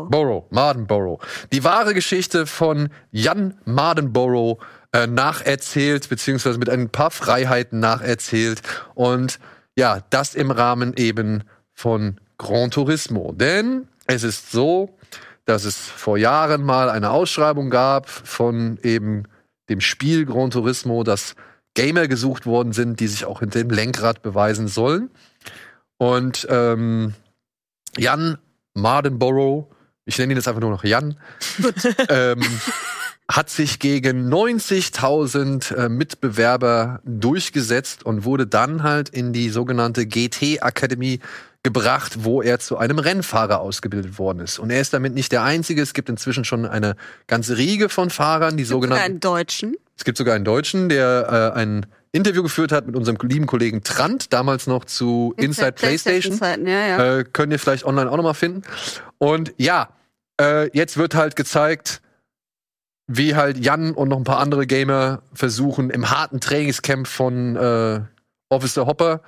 Borough, Mardenborough. Die wahre Geschichte von Jan Mardenborough äh, nacherzählt, beziehungsweise mit ein paar Freiheiten nacherzählt. Und ja, das im Rahmen eben von Gran Turismo. Denn es ist so, dass es vor Jahren mal eine Ausschreibung gab von eben dem Spiel Gran Turismo, dass Gamer gesucht worden sind, die sich auch hinter dem Lenkrad beweisen sollen. Und ähm, Jan Mardenborough, ich nenne ihn jetzt einfach nur noch Jan, ähm, hat sich gegen 90.000 äh, Mitbewerber durchgesetzt und wurde dann halt in die sogenannte GT Academy gebracht, wo er zu einem Rennfahrer ausgebildet worden ist. Und er ist damit nicht der Einzige. Es gibt inzwischen schon eine ganze Riege von Fahrern, die Sogar sogenannten. einen Deutschen. Es gibt sogar einen Deutschen, der äh, ein Interview geführt hat mit unserem lieben Kollegen Trant, damals noch zu Inside PlayStation. Zeiten, ja, ja. Äh, könnt ihr vielleicht online auch nochmal finden. Und ja, äh, jetzt wird halt gezeigt, wie halt Jan und noch ein paar andere Gamer versuchen, im harten Trainingscamp von äh, Officer Hopper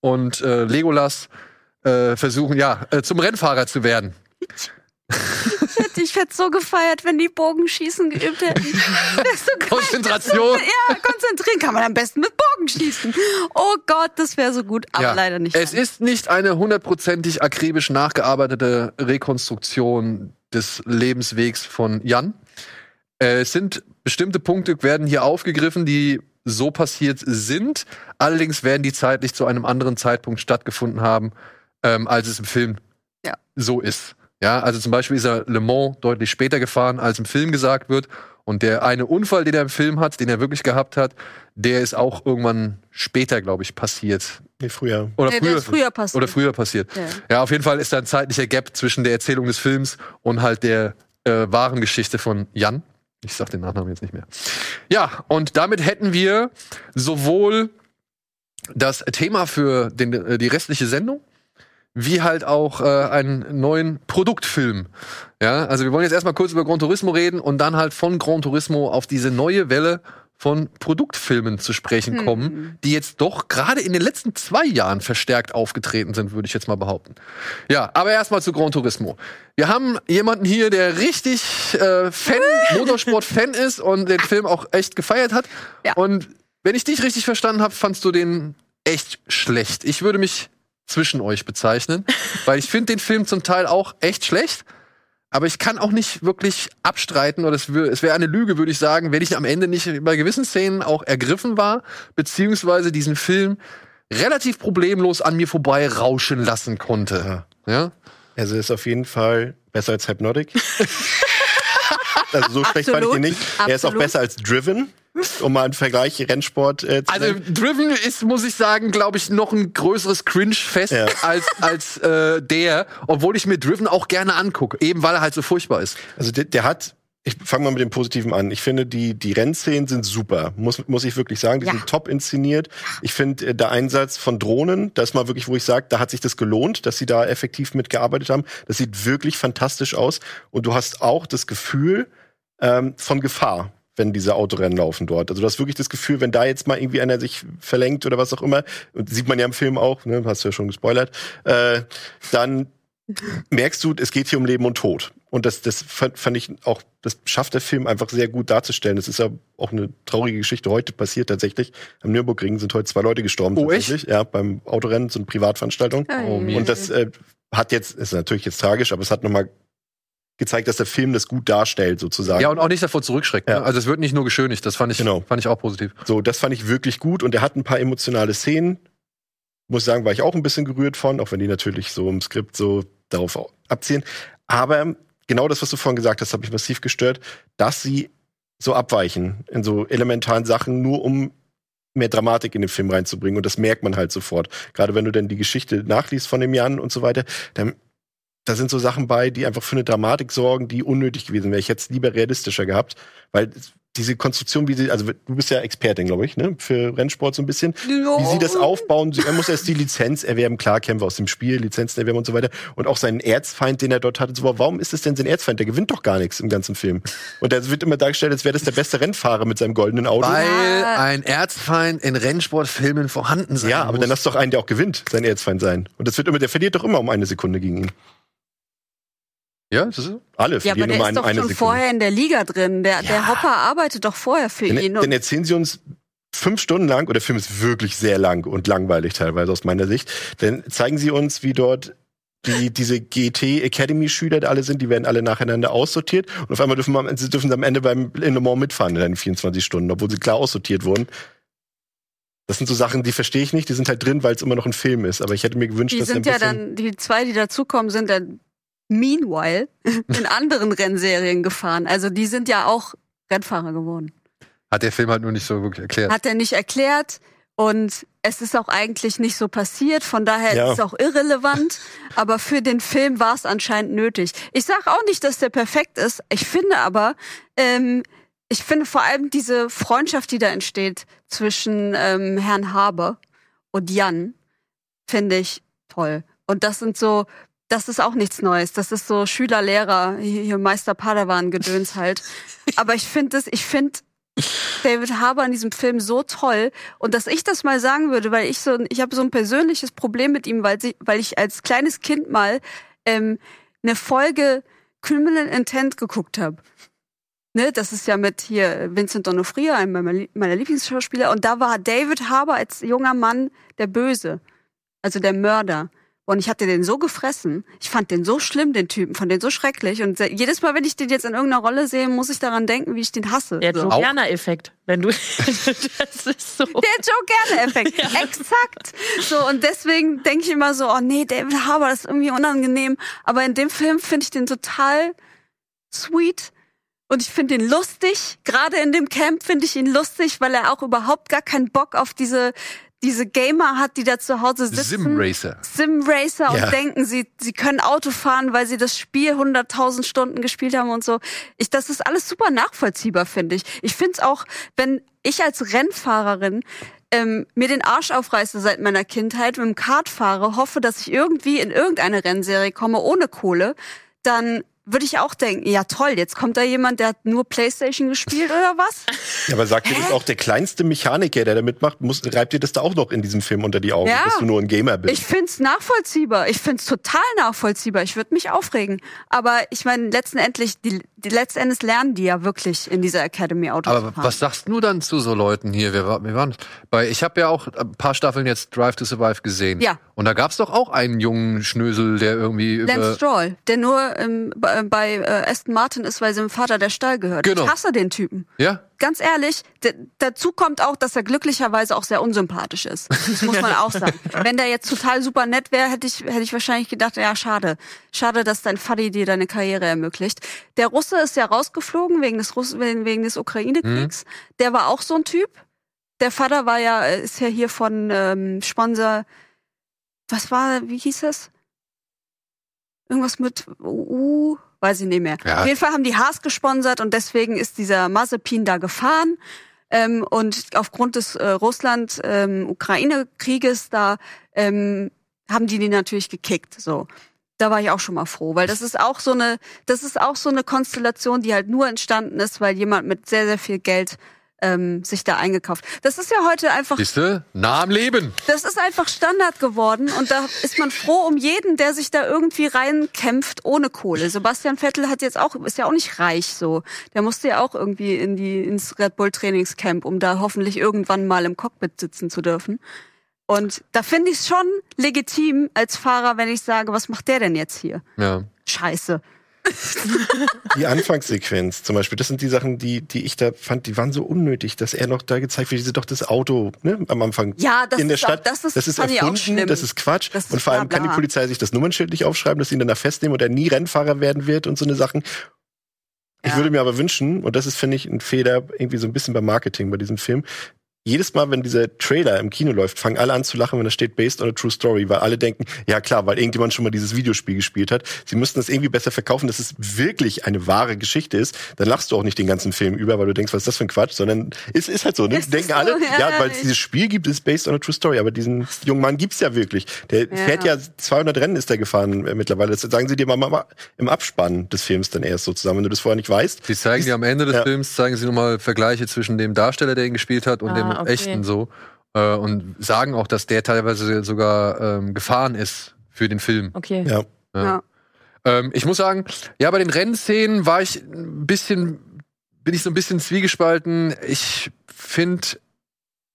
und äh, Legolas äh, versuchen, ja, äh, zum Rennfahrer zu werden. Ich hätte, so gefeiert, wenn die Bogenschießen geübt hätten. So. Konzentration. Ja, konzentrieren kann man am besten mit Bogenschießen. Oh Gott, das wäre so gut, aber Ja. leider nicht. Es ist nicht eine hundertprozentig akribisch nachgearbeitete Rekonstruktion des Lebenswegs von Jan. Äh, Es sind bestimmte Punkte werden hier aufgegriffen, die so passiert sind. Allerdings werden die zeitlich zu einem anderen Zeitpunkt stattgefunden haben, ähm, als es im Film Ja. so ist. Ja, also zum Beispiel ist er Le Mans deutlich später gefahren, als im Film gesagt wird. Und der eine Unfall, den er im Film hat, den er wirklich gehabt hat, der ist auch irgendwann später, glaube ich, passiert. Nee, früher. Oder Nee, der früher, ist früher passiert. Oder früher passiert. Ja. Ja, auf jeden Fall ist da ein zeitlicher Gap zwischen der Erzählung des Films und halt der äh, wahren Geschichte von Jan. Ich sag den Nachnamen jetzt nicht mehr. Ja, und damit hätten wir sowohl das Thema für den, äh, die restliche Sendung, wie halt auch äh, einen neuen Produktfilm. Ja, also wir wollen jetzt erstmal kurz über Gran Turismo reden und dann halt von Gran Turismo auf diese neue Welle von Produktfilmen zu sprechen kommen, die jetzt doch gerade in den letzten zwei Jahren verstärkt aufgetreten sind, würde ich jetzt mal behaupten. Ja, aber erstmal zu Gran Turismo. Wir haben jemanden hier, der richtig äh, Fan, Motorsport-Fan ist und den Film auch echt gefeiert hat. Ja. Und wenn ich dich richtig verstanden habe, fandst du den echt schlecht. Ich würde mich zwischen euch bezeichnen, weil ich finde den Film zum Teil auch echt schlecht. Aber ich kann auch nicht wirklich abstreiten, oder es, es wäre eine Lüge, würde ich sagen, wenn ich am Ende nicht bei gewissen Szenen auch ergriffen war, beziehungsweise diesen Film relativ problemlos an mir vorbei rauschen lassen konnte. Ja? Also ist auf jeden Fall besser als Hypnotic. also so schlecht fand ich ihn nicht. Er ist auch Absolut. besser als Driven, um mal einen Vergleich Rennsport äh, zu Also nennen. Driven ist, muss ich sagen, glaube ich, noch ein größeres Cringe-Fest Ja. als, als äh, der, obwohl ich mir Driven auch gerne angucke, eben weil er halt so furchtbar ist. Also der, der hat, ich fange mal mit dem Positiven an. Ich finde, die, die Rennszenen sind super, muss, muss ich wirklich sagen. Die Ja. sind top inszeniert. Ich finde, äh, der Einsatz von Drohnen, das ist mal wirklich, wo ich sage, da hat sich das gelohnt, dass sie da effektiv mitgearbeitet haben. Das sieht wirklich fantastisch aus. Und du hast auch das Gefühl ähm, von Gefahr wenn diese Autorennen laufen dort. Also du hast wirklich das Gefühl, wenn da jetzt mal irgendwie einer sich verlenkt oder was auch immer, und sieht man ja im Film auch, ne, hast du ja schon gespoilert, äh, dann merkst du, es geht hier um Leben und Tod. Und das, das fand, fand ich auch, das schafft der Film einfach sehr gut darzustellen. Das ist ja auch eine traurige Geschichte heute passiert tatsächlich. Am Nürburgring sind heute zwei Leute gestorben Oh, echt? tatsächlich. Ja, beim Autorennen, so eine Privatveranstaltung. Oh. Und das äh, hat jetzt, ist natürlich jetzt tragisch, aber es hat nochmal gezeigt, dass der Film das gut darstellt, sozusagen. Ja, und auch nicht davor zurückschreckt. Ja. Ne? Also es wird nicht nur geschönigt, das fand ich, Genau. fand ich auch positiv. So, das fand ich wirklich gut und er hat ein paar emotionale Szenen. Muss sagen, war ich auch ein bisschen gerührt von, auch wenn die natürlich so im Skript so darauf au- abzielen. Aber genau das, was du vorhin gesagt hast, hat mich massiv gestört, dass sie so abweichen in so elementaren Sachen, nur um mehr Dramatik in den Film reinzubringen. Und das merkt man halt sofort. Gerade wenn du dann die Geschichte nachliest von dem Jan und so weiter, dann da sind so Sachen bei, die einfach für eine Dramatik sorgen, die unnötig gewesen wäre. Ich hätte es lieber realistischer gehabt, weil diese Konstruktion, wie sie, also du bist ja Expertin, glaube ich, ne, für Rennsport so ein bisschen. Wie sie das aufbauen, er muss erst die Lizenz erwerben, klar, Kämpfer aus dem Spiel, Lizenzen erwerben und so weiter. Und auch seinen Erzfeind, den er dort hatte. So, warum ist es denn sein Erzfeind? Der gewinnt doch gar nichts im ganzen Film. Und da wird immer dargestellt, als wäre das der beste Rennfahrer mit seinem goldenen Auto. Weil ein Erzfeind in Rennsportfilmen vorhanden sein ja, aber muss. dann lass doch einen, der auch gewinnt, sein Erzfeind sein. Und das wird immer, der verliert doch immer um eine Sekunde gegen ihn. Ja, das ist so. Alle Ja, aber der ist doch schon Sekunde. vorher in der Liga drin. Der, der Hopper arbeitet doch vorher für ihn. Dann, Und dann erzählen sie uns fünf Stunden lang, und der Film ist wirklich sehr lang und langweilig teilweise aus meiner Sicht, dann zeigen sie uns, wie dort die, diese GT Academy Schüler da alle sind, die werden alle nacheinander aussortiert und auf einmal dürfen, wir, dürfen sie am Ende beim in Le Mans mitfahren in den 24 Stunden, obwohl sie klar aussortiert wurden. Das sind so Sachen, die verstehe ich nicht, die sind halt drin, weil es immer noch ein Film ist, aber ich hätte mir gewünscht, die dass sind ja dann, die zwei, die dazukommen, sind dann meanwhile in anderen Rennserien gefahren. Also die sind ja auch Rennfahrer geworden. Hat der Film halt nur nicht so wirklich erklärt. Hat er nicht erklärt. Und es ist auch eigentlich nicht so passiert, von daher Ja. ist es auch irrelevant. aber für den Film war es anscheinend nötig. Ich sage auch nicht, dass der perfekt ist. Ich finde aber, ähm, ich finde vor allem diese Freundschaft, die da entsteht zwischen ähm, Herrn Haber und Jan, finde ich toll. Und das sind so, das ist auch nichts Neues. Das ist so Schüler-Lehrer, hier hier Meister Padawan-Gedöns halt. Aber ich finde es, ich finde David Harbour in diesem Film so toll und dass ich das mal sagen würde, weil ich so, ich habe so ein persönliches Problem mit ihm, weil, sie, weil ich als kleines Kind mal ähm, eine Folge Criminal Intent geguckt habe. Ne, das ist ja mit hier Vincent D'Onofrio, einem meiner Lieblingsschauspieler, und da war David Harbour als junger Mann der Böse, also der Mörder. Und ich hatte den so gefressen. Ich fand den so schlimm, den Typen, fand den so schrecklich. Und jedes Mal, wenn ich den jetzt in irgendeiner Rolle sehe, muss ich daran denken, wie ich den hasse. Der so. Joe Gerner-Effekt, wenn du. das ist so. Der Joe Gerne-Effekt. Exakt. So, und deswegen denke ich immer so, oh nee, David Harbour, das ist irgendwie unangenehm. Aber in dem Film finde ich den total sweet. Und ich finde ihn lustig. Gerade in dem Camp finde ich ihn lustig, weil er auch überhaupt gar keinen Bock auf diese, diese Gamer hat, die da zu Hause sitzen. Simracer. Simracer Ja. und denken, sie, sie können Auto fahren, weil sie das Spiel 100.000 Stunden gespielt haben und so. Ich, das ist alles super nachvollziehbar, finde ich. Ich finde es auch, wenn ich als Rennfahrerin ähm, mir den Arsch aufreiße seit meiner Kindheit, mit dem Kart fahre, hoffe, dass ich irgendwie in irgendeine Rennserie komme ohne Kohle, dann würde ich auch denken, ja toll, jetzt kommt da jemand, der hat nur Playstation gespielt oder was? Ja, aber sagt dir das auch der kleinste Mechaniker, der da mitmacht, muss, reibt dir das da auch noch in diesem Film unter die Augen, Ja. dass du nur ein Gamer bist? Ich find's nachvollziehbar. Ich find's total nachvollziehbar. Ich würde mich aufregen. Aber ich meine, letztendlich, die, die letzten Endes lernen die ja wirklich in dieser Academy Auto Aber was sagst du dann zu so Leuten hier? Wir, wir waren bei, ich habe ja auch ein paar Staffeln jetzt Drive to Survive gesehen. Ja. Und da gab's doch auch einen jungen Schnösel, der irgendwie Lance. Stroll, der nur ähm, bei, äh, Aston Martin ist, weil seinem Vater der Stall gehört. Genau. Ich hasse den Typen. Ja? Ganz ehrlich, dazu kommt auch, dass er glücklicherweise auch sehr unsympathisch ist. Das muss man auch sagen. Wenn der jetzt total super nett wäre, hätte ich, hätte ich wahrscheinlich gedacht, ja, schade. Schade, dass dein Faddy dir deine Karriere ermöglicht. Der Russe ist ja rausgeflogen wegen des, Russ wegen, des Ukraine-Kriegs. Der war auch so ein Typ. Der Vater war ja, ist ja hier von ähm, Sponsor, was war, wie hieß es? Irgendwas mit U, weiß ich nicht mehr. Ja. Auf jeden Fall haben die Haas gesponsert und deswegen ist dieser Mazepin da gefahren. Ähm, und aufgrund des äh, Russland-Ukraine-Krieges da ähm, haben die die natürlich gekickt. So, da war ich auch schon mal froh, weil das ist auch so eine, das ist auch so eine Konstellation, die halt nur entstanden ist, weil jemand mit sehr sehr viel Geld ähm, sich da eingekauft. Das ist ja heute einfach Siehste? Nah am Leben. das ist einfach Standard geworden und da ist man froh um jeden, der sich da irgendwie reinkämpft ohne Kohle. Sebastian Vettel hat jetzt auch ist ja auch nicht reich so. Der musste ja auch irgendwie in die ins Red Bull Trainingscamp, um da hoffentlich irgendwann mal im Cockpit sitzen zu dürfen. Und da finde ich es schon legitim als Fahrer, wenn ich sage, was macht der denn jetzt hier? Ja. Scheiße. Die Anfangssequenz zum Beispiel, das sind die Sachen, die, die ich da fand, die waren so unnötig, dass er noch da gezeigt wird, wie sie doch das Auto ne, am Anfang Ja, das in der ist auch- Stadt. das ist- ich auch erfunden, das ist Quatsch. Das ist und vor allem bla, kann die. Polizei sich das Nummernschild nicht aufschreiben, dass sie ihn danach festnehmen und er nie Rennfahrer werden wird und so eine Sachen. Ich Ja. würde mir aber wünschen, und das ist, finde ich, ein Fehler irgendwie so ein bisschen beim Marketing bei diesem Film, jedes Mal, wenn dieser Trailer im Kino läuft, fangen alle an zu lachen, wenn da steht Based on a True Story, weil alle denken, ja klar, weil irgendjemand schon mal dieses Videospiel gespielt hat. Sie müssten das irgendwie besser verkaufen, dass es wirklich eine wahre Geschichte ist. Dann lachst du auch nicht den ganzen Film über, weil du denkst, was ist das für ein Quatsch, sondern es ist halt so. Ne? Denken so? alle, Ja, ja, weil es dieses Spiel gibt, ist Based on a True Story. Aber diesen jungen Mann gibt's ja wirklich. Der Ja. fährt ja 200 Rennen ist der gefahren äh, mittlerweile. Das sagen sie dir mal, mal im Abspann des Films dann erst sozusagen, wenn du das vorher nicht weißt. Sie zeigen dir am Ende des Ja. Films, zeigen sie nochmal Vergleiche zwischen dem Darsteller, der ihn gespielt hat, und Ah, dem okay. echten so. Äh, und sagen auch, dass der teilweise sogar ähm, gefahren ist für den Film. Okay. Ja. Ja. Ja. Ähm, ich muss sagen, ja, bei den Rennszenen war ich ein bisschen, bin ich so ein bisschen zwiegespalten. Ich finde,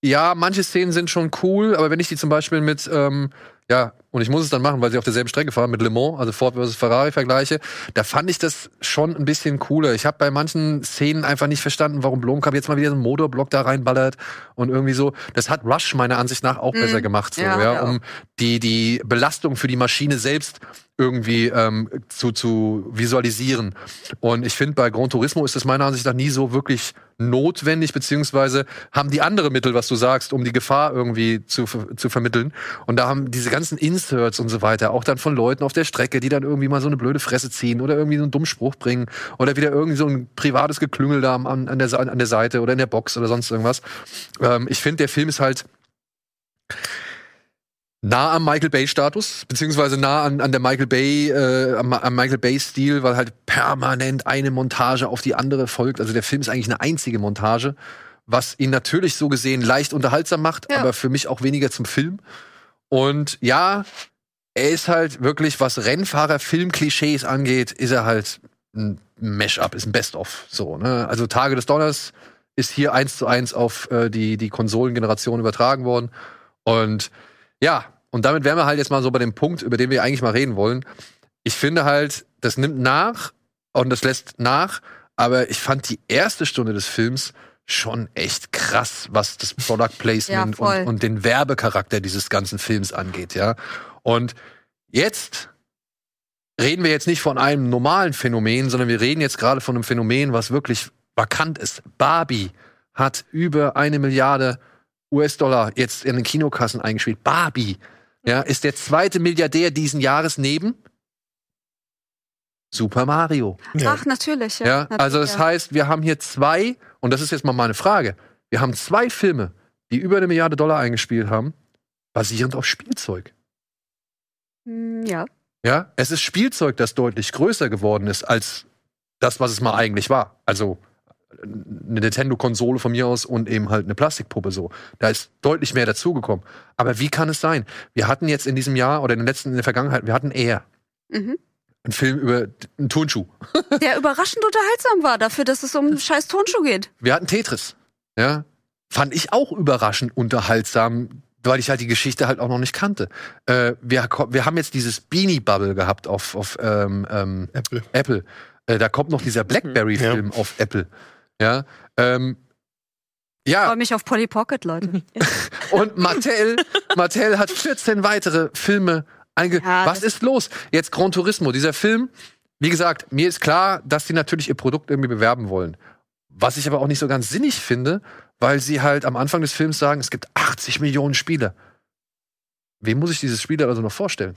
ja, manche Szenen sind schon cool, aber wenn ich die zum Beispiel mit, ähm, ja, und ich muss es dann machen, weil sie auf derselben Strecke fahren, mit Le Mans, also Ford versus Ferrari vergleiche, da fand ich das schon ein bisschen cooler. Ich habe bei manchen Szenen einfach nicht verstanden, warum Blomkamp jetzt mal wieder so einen Motorblock da reinballert und irgendwie so. Das hat Rush meiner Ansicht nach auch besser gemacht, so, ja, ja. um die, die Belastung für die Maschine selbst irgendwie ähm, zu, zu visualisieren. Und ich finde, bei Gran Turismo ist das meiner Ansicht nach nie so wirklich notwendig, beziehungsweise haben die andere Mittel, was du sagst, um die Gefahr irgendwie zu, zu vermitteln. Und da haben diese ganzen Inserts und so weiter, auch dann von Leuten auf der Strecke, die dann irgendwie mal so eine blöde Fresse ziehen oder irgendwie so einen dummen Spruch bringen oder wieder irgendwie so ein privates Geklüngel da an, an, der, an der Seite oder in der Box oder sonst irgendwas. Ähm, ich finde, der Film ist halt nah am Michael Bay Status, beziehungsweise nah an, an der Michael Bay, äh, am, am Michael Bay Stil, weil halt permanent eine Montage auf die andere folgt. Also der Film ist eigentlich eine einzige Montage, was ihn natürlich so gesehen leicht unterhaltsam macht, Ja. aber für mich auch weniger zum Film. Und ja, er ist halt wirklich, was Rennfahrer-Film-Klischees angeht, ist er halt ein Mash-up, ist ein Best-of. So, ne? Also Tage des Donners ist hier eins zu eins auf äh, die, die Konsolengeneration übertragen worden. Und ja, und damit wären wir halt jetzt mal so bei dem Punkt, über den wir eigentlich mal reden wollen. Ich finde halt, das nimmt nach und das lässt nach, aber ich fand die erste Stunde des Films schon echt krass, was das Product Placement Ja, und, und den Werbecharakter dieses ganzen Films angeht, ja. Und jetzt reden wir jetzt nicht von einem normalen Phänomen, sondern wir reden jetzt gerade von einem Phänomen, was wirklich vakant ist. Barbie hat über eine Milliarde US-Dollar jetzt in den Kinokassen eingespielt. Barbie, ja, ist der zweite Milliardär diesen Jahres neben Super Mario. Ja. Ach, natürlich. Ja, Ja, natürlich, also das ja. heißt, wir haben hier zwei, und das ist jetzt mal meine Frage, wir haben zwei Filme, die über eine Milliarde Dollar eingespielt haben, basierend auf Spielzeug. Hm, Ja. Ja, es ist Spielzeug, das deutlich größer geworden ist als das, was es mal eigentlich war. Also eine Nintendo-Konsole von mir aus und eben halt eine Plastikpuppe so. Da ist deutlich mehr dazugekommen. Aber wie kann es sein? Wir hatten jetzt in diesem Jahr oder in den letzten, in der Vergangenheit, wir hatten Air. Mhm. Einen Film über einen Turnschuh. Der überraschend unterhaltsam war dafür, dass es um einen scheiß Turnschuh geht. Wir hatten Tetris. Ja. Fand ich auch überraschend unterhaltsam, weil ich halt die Geschichte halt auch noch nicht kannte. Äh, wir, wir haben jetzt dieses Beanie Bubble gehabt auf, auf ähm, ähm, Apple. Apple. Äh, da kommt noch dieser Blackberry-Film auf Apple. Ja. Ähm, Ich ja, freue mich auf Polly Pocket, Leute. und Mattel, Mattel hat 14 weitere Filme einge. Ja, Was ist los? Jetzt Gran Turismo, dieser Film. Wie gesagt, mir ist klar, dass sie natürlich ihr Produkt irgendwie bewerben wollen. Was ich aber auch nicht so ganz sinnig finde, weil sie halt am Anfang des Films sagen, es gibt 80 Millionen Spieler. Wem muss ich dieses Spiel also noch vorstellen?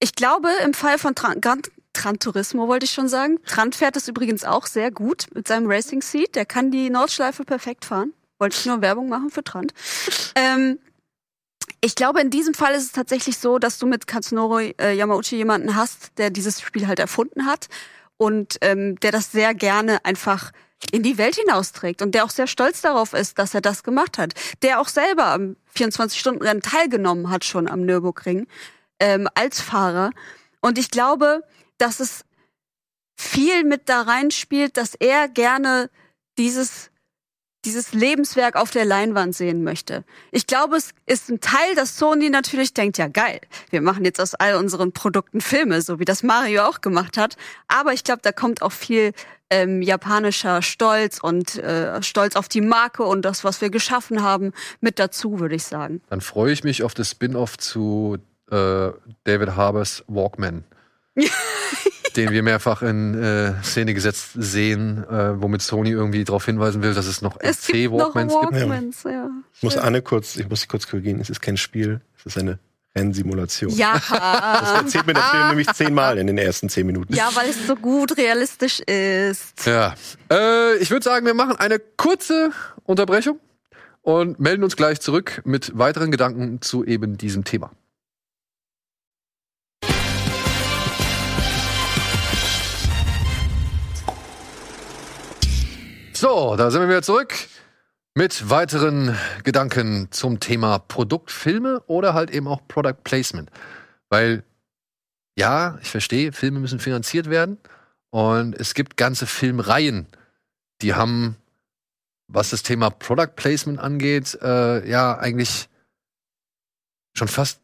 Ich glaube, im Fall von Tran Gran Gran Turismo wollte ich schon sagen. Trant fährt es übrigens auch sehr gut mit seinem Racing Seat. Der kann die Nordschleife perfekt fahren. Wollte ich nur Werbung machen für Trant. Ähm, ich glaube, in diesem Fall ist es tatsächlich so, dass du mit Katsunoro äh, Yamauchi jemanden hast, der dieses Spiel halt erfunden hat und ähm, der das sehr gerne einfach in die Welt hinausträgt und der auch sehr stolz darauf ist, dass er das gemacht hat. Der auch selber am 24-Stunden-Rennen teilgenommen hat schon am Nürburgring ähm, als Fahrer. Und ich glaube, dass es viel mit da reinspielt, dass er gerne dieses dieses Lebenswerk auf der Leinwand sehen möchte. Ich glaube, es ist ein Teil, dass Sony natürlich denkt, ja geil, wir machen jetzt aus all unseren Produkten Filme, so wie das Mario auch gemacht hat. Aber ich glaube, da kommt auch viel ähm, japanischer Stolz und äh, Stolz auf die Marke und das, was wir geschaffen haben, mit dazu, würde ich sagen. Dann freue ich mich auf das Spin-off zu äh, David Harbers Walkman. Den wir mehrfach in äh, Szene gesetzt sehen, äh, womit Sony irgendwie darauf hinweisen will, dass es noch Es gibt noch LC-Walkmans gibt. Walkmans, ja. Ich muss Anne kurz, ich muss sie kurz korrigieren. Es ist kein Spiel, es ist eine Rennsimulation. Das Ja, erzählt mir der Film nämlich zehnmal in den ersten zehn Minuten. ja, weil es so gut realistisch ist. Ja. Äh, ich würde sagen, wir machen eine kurze Unterbrechung und melden uns gleich zurück mit weiteren Gedanken zu eben diesem Thema. So, da sind wir wieder zurück mit weiteren Gedanken zum Thema Produktfilme oder halt eben auch Product Placement. Weil, ja, ich verstehe, Filme müssen finanziert werden und es gibt ganze Filmreihen, die haben, was das Thema Product Placement angeht, äh, ja, eigentlich schon fast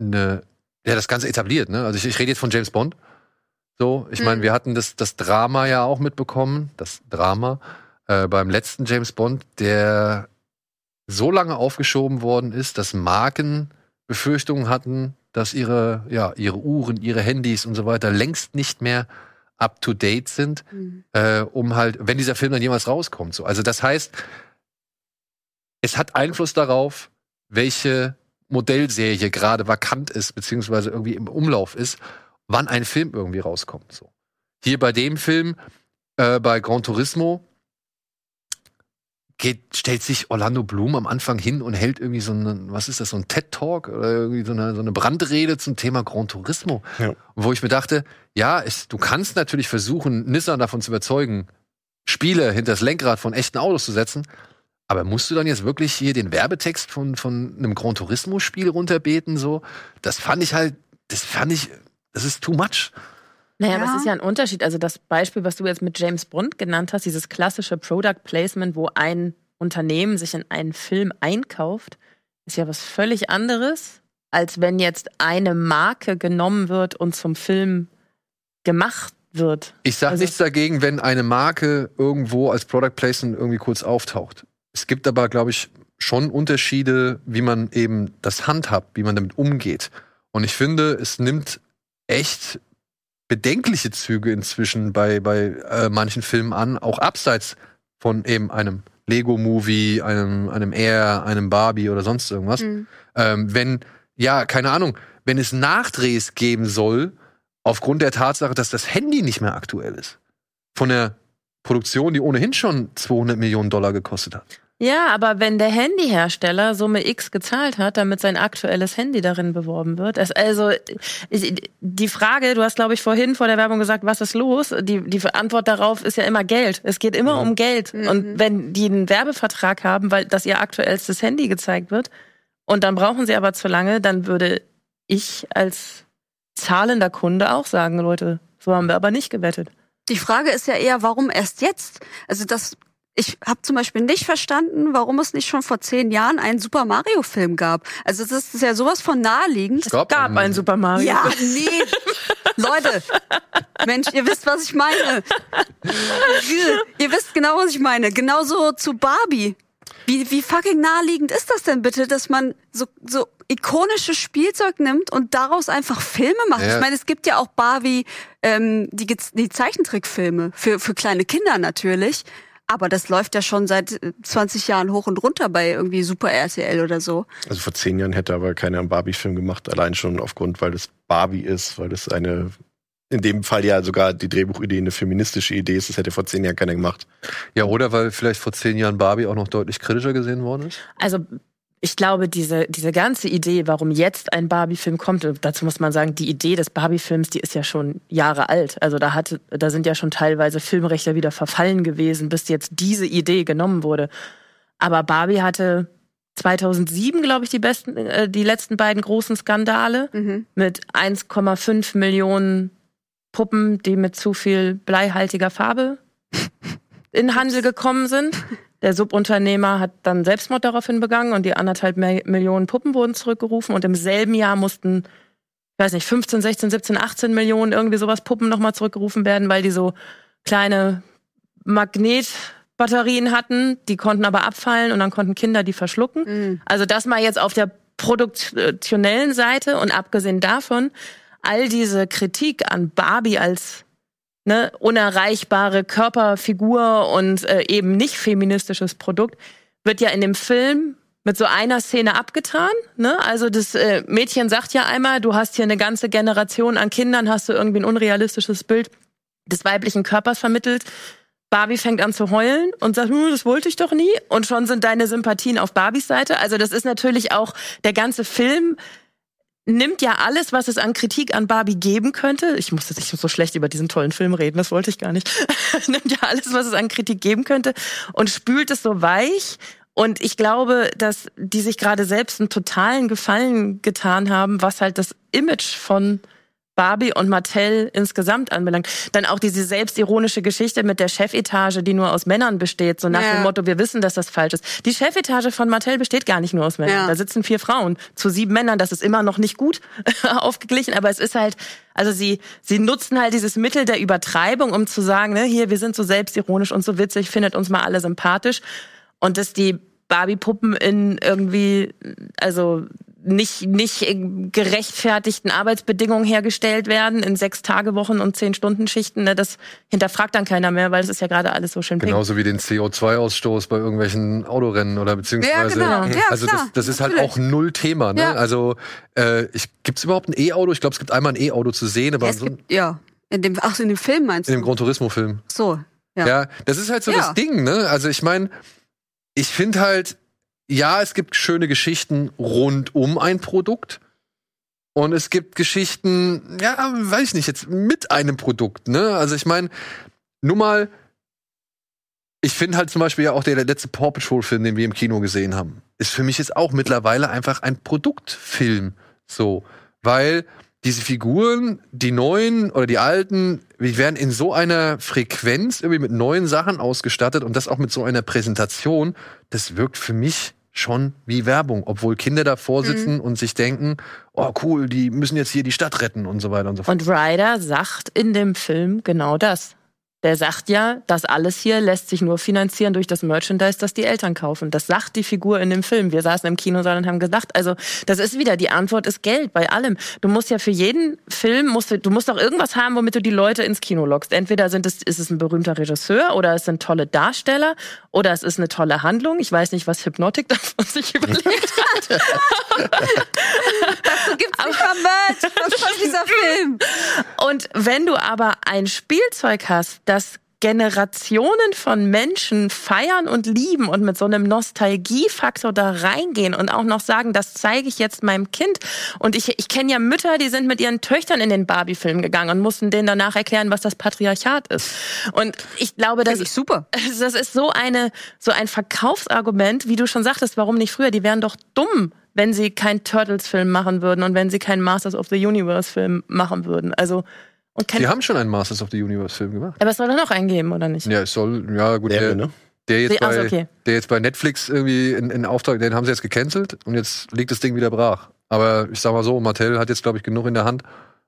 eine, ja, das Ganze etabliert, ne? Also ich, ich rede jetzt von James Bond. So, ich meine, Mhm. wir hatten das, das Drama ja auch mitbekommen, das Drama äh, beim letzten James Bond, der so lange aufgeschoben worden ist, dass Marken Befürchtungen hatten, dass ihre, ja, ihre Uhren, ihre Handys und so weiter längst nicht mehr up to date sind, Mhm. äh, um halt, wenn dieser Film dann jemals rauskommt. So. Also das heißt, es hat Einfluss darauf, welche Modellserie gerade vakant ist, beziehungsweise irgendwie im Umlauf ist, wann ein Film irgendwie rauskommt. So. Hier bei dem Film, äh, bei Gran Turismo, geht, stellt sich Orlando Bloom am Anfang hin und hält irgendwie so einen, was ist das, so ein TED-Talk oder irgendwie so eine, so eine Brandrede zum Thema Gran Turismo. Ja. Wo ich mir dachte, ja, es, du kannst natürlich versuchen, Nissan davon zu überzeugen, Spiele hinter das Lenkrad von echten Autos zu setzen, aber musst du dann jetzt wirklich hier den Werbetext von, von einem Gran Turismo-Spiel runterbeten? So, das fand ich halt, das fand ich, das ist too much. Naja, aber Ja. es ist ja ein Unterschied. Also das Beispiel, was du jetzt mit James Bond genannt hast, dieses klassische Product Placement, wo ein Unternehmen sich in einen Film einkauft, ist ja was völlig anderes, als wenn jetzt eine Marke genommen wird und zum Film gemacht wird. Ich sage Also- nichts dagegen, wenn eine Marke irgendwo als Product Placement irgendwie kurz auftaucht. Es gibt aber, glaube ich, schon Unterschiede, wie man eben das handhabt, wie man damit umgeht. Und ich finde, es nimmt echt bedenkliche Züge inzwischen bei, bei äh, manchen Filmen an, auch abseits von eben einem Lego-Movie, einem, einem Air, einem Barbie oder sonst irgendwas. Mhm. Ähm, wenn, ja, keine Ahnung, wenn es Nachdrehs geben soll, aufgrund der Tatsache, dass das Handy nicht mehr aktuell ist. Von der Produktion, die ohnehin schon 200 Millionen Dollar gekostet hat. Ja, aber wenn der Handyhersteller Summe X gezahlt hat, damit sein aktuelles Handy darin beworben wird, also die Frage, du hast glaube ich vorhin vor der Werbung gesagt, was ist los? Die, die Antwort darauf ist ja immer Geld. Es geht immer Ja. um Geld. Mhm. Und wenn die einen Werbevertrag haben, weil das ihr aktuellstes Handy gezeigt wird, und dann brauchen sie aber zu lange, dann würde ich als zahlender Kunde auch sagen, Leute, so haben wir aber nicht gewettet. Die Frage ist ja eher, warum erst jetzt? Also das, ich habe zum Beispiel nicht verstanden, warum es nicht schon vor zehn Jahren einen Super Mario Film gab. Also das ist ja sowas von naheliegend. Es gab einen Super Mario. Ja, nee. Leute, Mensch, ihr wisst, was ich meine. ihr wisst genau, was ich meine. Genauso zu Barbie. Wie, wie fucking naheliegend ist das denn bitte, dass man so, so ikonisches Spielzeug nimmt und daraus einfach Filme macht? Ja. Ich meine, es gibt ja auch Barbie, ähm, die, die Zeichentrickfilme für, für kleine Kinder natürlich. Aber das läuft ja schon seit äh, 20 Jahren hoch und runter bei irgendwie Super RTL oder so. Also vor zehn Jahren hätte aber keiner einen Barbie-Film gemacht, allein schon aufgrund, weil das Barbie ist, weil das eine, in dem Fall ja sogar die Drehbuchidee eine feministische Idee ist, das hätte vor zehn Jahren keiner gemacht. Ja, oder weil vielleicht vor zehn Jahren Barbie auch noch deutlich kritischer gesehen worden ist. Also ich glaube, diese, diese ganze Idee, warum jetzt ein Barbie-Film kommt, dazu muss man sagen, die Idee des Barbie-Films, die ist ja schon Jahre alt. Also da hatte, da sind ja schon teilweise Filmrechte wieder verfallen gewesen, bis jetzt diese Idee genommen wurde. Aber Barbie hatte 2007, glaube ich, die besten, äh, die letzten beiden großen Skandale Mhm. mit 1,5 Millionen Puppen, die mit zu viel bleihaltiger Farbe in Handel gekommen sind. Der Subunternehmer hat dann Selbstmord daraufhin begangen und die anderthalb Millionen Puppen wurden zurückgerufen und im selben Jahr mussten, ich weiß nicht, 15, 16, 17, 18 Millionen irgendwie sowas Puppen nochmal zurückgerufen werden, weil die so kleine Magnetbatterien hatten, die konnten aber abfallen und dann konnten Kinder die verschlucken. Mhm. Also das mal jetzt auf der produktionellen Seite und abgesehen davon, all diese Kritik an Barbie als ne, unerreichbare Körperfigur und äh, eben nicht feministisches Produkt wird ja in dem Film mit so einer Szene abgetan. Ne? Also das äh, Mädchen sagt ja einmal, du hast hier eine ganze Generation an Kindern, hast du irgendwie ein unrealistisches Bild des weiblichen Körpers vermittelt. Barbie fängt an zu heulen und sagt, "Hm, das wollte ich doch nie. Und schon sind deine Sympathien auf Barbies Seite. Also das ist natürlich auch der ganze Film nimmt ja alles, was es an Kritik an Barbie geben könnte. Ich musste nicht so schlecht über diesen tollen Film reden, das wollte ich gar nicht. nimmt ja alles, was es an Kritik geben könnte und spült es so weich. Und ich glaube, dass die sich gerade selbst einen totalen Gefallen getan haben, was halt das Image von Barbie und Mattel insgesamt anbelangt. Dann auch diese selbstironische Geschichte mit der Chefetage, die nur aus Männern besteht, so nach Ja. dem Motto, wir wissen, dass das falsch ist. Die Chefetage von Mattel besteht gar nicht nur aus Männern. Ja. Da sitzen vier Frauen zu sieben Männern. Das ist immer noch nicht gut aufgeglichen, aber es ist halt, also sie, sie nutzen halt dieses Mittel der Übertreibung, um zu sagen, ne, hier, wir sind so selbstironisch und so witzig, findet uns mal alle sympathisch. Und dass die Barbie-Puppen in irgendwie, also nicht, nicht gerechtfertigten Arbeitsbedingungen hergestellt werden in sechs Tage Wochen und zehn Stunden Schichten. Ne? Das hinterfragt dann keiner mehr, weil es ist ja gerade alles so schön pink. Genauso wie den CO2-Ausstoß bei irgendwelchen Autorennen oder beziehungsweise. Ja, genau. Ja, also klar, das, das ist halt auch null Thema. Ne? Ja. Also äh, ich, gibt's überhaupt ein E-Auto? Ich glaube, es gibt einmal ein E-Auto zu sehen, aber Ja, in es so, in gibt, ja. In dem, ach, in dem Film meinst du? dem Gran Turismo-Film. so. Ja. Ja. das ist halt so Ja. das Ding, ne? Also ich meine, ich finde halt, ja, es gibt schöne Geschichten rund um ein Produkt. Und es gibt Geschichten, ja, weiß ich nicht, jetzt mit einem Produkt, ne? Also ich meine, nur mal, ich finde halt zum Beispiel ja auch der letzte Paw Patrol-Film, den wir im Kino gesehen haben, ist für mich jetzt auch mittlerweile einfach ein Produktfilm. So. Weil diese Figuren, die neuen oder die alten, die werden in so einer Frequenz irgendwie mit neuen Sachen ausgestattet und das auch mit so einer Präsentation, das wirkt für mich schon wie Werbung, obwohl Kinder davor sitzen und sich denken, oh cool, die müssen jetzt hier die Stadt retten und so weiter und so fort. Und Ryder sagt in dem Film genau das. Der sagt ja, das alles hier lässt sich nur finanzieren durch das Merchandise, das die Eltern kaufen. Das sagt die Figur in dem Film. Wir saßen im Kinosaal und haben gedacht, also das ist wieder, die Antwort ist Geld bei allem. Du musst ja für jeden Film, musst du, musst doch irgendwas haben, womit du die Leute ins Kino lockst. Entweder sind es, ist es ein berühmter Regisseur oder es sind tolle Darsteller oder es ist eine tolle Handlung. Ich weiß nicht, was Hypnotic davon sich überlegt hat. So gibt's nicht mal Merch. Was soll dieser Film? Und wenn du aber ein Spielzeug hast, das Generationen von Menschen feiern und lieben und mit so einem Nostalgiefaktor da reingehen und auch noch sagen, das zeige ich jetzt meinem Kind. Und ich, ich kenne ja Mütter, die sind mit ihren Töchtern in den Barbie-Film gegangen und mussten denen danach erklären, was das Patriarchat ist. Und ich glaube, das ich super. das ist so eine so ein Verkaufsargument, wie du schon sagtest, warum nicht früher? Die wären doch dumm, wenn sie keinen Turtles-Film machen würden und wenn sie keinen Masters of the Universe-Film machen würden. Also und kein, Die haben schon einen Masters of the Universe-Film gemacht. aber es soll doch noch eingeben, oder nicht? Ja, es soll, ja gut, Wäre, der, ne? der, jetzt Also, bei, okay. der jetzt bei Netflix irgendwie in, in Auftrag, den haben sie jetzt gecancelt und jetzt liegt das Ding wieder brach. Aber ich sag mal so, Mattel hat jetzt, glaube ich, genug in der Hand,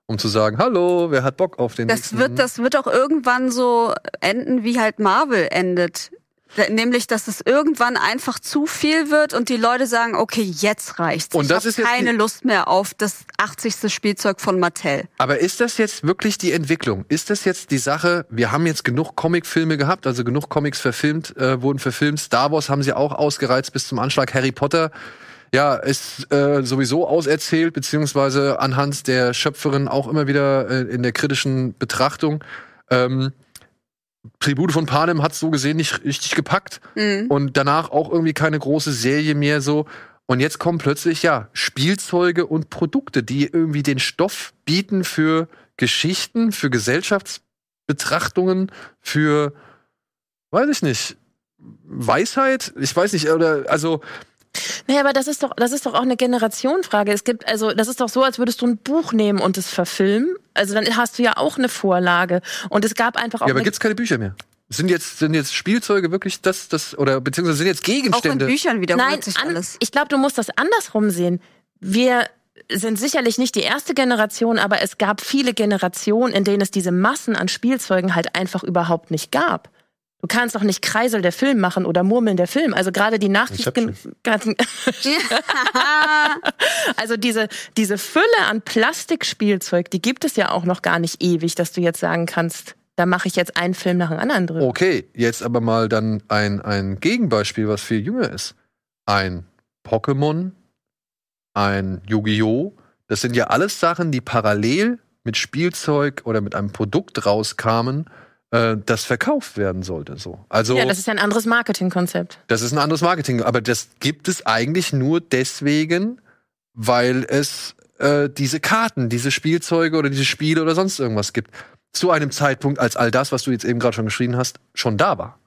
um zu sagen, hallo, wer hat Bock auf den Das nächsten? wird, das wird auch irgendwann so enden, wie halt Marvel endet. Nämlich, dass es irgendwann einfach zu viel wird und die Leute sagen, okay, jetzt reicht's. Und ich das hab ist jetzt keine Lust mehr auf das 80. Spielzeug von Mattel. Aber ist das jetzt wirklich die Entwicklung? Ist das jetzt die Sache, wir haben jetzt genug Comicfilme gehabt, also genug Comics verfilmt, äh, wurden verfilmt. Star Wars haben sie auch ausgereizt bis zum Anschlag. Harry Potter, ja, ist äh, sowieso auserzählt, beziehungsweise anhand der Schöpferin auch immer wieder äh, in der kritischen Betrachtung. Ähm, Tribute von Panem hat so gesehen nicht richtig gepackt Mhm. und danach auch irgendwie keine große Serie mehr so. Und jetzt kommen plötzlich ja Spielzeuge und Produkte, die irgendwie den Stoff bieten für Geschichten, für Gesellschaftsbetrachtungen, für weiß ich nicht Weisheit. Ich weiß nicht oder also Naja, aber das ist doch, das ist doch auch eine Generationenfrage. Es gibt, also, das ist doch so, als würdest du ein Buch nehmen und es verfilmen. Also dann hast du ja auch eine Vorlage. Und es gab einfach auch ja, aber gibt's keine Bücher mehr. Sind jetzt sind jetzt Spielzeuge wirklich das das oder beziehungsweise sind jetzt Auch in Gegenstände? Büchern wiederholt Nein, sich an, alles. ich glaube, du musst das andersrum sehen. Wir sind sicherlich nicht die erste Generation, aber es gab viele Generationen, in denen es diese Massen an Spielzeugen halt einfach überhaupt nicht gab. Du kannst doch nicht Kreisel der Film machen oder Murmeln der Film. Also gerade die Nachkriegsgen ganzen- Also diese, diese Fülle an Plastikspielzeug, die gibt es ja auch noch gar nicht ewig, dass du jetzt sagen kannst, da mache ich jetzt einen Film nach dem anderen drin. Okay, jetzt aber mal dann ein, ein Gegenbeispiel, was viel jünger ist. Ein Pokémon, ein Yu-Gi-Oh! Das sind ja alles Sachen, die parallel mit Spielzeug oder mit einem Produkt rauskamen, äh, das verkauft werden sollte. So. Also Ja, das ist ja ein anderes Marketingkonzept. das ist ein anderes Marketing, aber das gibt es eigentlich nur deswegen, weil es äh, diese Karten, diese Spielzeuge oder diese Spiele oder sonst irgendwas gibt. Zu einem Zeitpunkt, als all das, was du jetzt eben gerade schon geschrieben hast, schon da war.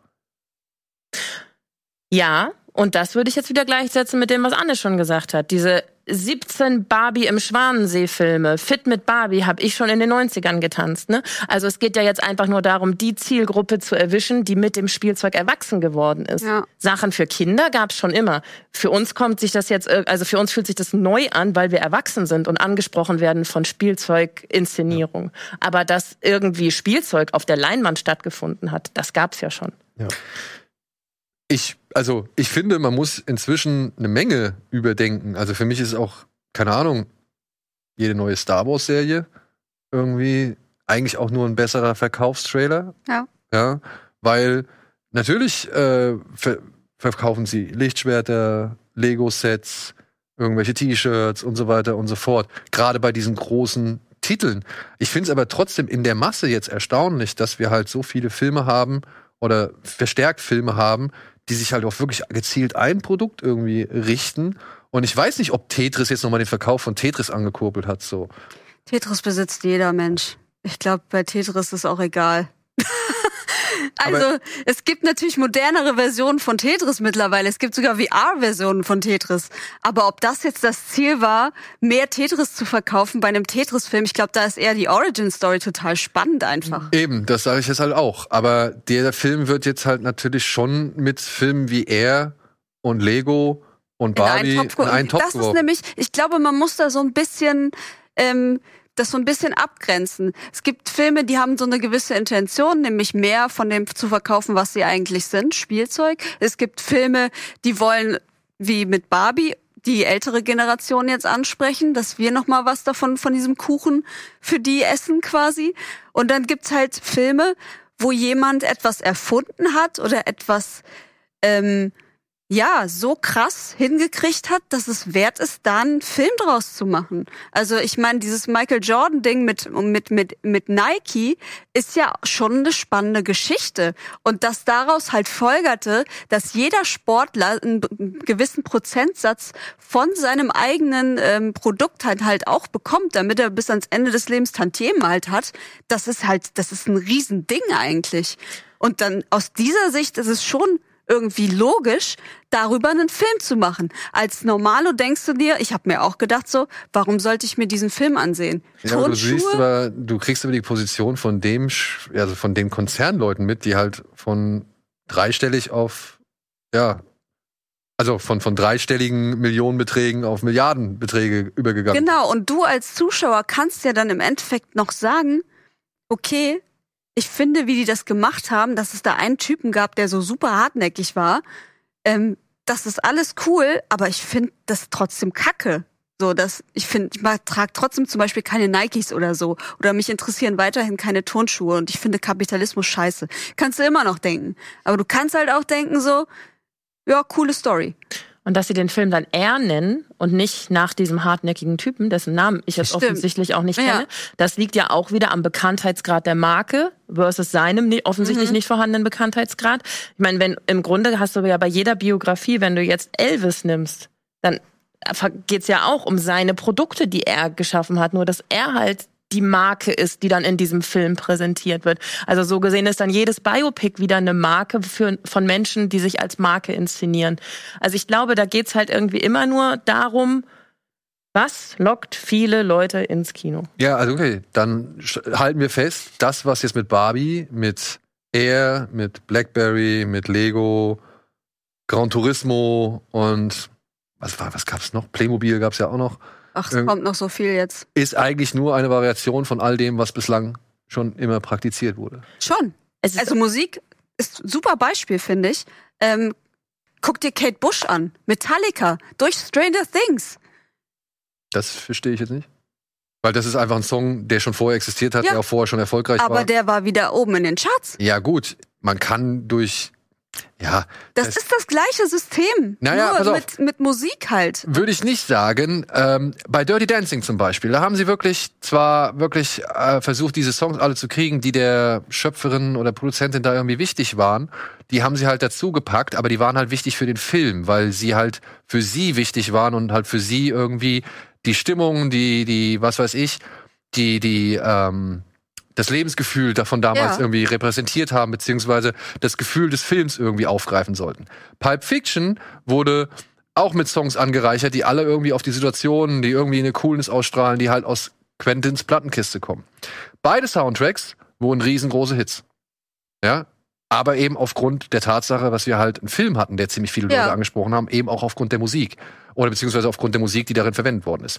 Ja, und das würde ich jetzt wieder gleichsetzen mit dem, was Anne schon gesagt hat. Diese 17 Barbie im Schwanensee-Filme, Fit mit Barbie, habe ich schon in den 90ern getanzt. Ne? Also es geht ja jetzt einfach nur darum, die Zielgruppe zu erwischen, die mit dem Spielzeug erwachsen geworden ist. Ja. Sachen für Kinder gab es schon immer. Für uns kommt sich das jetzt, ir- also für uns fühlt sich das neu an, weil wir erwachsen sind und angesprochen werden von Spielzeuginszenierung. Aber dass irgendwie Spielzeug auf der Leinwand stattgefunden hat, das gab's ja schon. Ich, also, ich finde, man muss inzwischen eine Menge überdenken. Also für mich ist auch keine Ahnung, jede neue Star Wars-Serie irgendwie eigentlich auch nur ein besserer Verkaufstrailer. Ja. Ja, weil natürlich äh, ver verkaufen sie Lichtschwerter, Lego-Sets, irgendwelche T-Shirts und so weiter und so fort. Gerade bei diesen großen Titeln. Ich finde es aber trotzdem in der Masse jetzt erstaunlich, dass wir halt so viele Filme haben oder verstärkt Filme haben, die sich halt auch wirklich gezielt ein Produkt irgendwie richten. Und ich weiß nicht, ob Tetris jetzt nochmal den Verkauf von Tetris angekurbelt hat. So. Tetris besitzt jeder Mensch. Ich glaube, bei Tetris ist auch egal. also, Aber- es gibt natürlich modernere Versionen von Tetris mittlerweile. Es gibt sogar VR-Versionen von Tetris. Aber ob das jetzt das Ziel war, mehr Tetris zu verkaufen bei einem Tetris-Film, ich glaube, da ist eher die Origin-Story total spannend einfach. Eben, das sage ich jetzt halt auch. Aber der Film wird jetzt halt natürlich schon mit Filmen wie er und Lego und Barbie in einen Topf, in einen Topf Das ist nämlich, ich glaube, man muss da so ein bisschen ähm, das so ein bisschen abgrenzen. Es gibt Filme, die haben so eine gewisse Intention, nämlich mehr von dem zu verkaufen, was sie eigentlich sind, Spielzeug. Es gibt Filme, die wollen, wie mit Barbie, die ältere Generation jetzt ansprechen, dass wir noch mal was davon von diesem Kuchen für die essen quasi. Und dann gibt's halt Filme, wo jemand etwas erfunden hat oder etwas ähm, ja, so krass hingekriegt hat, dass es wert ist, da einen Film draus zu machen. Also ich meine, dieses Michael Jordan-Ding mit, mit, mit, mit Nike ist ja schon eine spannende Geschichte. Und dass daraus halt folgerte, dass jeder Sportler einen gewissen Prozentsatz von seinem eigenen ähm, Produkt halt halt auch bekommt, damit er bis ans Ende des Lebens Tantiemen halt hat, das ist halt, das ist ein Riesending eigentlich. Und dann aus dieser Sicht ist es schon irgendwie logisch, darüber einen Film zu machen. Als Normalo denkst du dir, ich habe mir auch gedacht so, warum sollte ich mir diesen Film ansehen? Ja, du siehst aber, du kriegst aber die Position von dem, also von den Konzernleuten mit, die halt von dreistellig auf, ja, also von, von dreistelligen Millionenbeträgen auf Milliardenbeträge übergegangen. Genau, und du als Zuschauer kannst ja dann im Endeffekt noch sagen, okay, ich finde, wie die das gemacht haben, dass es da einen Typen gab, der so super hartnäckig war, ähm, das ist alles cool, aber ich finde das trotzdem kacke. So, dass ich finde, ich trage trotzdem zum Beispiel keine Nikes oder so. Oder mich interessieren weiterhin keine Turnschuhe und ich finde Kapitalismus scheiße. Kannst du immer noch denken. Aber du kannst halt auch denken so, ja, coole Story. Und dass sie den Film dann er nennen und nicht nach diesem hartnäckigen Typen, dessen Namen ich jetzt Stimmt. offensichtlich auch nicht Ja. kenne, das liegt ja auch wieder am Bekanntheitsgrad der Marke versus seinem offensichtlich Mhm. nicht vorhandenen Bekanntheitsgrad. Ich meine, wenn im Grunde hast du ja bei jeder Biografie, wenn du jetzt Elvis nimmst, dann geht's ja auch um seine Produkte, die er geschaffen hat, nur dass er halt die Marke ist, die dann in diesem Film präsentiert wird. Also so gesehen ist dann jedes Biopic wieder eine Marke für, von Menschen, die sich als Marke inszenieren. Also ich glaube, da geht's halt irgendwie immer nur darum, was lockt viele Leute ins Kino. Ja, also okay, dann halten wir fest, das, was jetzt mit Barbie, mit Air, mit Blackberry, mit Lego, Gran Turismo und was war, was gab's noch? Playmobil gab's ja auch noch, Ach, es Ähm, kommt noch so viel jetzt. ist eigentlich nur eine Variation von all dem, was bislang schon immer praktiziert wurde. Schon. Es ist Also Musik ist ein super Beispiel, finde ich. Ähm, guck dir Kate Bush an, Metallica, durch Stranger Things. Das verstehe ich jetzt nicht. Weil das ist einfach ein Song, der schon vorher existiert hat, Ja. der auch vorher schon erfolgreich Aber war. der war wieder oben in den Charts. Ja, gut, man kann durch, ja, Das, Das- ist das gleiche System. Naja, pass nur auf. mit, mit Musik halt. Würde ich nicht sagen. Ähm, bei Dirty Dancing zum Beispiel, da haben sie wirklich zwar wirklich äh, versucht, diese Songs alle zu kriegen, die der Schöpferin oder Produzentin da irgendwie wichtig waren. Die haben sie halt dazu gepackt, aber die waren halt wichtig für den Film, weil sie halt für sie wichtig waren und halt für sie irgendwie die Stimmung, die, die, was weiß ich, die, die, ähm, das Lebensgefühl davon damals Ja. irgendwie repräsentiert haben, beziehungsweise das Gefühl des Films irgendwie aufgreifen sollten. Pulp Fiction wurde auch mit Songs angereichert, die alle irgendwie auf die Situationen, die irgendwie eine Coolness ausstrahlen, die halt aus Quentins Plattenkiste kommen. Beide Soundtracks wurden riesengroße Hits. Ja, aber eben aufgrund der Tatsache, dass wir halt einen Film hatten, der ziemlich viele Ja. Leute angesprochen haben, eben auch aufgrund der Musik. Oder beziehungsweise aufgrund der Musik, die darin verwendet worden ist.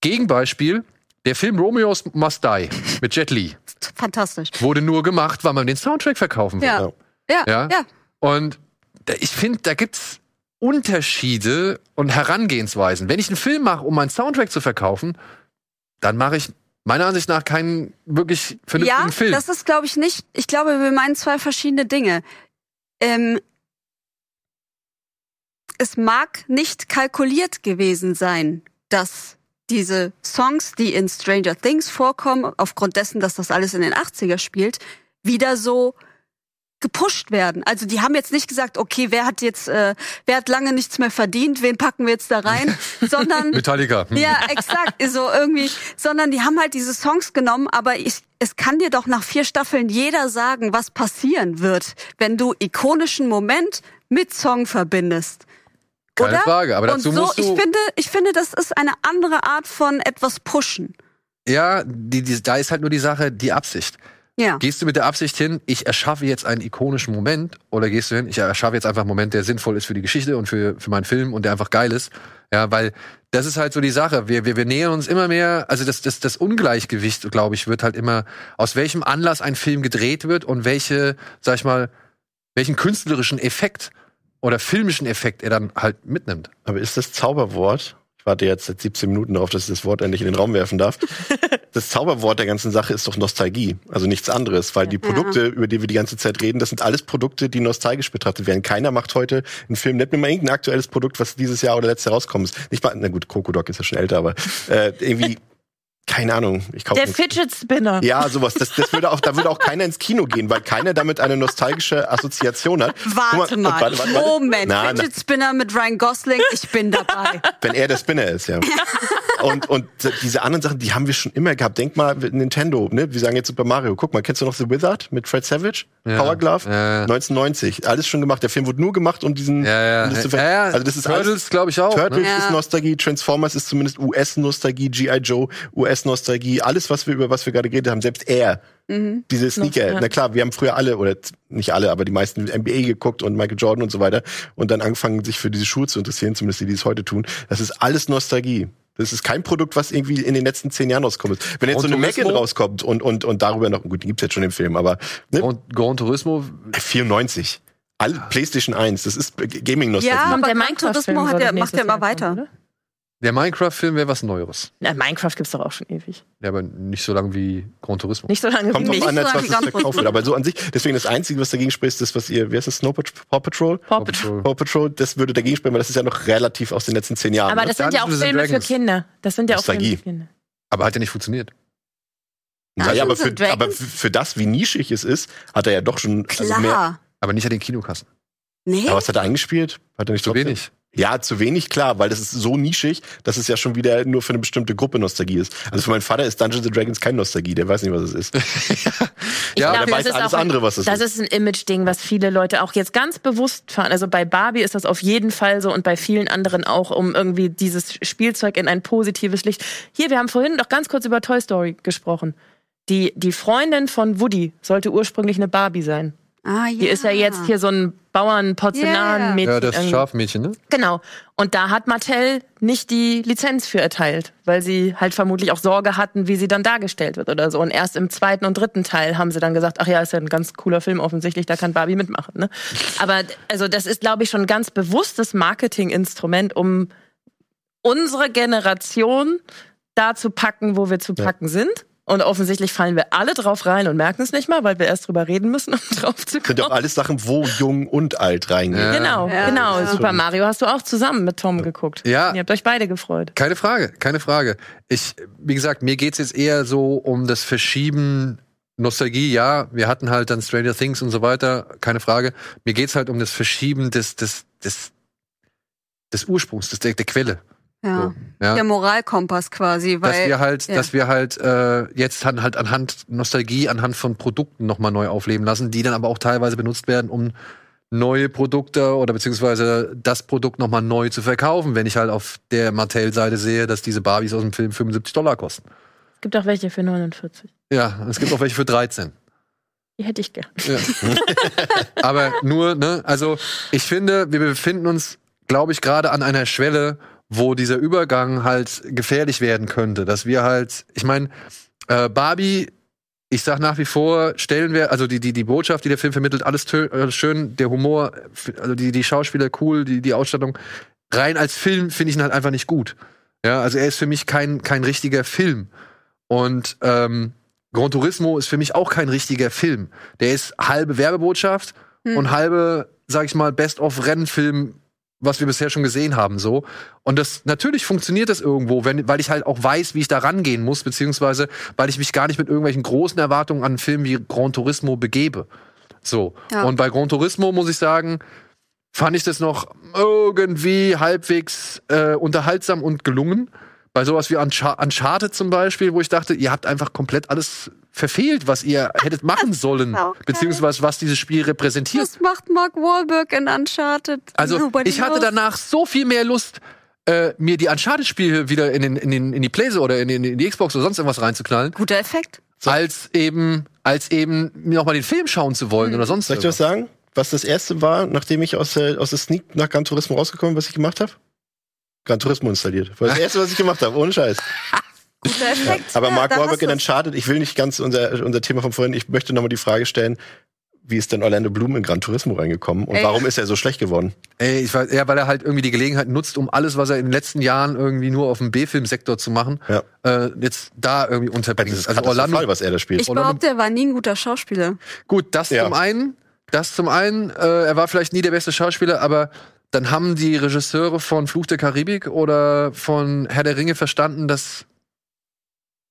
Gegenbeispiel, der Film Romeo's Must Die mit Jet Li Fantastisch. wurde nur gemacht, weil man den Soundtrack verkaufen will. Ja. Ja, Ja? ja. Und ich finde, da gibt's Unterschiede und Herangehensweisen. Wenn ich einen Film mache, um meinen Soundtrack zu verkaufen, dann mache ich meiner Ansicht nach keinen wirklich vernünftigen Ja, Film. das ist, glaube ich, nicht. Ich glaube, wir meinen zwei verschiedene Dinge. Ähm, es mag nicht kalkuliert gewesen sein, dass diese Songs, die in Stranger Things vorkommen, aufgrund dessen, dass das alles in den 80er spielt, wieder so gepusht werden. Also die haben jetzt nicht gesagt, okay, wer hat jetzt, äh, wer hat lange nichts mehr verdient, wen packen wir jetzt da rein, sondern Metallica. Hm. ja, exakt. So irgendwie, sondern die haben halt diese Songs genommen, aber ich, es kann dir doch nach vier Staffeln jeder sagen, was passieren wird, wenn du ikonischen Moment mit Song verbindest. Keine Oder? Frage, aber dazu Und so, musst du. ich finde, ich finde, das ist eine andere Art von etwas pushen. ja, die, die, da ist halt nur die Sache, die Absicht. Ja. Gehst du mit der Absicht hin, ich erschaffe jetzt einen ikonischen Moment, oder gehst du hin, ich erschaffe jetzt einfach einen Moment, der sinnvoll ist für die Geschichte und für, für meinen Film und der einfach geil ist. Ja, weil das ist halt so die Sache. Wir, wir, wir nähern uns immer mehr, also das, das, das Ungleichgewicht, glaube ich, wird halt immer, aus welchem Anlass ein Film gedreht wird und welche, sag ich mal, welchen künstlerischen Effekt oder filmischen Effekt er dann halt mitnimmt. Aber ist das Zauberwort? Ich warte jetzt seit 17 Minuten darauf, dass ich das Wort endlich in den Raum werfen darf. Das Zauberwort der ganzen Sache ist doch Nostalgie. Also nichts anderes, weil die Produkte, über die wir die ganze Zeit reden, das sind alles Produkte, die nostalgisch betrachtet werden. Keiner macht heute einen Film. Nennt mir mal irgendein aktuelles Produkt, was dieses Jahr oder letztes Jahr rauskommt. Nicht mal, na gut, Coco-Doc ist ja schon älter, aber äh, irgendwie, keine Ahnung. Ich kaufe Der Fidget Spinner. ja, sowas. Das, das würde auch, da würde auch keiner ins Kino gehen, weil keiner damit eine nostalgische Assoziation hat. Warte und mal. warte, warte, warte. Moment. Na, na, Fidget Spinner mit Ryan Gosling, ich bin dabei. wenn er der Spinner ist, ja. Und, und diese anderen Sachen, die haben wir schon immer gehabt. Denk mal, Nintendo, ne? Wir sagen jetzt Super Mario. Guck mal, kennst du noch The Wizard mit Fred Savage? Ja. Power Glove? Ja. 1990. Alles schon gemacht. Der Film wurde nur gemacht, um diesen. Ja, ja. Um das zu ja, ja. Also das ist alles, Turtles, glaube ich auch. Turtles Ne? Ja. ist Nostalgie, Transformers ist zumindest US-Nostalgie, G.I. Joe, US-Nostalgie, alles, was wir über was wir gerade geredet haben, selbst er, Mhm. diese Sneaker. ja. Na klar, wir haben früher alle, oder nicht alle, aber die meisten NBA geguckt und Michael Jordan und so weiter und dann angefangen, sich für diese Schuhe zu interessieren, zumindest die, die es heute tun. Das ist alles Nostalgie. Das ist kein Produkt, was irgendwie in den letzten zehn Jahren rauskommt. Wenn jetzt so eine Turismo? rauskommt und, und, und darüber noch, gut, die gibt's jetzt schon im Film, aber ne, Und Gran Turismo, 94. Alle PlayStation 1, das ist Gaming-Nostalgie. Ja, aber der Gran Turismo hat nächstes macht ja immer weiter. oder? Der Minecraft-Film wäre was Neueres. Na, Minecraft gibt's doch auch schon ewig. Ja, aber nicht so lang wie Gran Turismo. Nicht so lange Kommt wie drauf mich. an, als so was es verkauft wird. Aber so an sich, deswegen das Einzige, was dagegen spricht, ist das, was ihr, wie heißt das, Snow Pat- Paw Patrol? Paw Patrol. Paw Patrol, das würde dagegen sprechen, weil das ist ja noch relativ aus den letzten zehn Jahren. Aber ne? das sind ja auch Filme für. Kinder. Das sind ja auch Filme für Kinder. Aber hat ja nicht funktioniert. naja, aber, für, aber für, das, wie nischig es ist, hat er ja doch schon also mehr. Klar. Aber nicht an den Kinokassen. Nee? Aber was hat er eingespielt? Hat er nicht trotzdem- wenig. Ja, zu wenig, klar, weil das ist so nischig, dass es ja schon wieder nur für eine bestimmte Gruppe Nostalgie ist. Also für meinen Vater ist Dungeons and Dragons kein Nostalgie, der weiß nicht, was es ist. Ich Ja, glaub, der das weiß ist alles auch ein, andere, was es Das ist. ist ein Image-Ding, was viele Leute auch jetzt ganz bewusst fahren. Also bei Barbie ist das auf jeden Fall so und bei vielen anderen auch, um irgendwie dieses Spielzeug in ein positives Licht. Hier, wir haben vorhin doch ganz kurz über Toy Story gesprochen. Die, die Freundin von Woody sollte ursprünglich eine Barbie sein. Ah, ja. Die ist ja jetzt hier so ein Bauern-Porzellanmädchen. Ja, das. Schafmädchen, ne? Genau. Und da hat Mattel nicht die Lizenz für erteilt, weil sie halt vermutlich auch Sorge hatten, wie sie dann dargestellt wird oder so. Und erst im zweiten und dritten Teil haben sie dann gesagt, ach ja, ist ja ein ganz cooler Film offensichtlich, da kann Barbie mitmachen. Ne? Aber also das ist, glaube ich, schon ein ganz bewusstes Marketinginstrument, um unsere Generation da zu packen, wo wir zu packen sind. Und offensichtlich fallen wir alle drauf rein und merken es nicht mal, weil wir erst drüber reden müssen, um drauf zu Sind doch kommen. alles Sachen, wo jung und alt reingehen. Ja. Genau, Ja. genau. Ja. Super Mario hast du auch zusammen mit Tom geguckt. Ja. Ihr habt euch beide gefreut. Keine Frage, keine Frage. Ich, wie gesagt, mir geht's jetzt eher so um das Verschieben Nostalgie, ja, wir hatten halt dann Stranger Things und so weiter, keine Frage. Mir geht's halt um das Verschieben des, des, des, des Ursprungs, des, der, der Quelle. Ja. So, ja. Der Moralkompass quasi, weil dass wir halt, ja. dass wir halt äh, jetzt dann halt anhand Nostalgie, anhand von Produkten nochmal neu aufleben lassen, die dann aber auch teilweise benutzt werden, um neue Produkte oder beziehungsweise das Produkt nochmal neu zu verkaufen, wenn ich halt auf der Mattel-Seite sehe, dass diese Barbies aus dem Film 75 Dollar kosten. Es gibt auch welche für 49. Ja, es gibt auch welche für 13. Die hätte ich gern. Ja. Aber nur, ne, also ich finde, wir befinden uns, glaube ich, gerade an einer Schwelle, wo dieser Übergang halt gefährlich werden könnte. Dass wir halt, ich meine, äh, Barbie ich sag nach wie vor, Stellenwert, also die, die, die Botschaft, die der Film vermittelt, alles äh, schön, der Humor, also die, die Schauspieler cool, die, die Ausstattung. Rein als Film finde ich ihn halt einfach nicht gut. Ja, also er ist für mich kein, kein richtiger Film. Und ähm, Gran Turismo ist für mich auch kein richtiger Film. Der ist halbe Werbebotschaft und halbe, sag ich mal, Best-of-Rennfilm, was wir bisher schon gesehen haben, so. Und das, natürlich funktioniert das irgendwo, wenn, weil ich halt auch weiß, wie ich da rangehen muss, beziehungsweise, weil ich mich gar nicht mit irgendwelchen großen Erwartungen an einen Film wie Gran Turismo begebe. So. Ja. Und bei Gran Turismo muss ich sagen, fand ich das noch irgendwie halbwegs äh, unterhaltsam und gelungen. Bei sowas wie Unchar Uncharted zum Beispiel, wo ich dachte, ihr habt einfach komplett alles verfehlt, was ihr hättet machen sollen, Okay. beziehungsweise was dieses Spiel repräsentiert. Was macht Mark Wahlberg in Uncharted? Also Nobody ich hatte knows. danach so viel mehr Lust, äh, mir die Uncharted-Spiele wieder in, den, in, den, in die Playse oder in, den, in die Xbox oder sonst irgendwas reinzuknallen, Guter Effekt. als eben, als eben mir nochmal den Film schauen zu wollen oder sonst Soll ich dir was sagen? Was das erste war, nachdem ich aus der, aus der Sneak nach Gran Turismo rausgekommen was ich gemacht habe? Gran Turismo installiert. War das erste, was ich gemacht habe, ohne Scheiß. Guter Effekt. Aber Ja, Mark da Wahlberg in. Uncharted, ich will nicht ganz unser, unser Thema von vorhin, ich möchte nochmal die Frage stellen, wie ist denn Orlando Bloom in Gran Turismo reingekommen und Ey. warum ist er so schlecht geworden? Ey, ich weiß, ja, weil er halt irgendwie die Gelegenheit nutzt, um alles, was er in den letzten Jahren irgendwie nur auf dem B-Film-Sektor zu machen, Ja. äh, jetzt da irgendwie Das unterbringen. ist Also Orlando, Fall, was er da spielt. Ich behaupte, er war nie ein guter Schauspieler. Gut, das Ja. zum einen, das zum einen, äh, er war vielleicht nie der beste Schauspieler, aber dann haben die Regisseure von Fluch der Karibik oder von Herr der Ringe verstanden, dass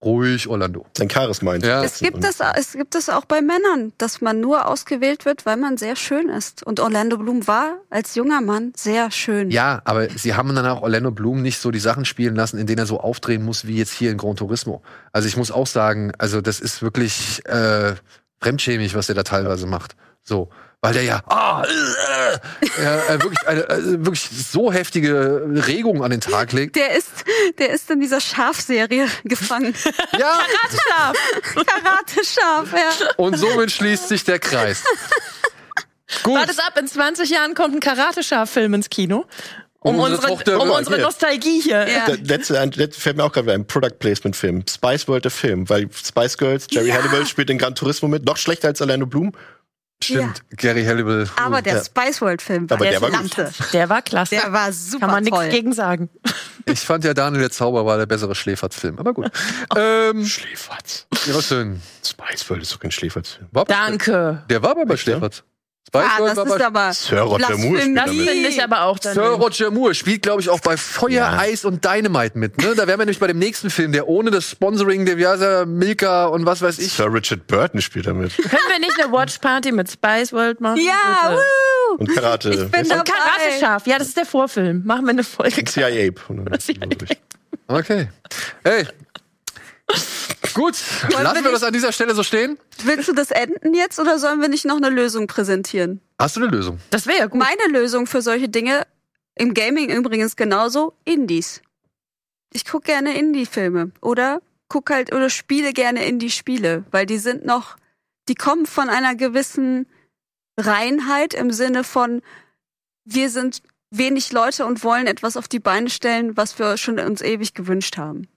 ruhig Orlando. Sein Charisma Ja. Es gibt es, es gibt es auch bei Männern, dass man nur ausgewählt wird, weil man sehr schön ist. Und Orlando Bloom war als junger Mann sehr schön. Ja, aber sie haben dann auch Orlando Bloom nicht so die Sachen spielen lassen, in denen er so aufdrehen muss wie jetzt hier in Gran Turismo. Also ich muss auch sagen, also das ist wirklich äh, fremdschämig, was er da teilweise macht. So, weil der ja, ah, äh, ja äh, wirklich, eine, äh, wirklich so heftige Regungen an den Tag legt. Der ist, der ist in dieser Schafserie gefangen. Ja, Karate-Schaf, ja. und somit schließt sich der Kreis. Gut, Wartet ab, in 20 Jahren kommt ein Karate-Schaf-Film ins Kino. Um, Um unsere Tochter- um unsere hier. Nostalgie hier. Ja. Letzte, letzte fällt mir auch gerade ein Product Placement Film. Spice World der Film, weil Spice Girls, Jerry Ja. Hannibal spielt in Gran Turismo mit, noch schlechter als Orlando Bloom. Stimmt, Gary Hannibal. Aber der Ja. Spice World Film war, Aber der war klasse. Der war klasse. Der war super Kann man nichts gegen sagen. Ich fand ja Daniel der Zauber war der bessere Schläferz-Film. Aber gut. ähm, Schläferz. ja, schön. Spice World ist doch kein bei- Danke. Der war aber bei Schläferz. Spice Ah, World das war ist aber Sir Roger Moore spielt. Das finde ich aber auch dann. Sir Roger Moore spielt, glaube ich, auch bei Feuer, Ja. Eis und Dynamite mit. Ne? Da wären wir nämlich bei dem nächsten Film, der ohne das Sponsoring der er, Milka und was weiß ich. Sir Richard Burton spielt damit. Können wir nicht eine Watch-Party mit Spice World machen? Ja, Bitte? woo. Und Karate. Ich bin Und dabei. Karate-Schaf. Ja, das ist der Vorfilm. Machen wir eine Folge. CIA Ape. Okay. Hey. Gut, lassen wir das an dieser Stelle so stehen. Willst du das enden jetzt oder sollen wir nicht noch eine Lösung präsentieren? Hast du eine Lösung? Das wäre ja gut. Meine Lösung für solche Dinge, im Gaming übrigens genauso, Indies. Ich gucke gerne Indie-Filme oder guck halt oder spiele gerne Indie-Spiele, weil die sind noch, die kommen von einer gewissen Reinheit im Sinne von, wir sind wenig Leute und wollen etwas auf die Beine stellen, was wir schon uns ewig gewünscht haben.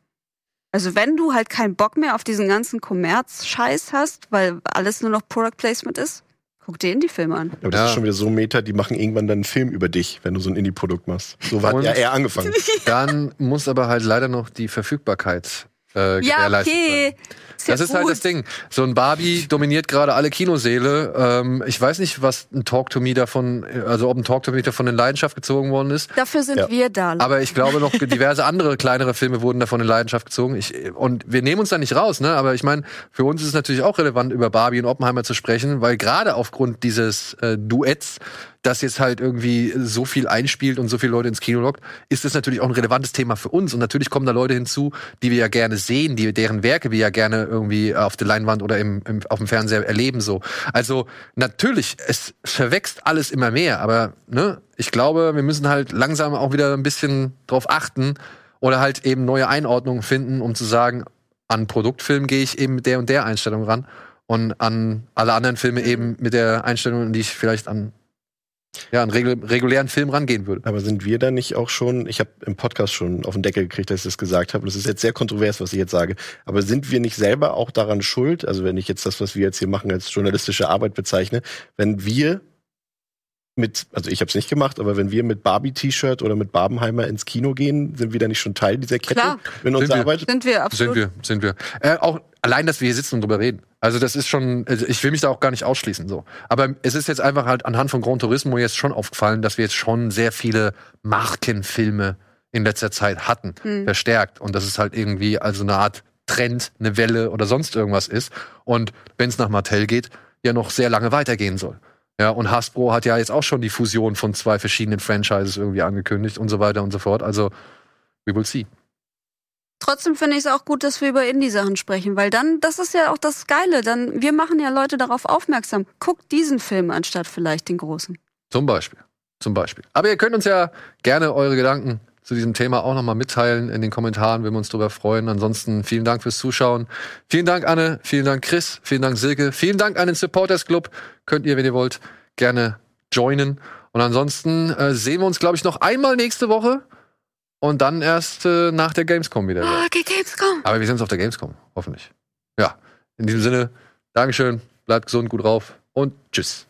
Also wenn du halt keinen Bock mehr auf diesen ganzen Kommerz-Scheiß hast, weil alles nur noch Product Placement ist, guck dir Indie-Filme an. Aber das Ja. ist schon wieder so Meta, die machen irgendwann dann einen Film über dich, wenn du so ein Indie-Produkt machst. So hat Und- ja er angefangen. Dann muss aber halt leider noch die Verfügbarkeit äh, Ja, gewährleistet okay. sein. Das ist halt das Ding. So ein Barbie dominiert gerade alle Kinoseele. Ähm, ich weiß nicht, was ein Talk to Me davon, also ob ein Talk to Me davon in Leidenschaft gezogen worden ist. Dafür sind Ja. wir da. Aber ich glaube noch diverse andere kleinere Filme wurden davon in Leidenschaft gezogen. Ich, und wir nehmen uns da nicht raus, ne? Aber ich meine, für uns ist es natürlich auch relevant, über Barbie und Oppenheimer zu sprechen, weil gerade aufgrund dieses äh, Duetts, das jetzt halt irgendwie so viel einspielt und so viele Leute ins Kino lockt, ist das natürlich auch ein relevantes Thema für uns. Und natürlich kommen da Leute hinzu, die wir ja gerne sehen, die deren Werke wir ja gerne irgendwie auf der Leinwand oder im, im, auf dem Fernseher erleben. So. Also natürlich, es verwächst alles immer mehr, aber ne, ich glaube, wir müssen halt langsam auch wieder ein bisschen drauf achten oder halt eben neue Einordnungen finden, um zu sagen, an Produktfilm gehe ich eben mit der und der Einstellung ran und an alle anderen Filme eben mit der Einstellung, die ich vielleicht an ja, einen regul regulären Film rangehen würde. Aber sind wir da nicht auch schon, ich habe im Podcast schon auf den Deckel gekriegt, dass ich das gesagt habe, und das ist jetzt sehr kontrovers, was ich jetzt sage, aber sind wir nicht selber auch daran schuld, also wenn ich jetzt das, was wir jetzt hier machen, als journalistische Arbeit bezeichne, wenn wir mit, also ich habe es nicht gemacht, aber wenn wir mit Barbie-T-Shirt oder mit Barbenheimer ins Kino gehen, sind wir da nicht schon Teil dieser Kette Klar. in unserer wir. Arbeit? Sind wir absolut. Sind wir, sind wir. Äh, auch allein, dass wir hier sitzen und drüber reden. Also das ist schon, also ich will mich da auch gar nicht ausschließen so. Aber es ist jetzt einfach halt anhand von Gran Turismo jetzt schon aufgefallen, dass wir jetzt schon sehr viele Markenfilme in letzter Zeit hatten, Hm. verstärkt. Und das ist halt irgendwie also eine Art Trend, eine Welle oder sonst irgendwas ist. Und wenn es nach Mattel geht, ja noch sehr lange weitergehen soll. Ja, und Hasbro hat ja jetzt auch schon die Fusion von zwei verschiedenen Franchises irgendwie angekündigt und so weiter und so fort. Also, we will see. Trotzdem finde ich es auch gut, dass wir über Indie-Sachen sprechen, weil dann, das ist ja auch das Geile, dann, wir machen ja Leute darauf aufmerksam. Guckt diesen Film anstatt vielleicht den großen. Zum Beispiel. Zum Beispiel. Aber ihr könnt uns ja gerne eure Gedanken zu diesem Thema auch nochmal mitteilen in den Kommentaren, wenn wir uns darüber freuen. Ansonsten vielen Dank fürs Zuschauen. Vielen Dank, Anne. Vielen Dank, Chris. Vielen Dank, Silke. Vielen Dank an den Supporters Club. Könnt ihr, wenn ihr wollt, gerne joinen. Und ansonsten äh, sehen wir uns, glaube ich, noch einmal nächste Woche und dann erst äh, nach der Gamescom wieder. Ah, okay, Gamescom. Aber wir sind auf der Gamescom, hoffentlich. Ja, in diesem Sinne, Dankeschön, bleibt gesund, gut drauf und tschüss.